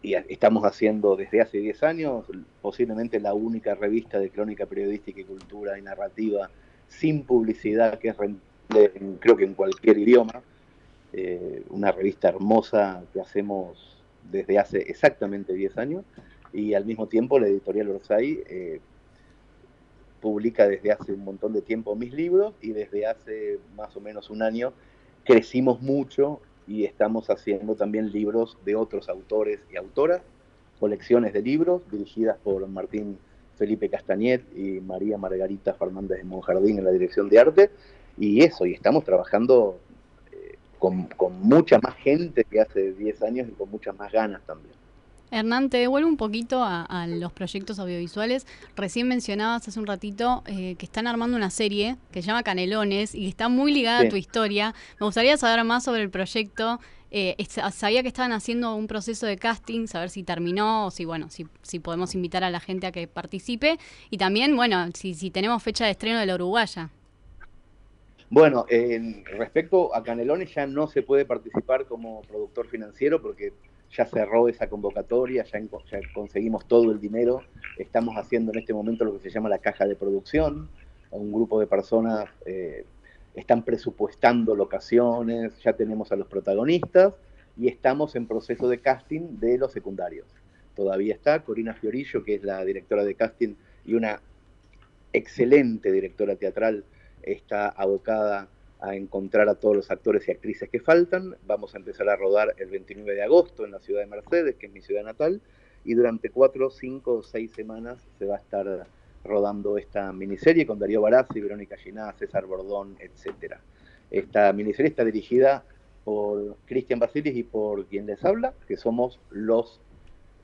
y estamos haciendo desde hace 10 años posiblemente la única revista de crónica periodística y cultura y narrativa sin publicidad que es rentable en- creo que en cualquier idioma. Eh, una revista hermosa que hacemos desde hace exactamente 10 años y al mismo tiempo la editorial Orsay eh, publica desde hace un montón de tiempo mis libros y desde hace más o menos un año crecimos mucho y estamos haciendo también libros de otros autores y autoras, colecciones de libros dirigidas por Martín Felipe Castañet y María Margarita Fernández de Monjardín en la dirección de arte y eso, y estamos trabajando eh, con, con mucha más gente que hace 10 años y con muchas más ganas también. Hernán, te devuelvo un poquito a, a los proyectos audiovisuales. Recién mencionabas hace un ratito eh, que están armando una serie que se llama Canelones y que está muy ligada Sí. a tu historia. Me gustaría saber más sobre el proyecto. Eh, es- sabía que estaban haciendo un proceso de casting, saber si terminó o si, bueno, si, si podemos invitar a la gente a que participe. Y también, bueno, si, si tenemos fecha de estreno de la Uruguaya. Bueno, en respecto a Canelones ya no se puede participar como productor financiero porque ya cerró esa convocatoria, ya, ya conseguimos todo el dinero. Estamos haciendo en este momento lo que se llama la caja de producción. Un grupo de personas eh, están presupuestando locaciones, ya tenemos a los protagonistas y estamos en proceso de casting de los secundarios. Todavía está Corina Fiorillo, que es la directora de casting y una excelente directora teatral, está abocada a encontrar a todos los actores y actrices que faltan. Vamos a empezar a rodar el 29 de agosto en la ciudad de Mercedes, que es mi ciudad natal, y durante cuatro, cinco o seis semanas se va a estar rodando esta miniserie con Darío Barazzi, Verónica Giná, César Bordón, etcétera. Esta miniserie está dirigida por Cristian Basilis y por quien les habla, que somos los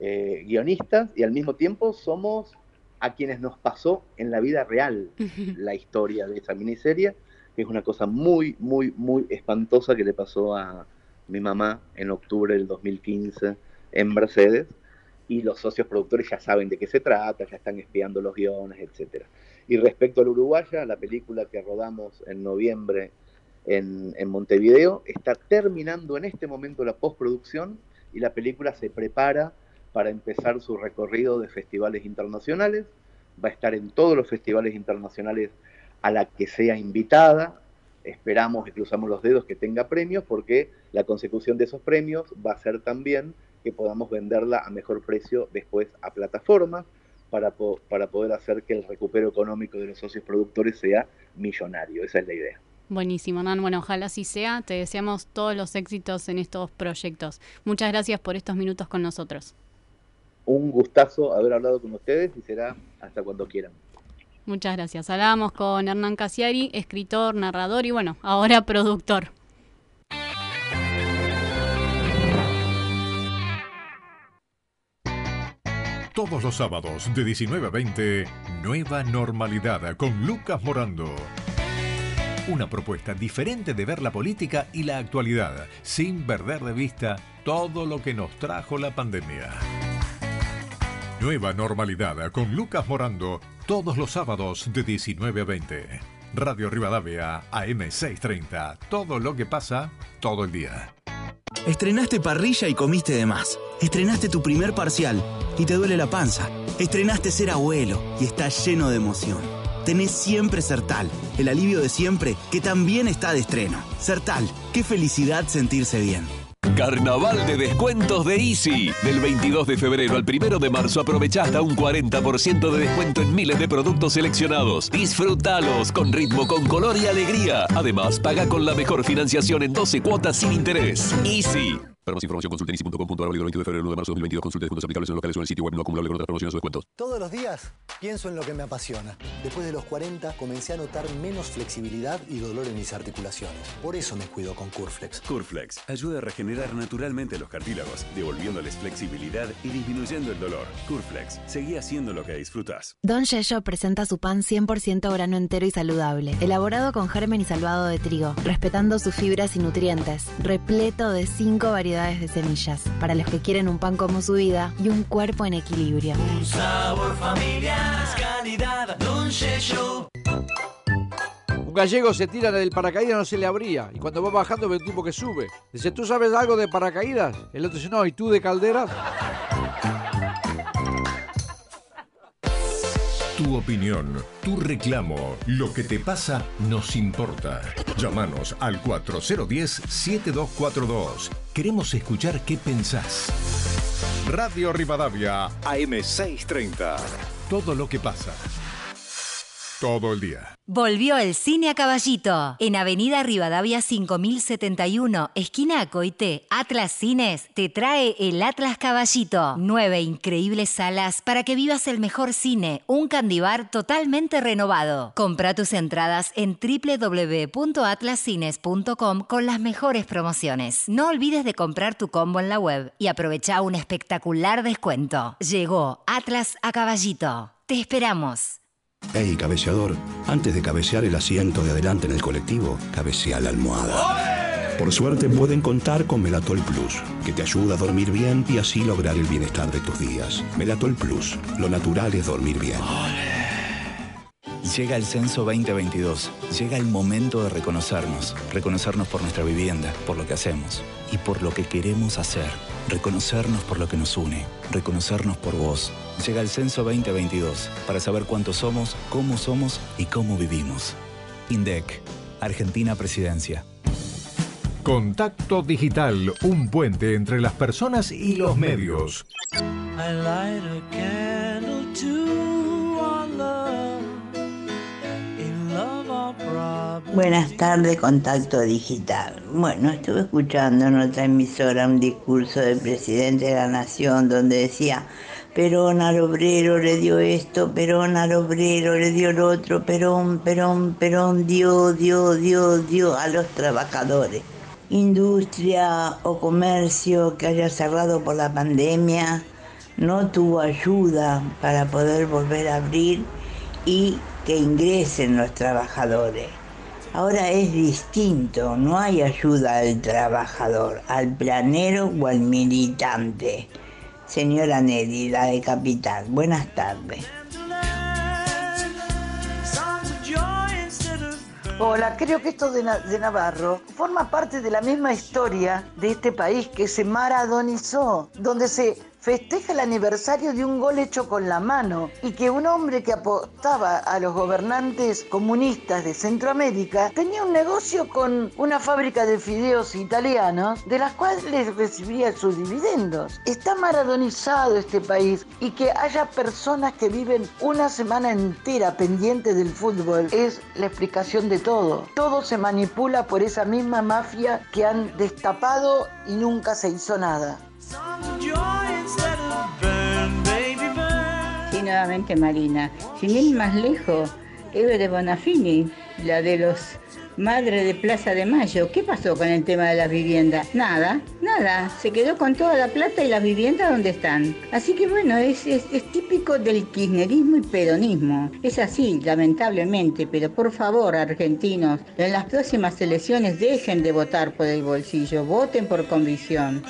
eh, guionistas y al mismo tiempo somos a quienes nos pasó en la vida real la historia de esa miniserie, que es una cosa muy, muy, muy espantosa que le pasó a mi mamá en octubre del 2015 en Mercedes, y los socios productores ya saben de qué se trata, ya están espiando los guiones, etcétera. Y respecto a la Uruguaya, la película que rodamos en noviembre en, en Montevideo está terminando en este momento la postproducción y la película se prepara para empezar su recorrido de festivales internacionales. Va a estar en todos los festivales internacionales a la que sea invitada. Esperamos y cruzamos los dedos que tenga premios porque la consecución de esos premios va a ser también que podamos venderla a mejor precio después a plataformas para, po- para poder hacer que el recupero económico de los socios productores sea millonario. Esa es la idea. Buenísimo, Hernán. Bueno, ojalá así sea. Te deseamos todos los éxitos en estos proyectos. Muchas gracias por estos minutos con nosotros. un gustazo haber hablado con ustedes y será hasta cuando quieran. Muchas gracias. Hablábamos con Hernán Casiari, escritor, narrador y bueno, ahora productor. Todos los sábados de 19 a 20, Nueva Normalidad con Lucas Morando. Una propuesta diferente de ver la política y la actualidad, sin perder de vista todo lo que nos trajo la pandemia. Nueva Normalidad con Lucas Morando, todos los sábados de 19 a 20. Radio Rivadavia, AM630. Todo lo que pasa, todo el día. Estrenaste parrilla y comiste de más. Estrenaste tu primer parcial y te duele la panza. Estrenaste ser abuelo y estás lleno de emoción. Tenés siempre Sertal, el alivio de siempre que también está de estreno. Sertal, qué felicidad sentirse bien. Carnaval de descuentos de Easy. Del 22 de febrero al 1 de marzo aprovecha hasta un 40% de descuento en miles de productos seleccionados. Disfrútalos con ritmo, con color y alegría. Además, paga con la mejor financiación en 12 cuotas sin interés. Easy. Para más información consulte easy.com.ar válido 22 de febrero 1 de marzo 2022. Consulte descuentos aplicables en locales o en el sitio web no acumulable con otras promociones o descuentos. Todos los días pienso en lo que me apasiona. Después de los 40 comencé a notar menos flexibilidad y dolor en mis articulaciones. Por eso me cuido con Curflex. Curflex ayuda a regenerar naturalmente los cartílagos, devolviéndoles flexibilidad y disminuyendo el dolor. Curflex, seguí haciendo lo que disfrutas. Don Yello presenta su pan 100% grano entero y saludable, elaborado con germen y salvado de trigo, respetando sus fibras y nutrientes, repleto de 5 variedades de semillas, para los que quieren un pan como su vida y un cuerpo en equilibrio. Un sabor familiar, es calidad, Don Yello. Un gallego se tira del paracaídas no se le abría y cuando va bajando ve un tipo que sube. Dice, ¿tú sabes algo de paracaídas? El otro dice, no, ¿y tú de calderas? Tu opinión, tu reclamo, lo que te pasa nos importa. Llámanos al 4010-7242. Queremos escuchar qué pensás. Radio Rivadavia, AM630. Todo lo que pasa. Todo el día. Volvió el cine a caballito. En Avenida Rivadavia 5071, esquina Acoite, Atlas Cines te trae el Atlas Caballito. Nueve increíbles salas para que vivas el mejor cine. Un candibar totalmente renovado. Compra tus entradas en www.atlascines.com con las mejores promociones. No olvides de comprar tu combo en la web y aprovecha un espectacular descuento. Llegó Atlas a caballito. Te esperamos. Hey, cabeceador, antes de cabecear el asiento de adelante en el colectivo, cabecea la almohada. Por suerte pueden contar con Melatol Plus, que te ayuda a dormir bien y así lograr el bienestar de tus días. Melatol Plus, lo natural es dormir bien. Llega el censo 2022. Llega el momento de reconocernos. Reconocernos por nuestra vivienda, por lo que hacemos y por lo que queremos hacer. Reconocernos por lo que nos une. Reconocernos por vos. Llega el censo 2022 para saber cuántos somos, cómo somos y cómo vivimos. INDEC, Argentina Presidencia. Contacto Digital, un puente entre las personas y los medios. I light a candle to our love. Buenas tardes, Contacto Digital. Bueno, estuve escuchando en otra emisora un discurso del presidente de la Nación donde decía, Perón al obrero le dio esto, Perón al obrero le dio lo otro, Perón, Perón, Perón dio, dio, dio, dio a los trabajadores. Industria o comercio que haya cerrado por la pandemia no tuvo ayuda para poder volver a abrir y que ingresen los trabajadores. Ahora es distinto, no hay ayuda al trabajador, al planero o al militante. Señora Nelly, la de Capital, buenas tardes. Hola, creo que esto de, de Navarro forma parte de la misma historia de este país que se maradonizó, donde se festeja el aniversario de un gol hecho con la mano y que un hombre que apostaba a los gobernantes comunistas de Centroamérica tenía un negocio con una fábrica de fideos italianos de las cuales recibía sus dividendos. Está maradonizado este país y que haya personas que viven una semana entera pendiente del fútbol es la explicación de todo. Todo se manipula por esa misma mafia que han destapado y nunca se hizo nada. Y nuevamente Marina, sin ir más lejos, Eve de Bonafini, la de los Madre de Plaza de Mayo. ¿Qué pasó con el tema de las viviendas? Nada, nada. Se quedó con toda la plata y las viviendas donde están. Así que bueno, es, es- típico del kirchnerismo y peronismo. Es así, lamentablemente, pero por favor, argentinos, en las próximas elecciones dejen de votar por el bolsillo, voten por convicción.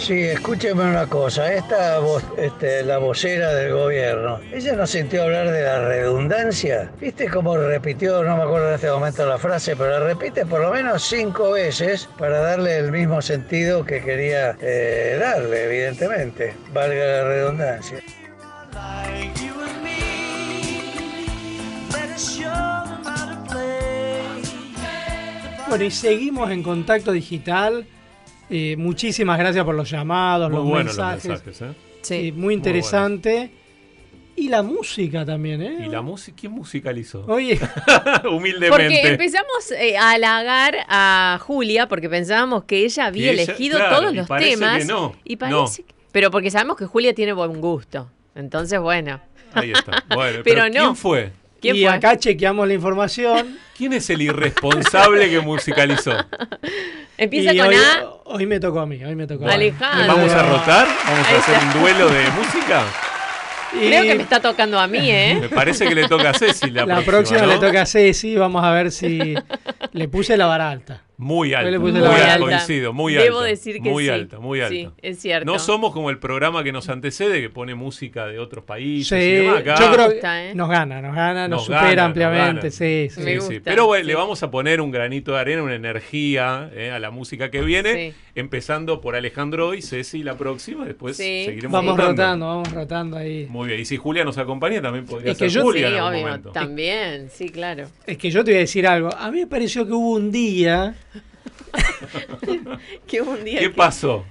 Sí, escúcheme una cosa, esta voz, este, la vocera del gobierno, ella no sintió hablar de la redundancia. ¿Viste cómo repitió, no me acuerdo en este momento la frase, pero la repite por lo menos cinco veces para darle el mismo sentido que quería eh, darle, evidentemente, valga la redundancia. Bueno, y seguimos en contacto digital. Eh, muchísimas gracias por los llamados, Muy los buenos mensajes. los mensajes, ¿eh? Sí, muy Muy interesante. Y la música también, ¿eh? ¿Y la música? ¿Quién musicalizó? Oye, humildemente. Porque empezamos eh, a halagar a Julia porque pensábamos que ella había ella- elegido claro, todos y los parece temas. que no, Y no. parece que- Pero porque sabemos que Julia tiene buen gusto. Entonces, bueno. Ahí está. Bueno, Pero pero, no. ¿quién fue? ¿Quién y fue? acá chequeamos la información. ¿Quién es el irresponsable que musicalizó? Empieza y con hoy, A. hoy me tocó a mí, hoy me tocó a mí. Alejandro. ¿Vamos a rotar? ¿Vamos a hacer un duelo de música? Creo que me está tocando a mí, ¿eh? Me parece que le toca a Ceci la, La próxima ¿no? le toca a Ceci, vamos a ver si le puse la vara alta. Muy alta. Muy alta, alta. coincido, muy Debo alta. decir que muy sí. alta, muy alta. Sí, es cierto. No somos como el programa que nos antecede, que pone música de otros países Sí, y demás. Acá yo creo gusta, ¿eh? que nos gana, nos gana, nos, nos supera nos ampliamente, ganan. sí, sí. Me Sí, sí. gusta, Pero bueno, sí. le vamos a poner un granito de arena, una energía eh, a la música que viene, Sí. empezando por Alejandro y Ceci la próxima, después Sí. seguiremos Vamos rotando. rotando, vamos rotando ahí. Muy bien, y si Julia nos acompaña también podría Es que ser yo- Julia Sí, en algún obvio. momento. También, sí, claro. Es que yo te voy a decir algo. A mí me pareció que hubo un día. Que un día. ¿Qué que- pasó?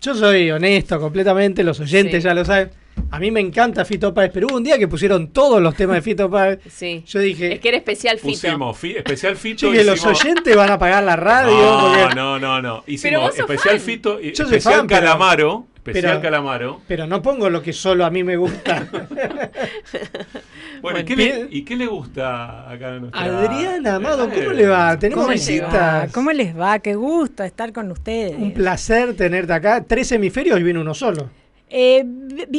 Yo soy honesto completamente, los oyentes Sí. ya lo saben. A mí me encanta Fito Páez, pero hubo un día que pusieron todos los temas de Fito Páez. Sí. Yo dije, Es que era especial Fito. Pusimos fi- especial Fito. que los oyentes van a pagar la radio. No, porque- no, no, no. Pero Hicimos vos sos especial fan. Fito y Yo soy especial fan, pero- Calamaro. Especial pero- Calamaro. Pero no pongo lo que solo a mí me gusta. Bueno, ¿y, Bueno, qué le, ¿y qué le gusta acá a nuestra... Adriana, Amado, ¿cómo le va? Tenemos ¿Cómo visitas. ¿Cómo les va? Qué gusto estar con ustedes. Un placer tenerte acá. Tres hemisferios y viene uno solo. Eh,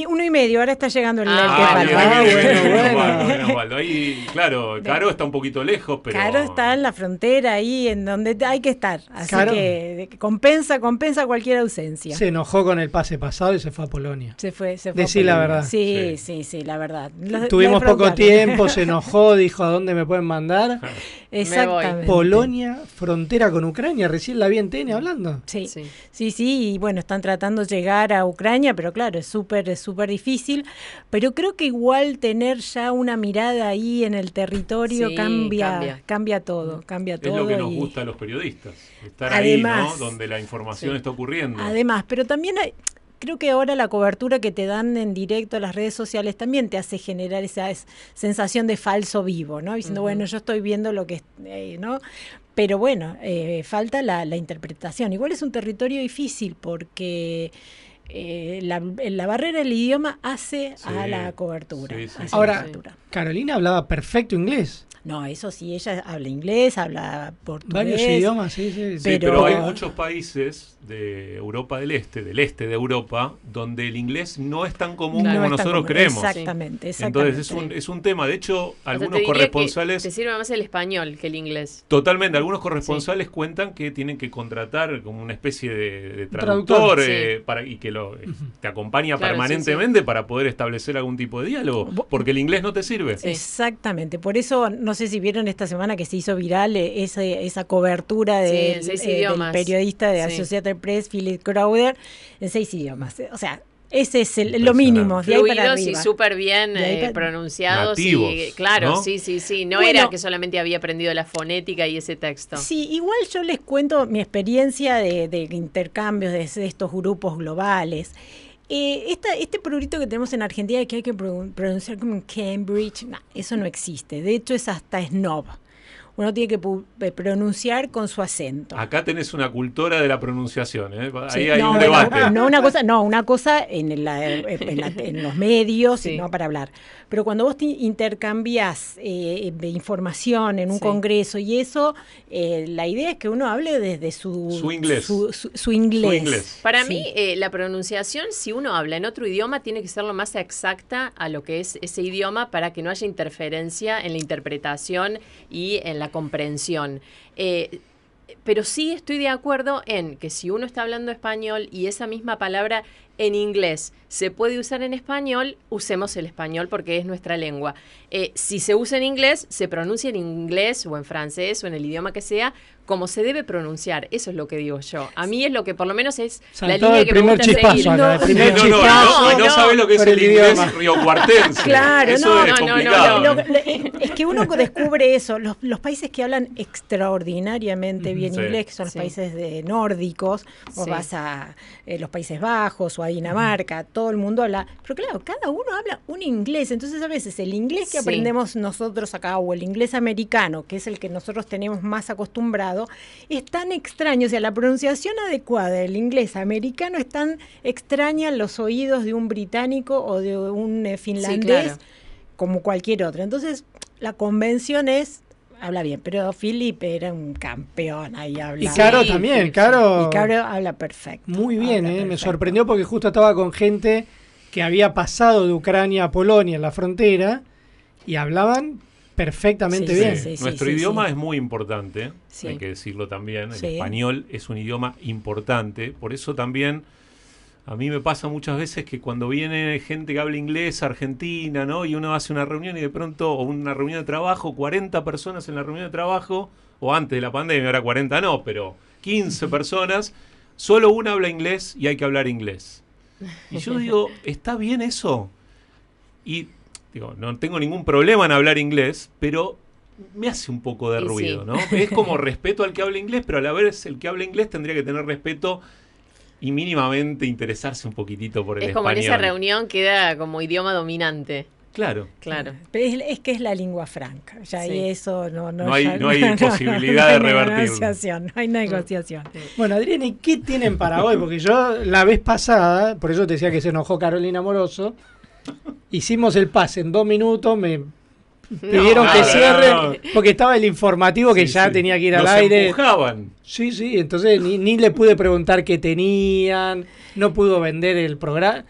uno y medio, ahora está llegando el, el que Ah, falta. Ah, bueno, bueno. Ahí, claro, Caro está un poquito lejos, pero... Caro está en la frontera, ahí en donde hay que estar. Así Caro. que compensa, compensa cualquier ausencia. Se enojó con el pase pasado y se fue a Polonia. Se fue, se fue. Decí la verdad. Sí, sí, sí, la verdad. Tuvimos poco tiempo, se enojó, dijo a dónde me pueden mandar. Exactamente. Polonia, frontera con Ucrania, recién la vi en TN hablando. Sí, sí, sí, y bueno, están tratando de llegar a Ucrania, pero claro, es súper, es súper difícil. Pero creo que igual tener ya una mirada ahí en el territorio Sí, cambia, cambia. cambia, todo, cambia Es todo. lo que nos y- gusta a los periodistas. Estar Además- ahí, ¿no? Donde la información Sí. está ocurriendo. Además, pero también hay, creo que ahora la cobertura que te dan en directo a las redes sociales también te hace generar esa es- sensación de falso vivo, ¿no? Diciendo, bueno, yo estoy viendo lo que, es- eh, ¿no? Pero bueno, eh, falta la, la interpretación. Igual es un territorio difícil porque eh, la, la barrera del idioma hace a la cobertura. Sí, sí, hace sí. la Ahora, cobertura. Carolina hablaba perfecto inglés. No, eso sí, ella habla inglés, habla portugués. Varios idiomas, sí, sí. Sí, Pero- pero, hay muchos países de Europa del Este, del este de Europa, donde el inglés no es tan común No como nosotros común. creemos. Exactamente, exactamente. Entonces es un, es un tema. De hecho, O sea, algunos te diría que corresponsales... Te sirve más el español que el inglés. Totalmente, algunos corresponsales cuentan que tienen que contratar como una especie de, de traductor, Traductor, eh, sí. para, y que lo, eh, te acompaña Claro, sí, permanentemente para poder establecer algún tipo de diálogo, porque el inglés no te sirve. Exactamente, por eso no sé si vieron esta semana que se hizo viral eh, ese- esa cobertura Sí, seis eh, del periodista de Sí. Associated Press, Philip Crowder, en seis idiomas. O sea, ese es el- lo mínimo, de ahí para Fluidos y arriba. súper bien De eh, para- pronunciados. Nativos, y, claro, ¿no? sí, sí, sí. No Bueno. era que solamente había aprendido la fonética y ese texto. Sí, igual yo les cuento mi experiencia de, de intercambios de, de estos grupos globales. Eh, esta, este prurito que tenemos en Argentina que hay que pro- pronunciar como en Cambridge, eso no existe. De hecho, es hasta snob. Uno tiene que pu- eh, pronunciar con su acento. Acá tenés una cultura de la pronunciación, ¿eh? Ahí Sí, hay no, un bueno, debate. No, una cosa, no, una cosa en, la- en la- en los medios, no para hablar. Pero cuando vos te intercambias eh, información en un Sí. congreso y eso, eh, la idea es que uno hable desde su, Su inglés. Su, su- su inglés. Para Sí. mí, eh, la pronunciación, si uno habla en otro idioma, tiene que ser lo más exacta a lo que es ese idioma para que no haya interferencia en la interpretación y en la comprensión. Eh, pero sí estoy de acuerdo en que si uno está hablando español y esa misma palabra en inglés se puede usar en español, usemos el español porque es nuestra lengua. Eh, si se usa en inglés, se pronuncia en inglés o en francés o en el idioma que sea, como se debe pronunciar. Eso es lo que digo yo. A mí es lo que por lo menos es la Saltó línea el que me primer gusta chispazo seguir. acá, el primer No, no, no, no sabes lo que es el inglés idioma. riocuartense. Claro, Eso no, es no, no, complicado. Lo- lo- es que uno descubre eso. Los, los países que hablan extraordinariamente bien Sí. inglés, que son los Sí. países de nórdicos, o Sí. vas a eh, los Países Bajos o a Dinamarca, todo el mundo habla. Pero claro, cada uno habla un inglés. Entonces, a veces el inglés que Sí. aprendemos nosotros acá o el inglés americano, que es el que nosotros tenemos más acostumbrado, es tan extraño. O sea, la pronunciación adecuada del inglés americano es tan extraña en los oídos de un británico o de un eh, finlandés claro. como cualquier otro. Entonces, la convención es, habla bien, pero Felipe era un campeón ahí habla. Y Caro también, Caro. Y Caro habla perfecto. Muy bien, eh, me sorprendió porque justo estaba con gente que había pasado de Ucrania a Polonia en la frontera y hablaban perfectamente Sí, bien. sí, sí, Nuestro sí, idioma sí. es muy importante, Sí. hay que decirlo también. El Sí. español es un idioma importante, por eso también a mí me pasa muchas veces que cuando viene gente que habla inglés, Argentina, ¿no? Y uno hace una reunión y de pronto, o una reunión de trabajo, 40 personas en la reunión de trabajo, o antes de la pandemia, ahora 40 no, pero 15 personas, solo una habla inglés y hay que hablar inglés. Y yo digo, ¿está bien eso? Y digo, no tengo ningún problema en hablar inglés, pero me hace un poco de Y ruido, sí. ¿no? Es como respeto al que habla inglés, pero a la vez el que habla inglés tendría que tener respeto y mínimamente interesarse un poquitito por el Es como en español. esa reunión queda como idioma dominante. Claro. Claro. Pero es, es que es la lengua franca, ya Sí. y eso no, no, No hay- ya- no hay posibilidad de negociación, no hay negociación. Bueno, Adrián, ¿y qué tienen para hoy? Porque yo la vez pasada, por eso te decía que se enojó Carolina Moroso, hicimos el pase en dos minutos, me pidieron No, que cierre, no. porque estaba el informativo que Sí, ya sí. tenía que ir al Nos aire. empujaban. Sí, sí, entonces ni, ni le pude preguntar qué tenían, no pudo vender el programa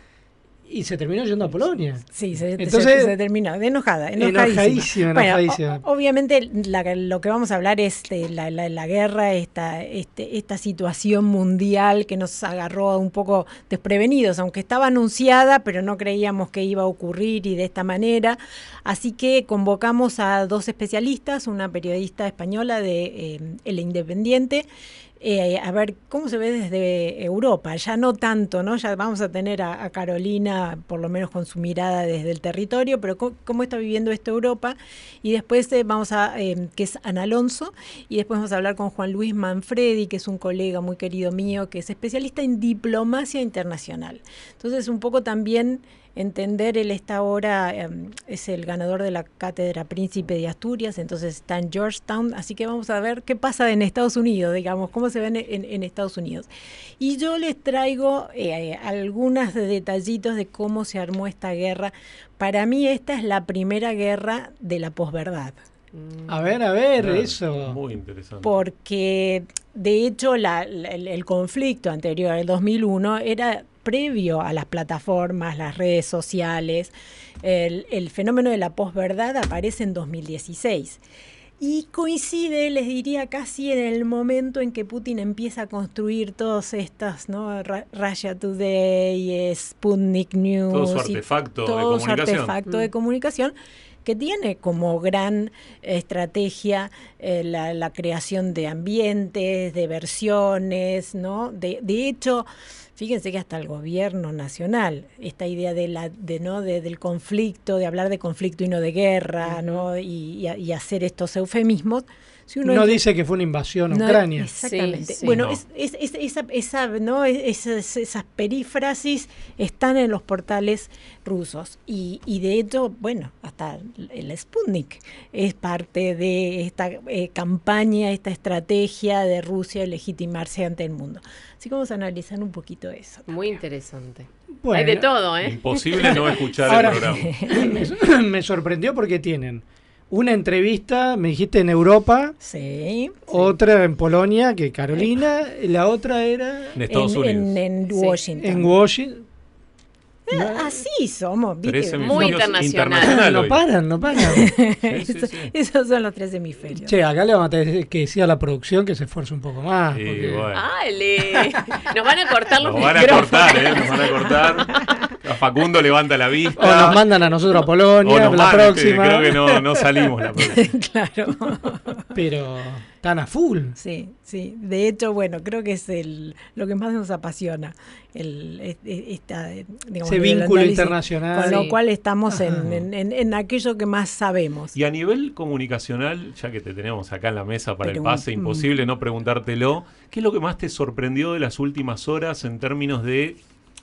y se terminó yendo a Polonia. Sí, se, Entonces- se, terminó, de enojada, enojadísima. Enojadísima, Bueno, enojadísima. o- obviamente la- lo que vamos a hablar es de la, la- la guerra, esta, este, esta situación mundial que nos agarró un poco desprevenidos, aunque estaba anunciada, pero no creíamos que iba a ocurrir y de esta manera. Así que convocamos a dos especialistas, una periodista española de eh, El Independiente, eh, a ver cómo se ve desde Europa, ya no tanto, ¿no? Ya vamos a tener a, Carolina, por lo menos con su mirada desde el territorio, pero cómo, está viviendo esto Europa. Y después eh, vamos a, eh, que es Ana Alonso, y después vamos a hablar con Juan Luis Manfredi, que es un colega muy querido mío, que es especialista en diplomacia internacional. Entonces, un poco también entender, él está ahora, eh, es el ganador de la cátedra Príncipe de Asturias, entonces está en Georgetown, así que vamos a ver qué pasa en Estados Unidos, digamos, cómo se ven en, en Estados Unidos. Y yo les traigo eh, algunos detallitos de cómo se armó esta guerra. Para mí esta es la primera guerra de la posverdad. A ver, a ver, Claro, eso. Muy interesante. Porque de hecho la- la- el, el conflicto anterior al 2001 era previo a las plataformas, las redes sociales. El, el fenómeno de la posverdad aparece en 2016. Y coincide, les diría, casi en el momento en que Putin empieza a construir todas estas, ¿no? Russia Today, Sputnik News. Todo su y artefacto de todo su comunicación. artefacto de Mm. comunicación que tiene como gran estrategia eh, la, la creación de ambientes, de versiones, ¿no? De, de hecho, fíjense que hasta el gobierno nacional, esta idea de la, de, ¿no? De- del conflicto, de hablar de conflicto y no de guerra, ¿no? Y, y a- y hacer estos eufemismos, Si uno no dice que fue una invasión a No, Ucrania. Exactamente. Sí, sí. bueno, No. es- es- es- esa, esa, ¿no? Es- esas, esas perífrasis están en los portales rusos. Y, y de hecho, bueno, hasta el Sputnik es parte de esta eh, campaña, esta estrategia de Rusia de legitimarse ante el mundo. Así que vamos a analizar un poquito eso. Muy interesante. Bueno. Hay de todo, ¿eh? Imposible no escuchar Ahora, el programa. me, me sorprendió porque tienen una entrevista, me dijiste en Europa, Sí. otra en Polonia, que Carolina, y la otra era En Estados en, Unidos. en- en Washington. en Washington. Eh, Así somos, ¿viste? Tres Muy internacional. internacional No paran, no paran. Eso- Esos son los tres hemisferios. che, acá le vamos a tener que decir a la producción que se esfuerce un poco más. Sí, porque- bueno. ¡Ale! Nos van a cortar los Nos van a cortar, ¿eh? Nos van a cortar. A Facundo levanta la vista. O nos mandan a nosotros a Polonia, O nos la mandan, próxima. Creo que no, no salimos la próxima. claro. Pero están a full. Sí, sí. De hecho, bueno, creo que es el lo que más nos apasiona. El, es- es- esta, digamos, Ese vínculo análisis, internacional. Con lo cual estamos en, en- en- en aquello que más sabemos. Y a nivel comunicacional, ya que te tenemos acá en la mesa para Pero, el pase, mm. imposible no preguntártelo, ¿qué es lo que más te sorprendió de las últimas horas en términos de,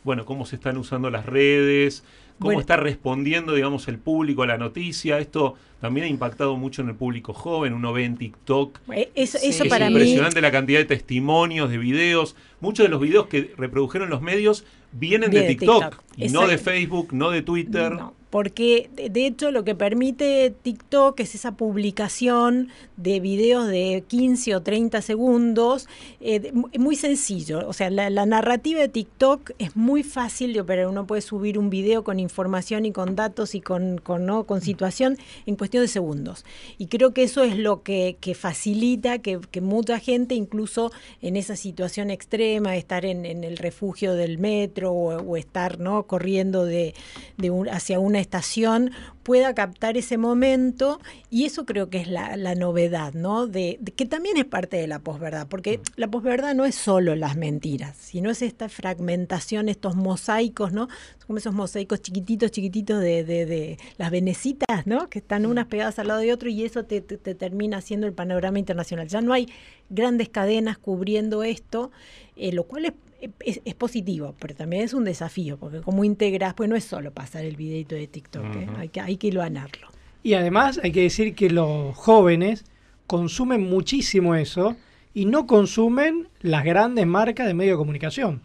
bueno, cómo se están usando las redes, cómo Bueno. está respondiendo, digamos, el público a la noticia? Esto también ha impactado mucho en el público joven, uno ve en TikTok. Eso, Sí. eso es para mí. impresionante la cantidad de testimonios, de videos. Muchos de los videos que reprodujeron los medios vienen Viene de de TikTok, TikTok. y no de. Facebook, no de Twitter. No, porque de, hecho lo que permite TikTok es esa publicación de videos de 15 o 30 segundos, eh, muy sencillo. O sea, la, la narrativa de TikTok es muy fácil de operar. Uno puede subir un video con información y con datos y con, con, ¿no? con situación en cuestión de segundos. Y creo que eso es lo que, que facilita que, que mucha gente, incluso en esa situación extrema, estar en, en el refugio del metro o, o estar ¿no? corriendo de, de un- hacia una estación, pueda captar ese momento y eso creo que es la, la novedad, ¿no? De, de- que también es parte de la posverdad, porque la posverdad no es solo las mentiras, sino es esta fragmentación, estos mosaicos, ¿no? Como esos mosaicos chiquititos, chiquititos de, de- de las venecitas, ¿no? Que están unas pegadas al lado de otro y eso te, te- te termina haciendo el panorama internacional. Ya no hay grandes cadenas cubriendo esto, eh, lo cual es, es- es positivo, pero también es un desafío, porque como integras, pues no es solo pasar el videito de TikTok, ¿eh? Hay, que, hay que iluanarlo. Y además hay que decir que los jóvenes consumen muchísimo eso y no consumen las grandes marcas de medios de comunicación.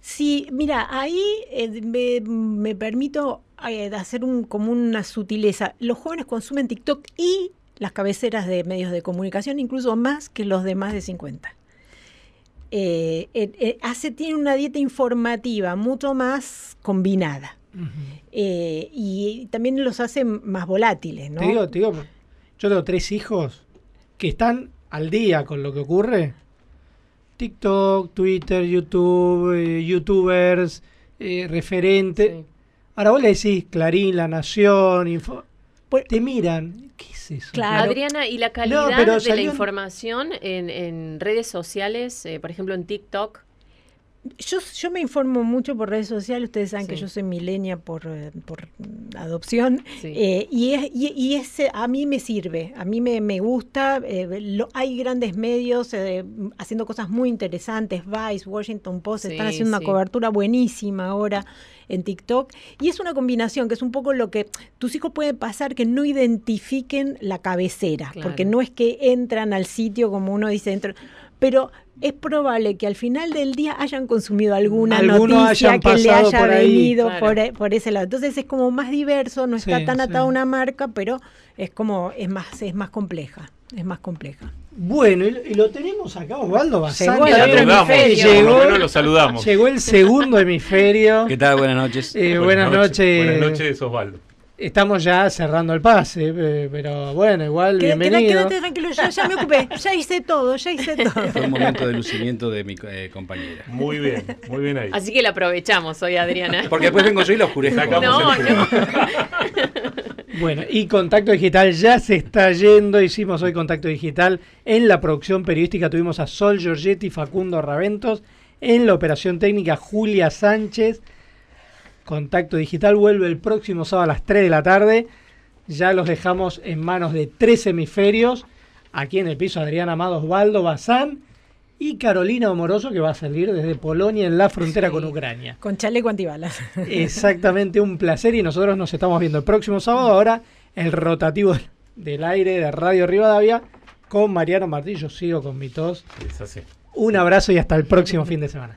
Sí, mira, ahí eh, me, me permito eh, hacer un, como una sutileza. Los jóvenes consumen TikTok y las cabeceras de medios de comunicación, incluso más que los de más de 50. Eh, eh, eh, hace, tiene una dieta informativa mucho más combinada. Eh, y también los hace más volátiles, ¿no? Te digo, te digo, yo tengo tres hijos que están al día con lo que ocurre. TikTok, Twitter, YouTube, eh, YouTubers, eh, referentes. Ahora vos le decís Clarín, La Nación, Info- te miran. ¿Qué es eso? Adriana, ¿y la calidad pero de la información en, en redes sociales, eh, por ejemplo en TikTok? Yo, yo me informo mucho por redes sociales, ustedes saben que yo soy milenia por, eh, por adopción, Sí. eh, y, es, y, y ese a mí me sirve, a mí me, me gusta, eh, lo- hay grandes medios eh, haciendo cosas muy interesantes, Vice, Washington Post, están haciendo sí. una cobertura buenísima ahora en TikTok, y es una combinación que es un poco lo que tus hijos pueden pasar que no identifiquen la cabecera, Claro. porque no es que entran al sitio como uno dice dentro, pero es probable que al final del día hayan consumido alguna Algunos noticia que le haya por ahí. venido Claro. por, por ese lado. Entonces es como más diverso, no está Sí, tan sí. atado a una marca, pero es como es más es más compleja, es más compleja. Bueno, y, y lo tenemos acá, Osvaldo Bazán. Llegó el Llegó, lo saludamos. llegó el segundo hemisferio. ¿Qué tal? Buenas noches. Eh, buenas, noches. Buenas noches, Osvaldo. Estamos ya cerrando el pase, eh, pero bueno, igual, Queda- bienvenido. Quédate tranquilo, yo ya me ocupé, ya hice todo, ya hice todo. Fue un momento de lucimiento de mi eh, compañera. Muy bien, muy bien ahí. Así que la aprovechamos hoy, Adriana. Porque después vengo yo y la oscurezco. No, el no. Bueno, y Contacto Digital ya se está yendo. Hicimos hoy Contacto Digital. En la producción periodística tuvimos a Sol Giorgetti y Facundo Raventos. En la operación técnica, Julia Sánchez. Contacto Digital vuelve el próximo sábado a las 3 de la tarde. Ya los dejamos en manos de tres hemisferios. Aquí en el piso Adrián Amado Osvaldo Bazán y Carolina Amoroso que va a salir desde Polonia en la frontera con Ucrania. Con chaleco antibalas. Exactamente, un placer y nosotros nos estamos viendo el próximo sábado. Ahora el rotativo del aire de Radio Rivadavia con Mariano Martí. Yo sigo con mi tos. Es así. Un abrazo y hasta el próximo fin de semana.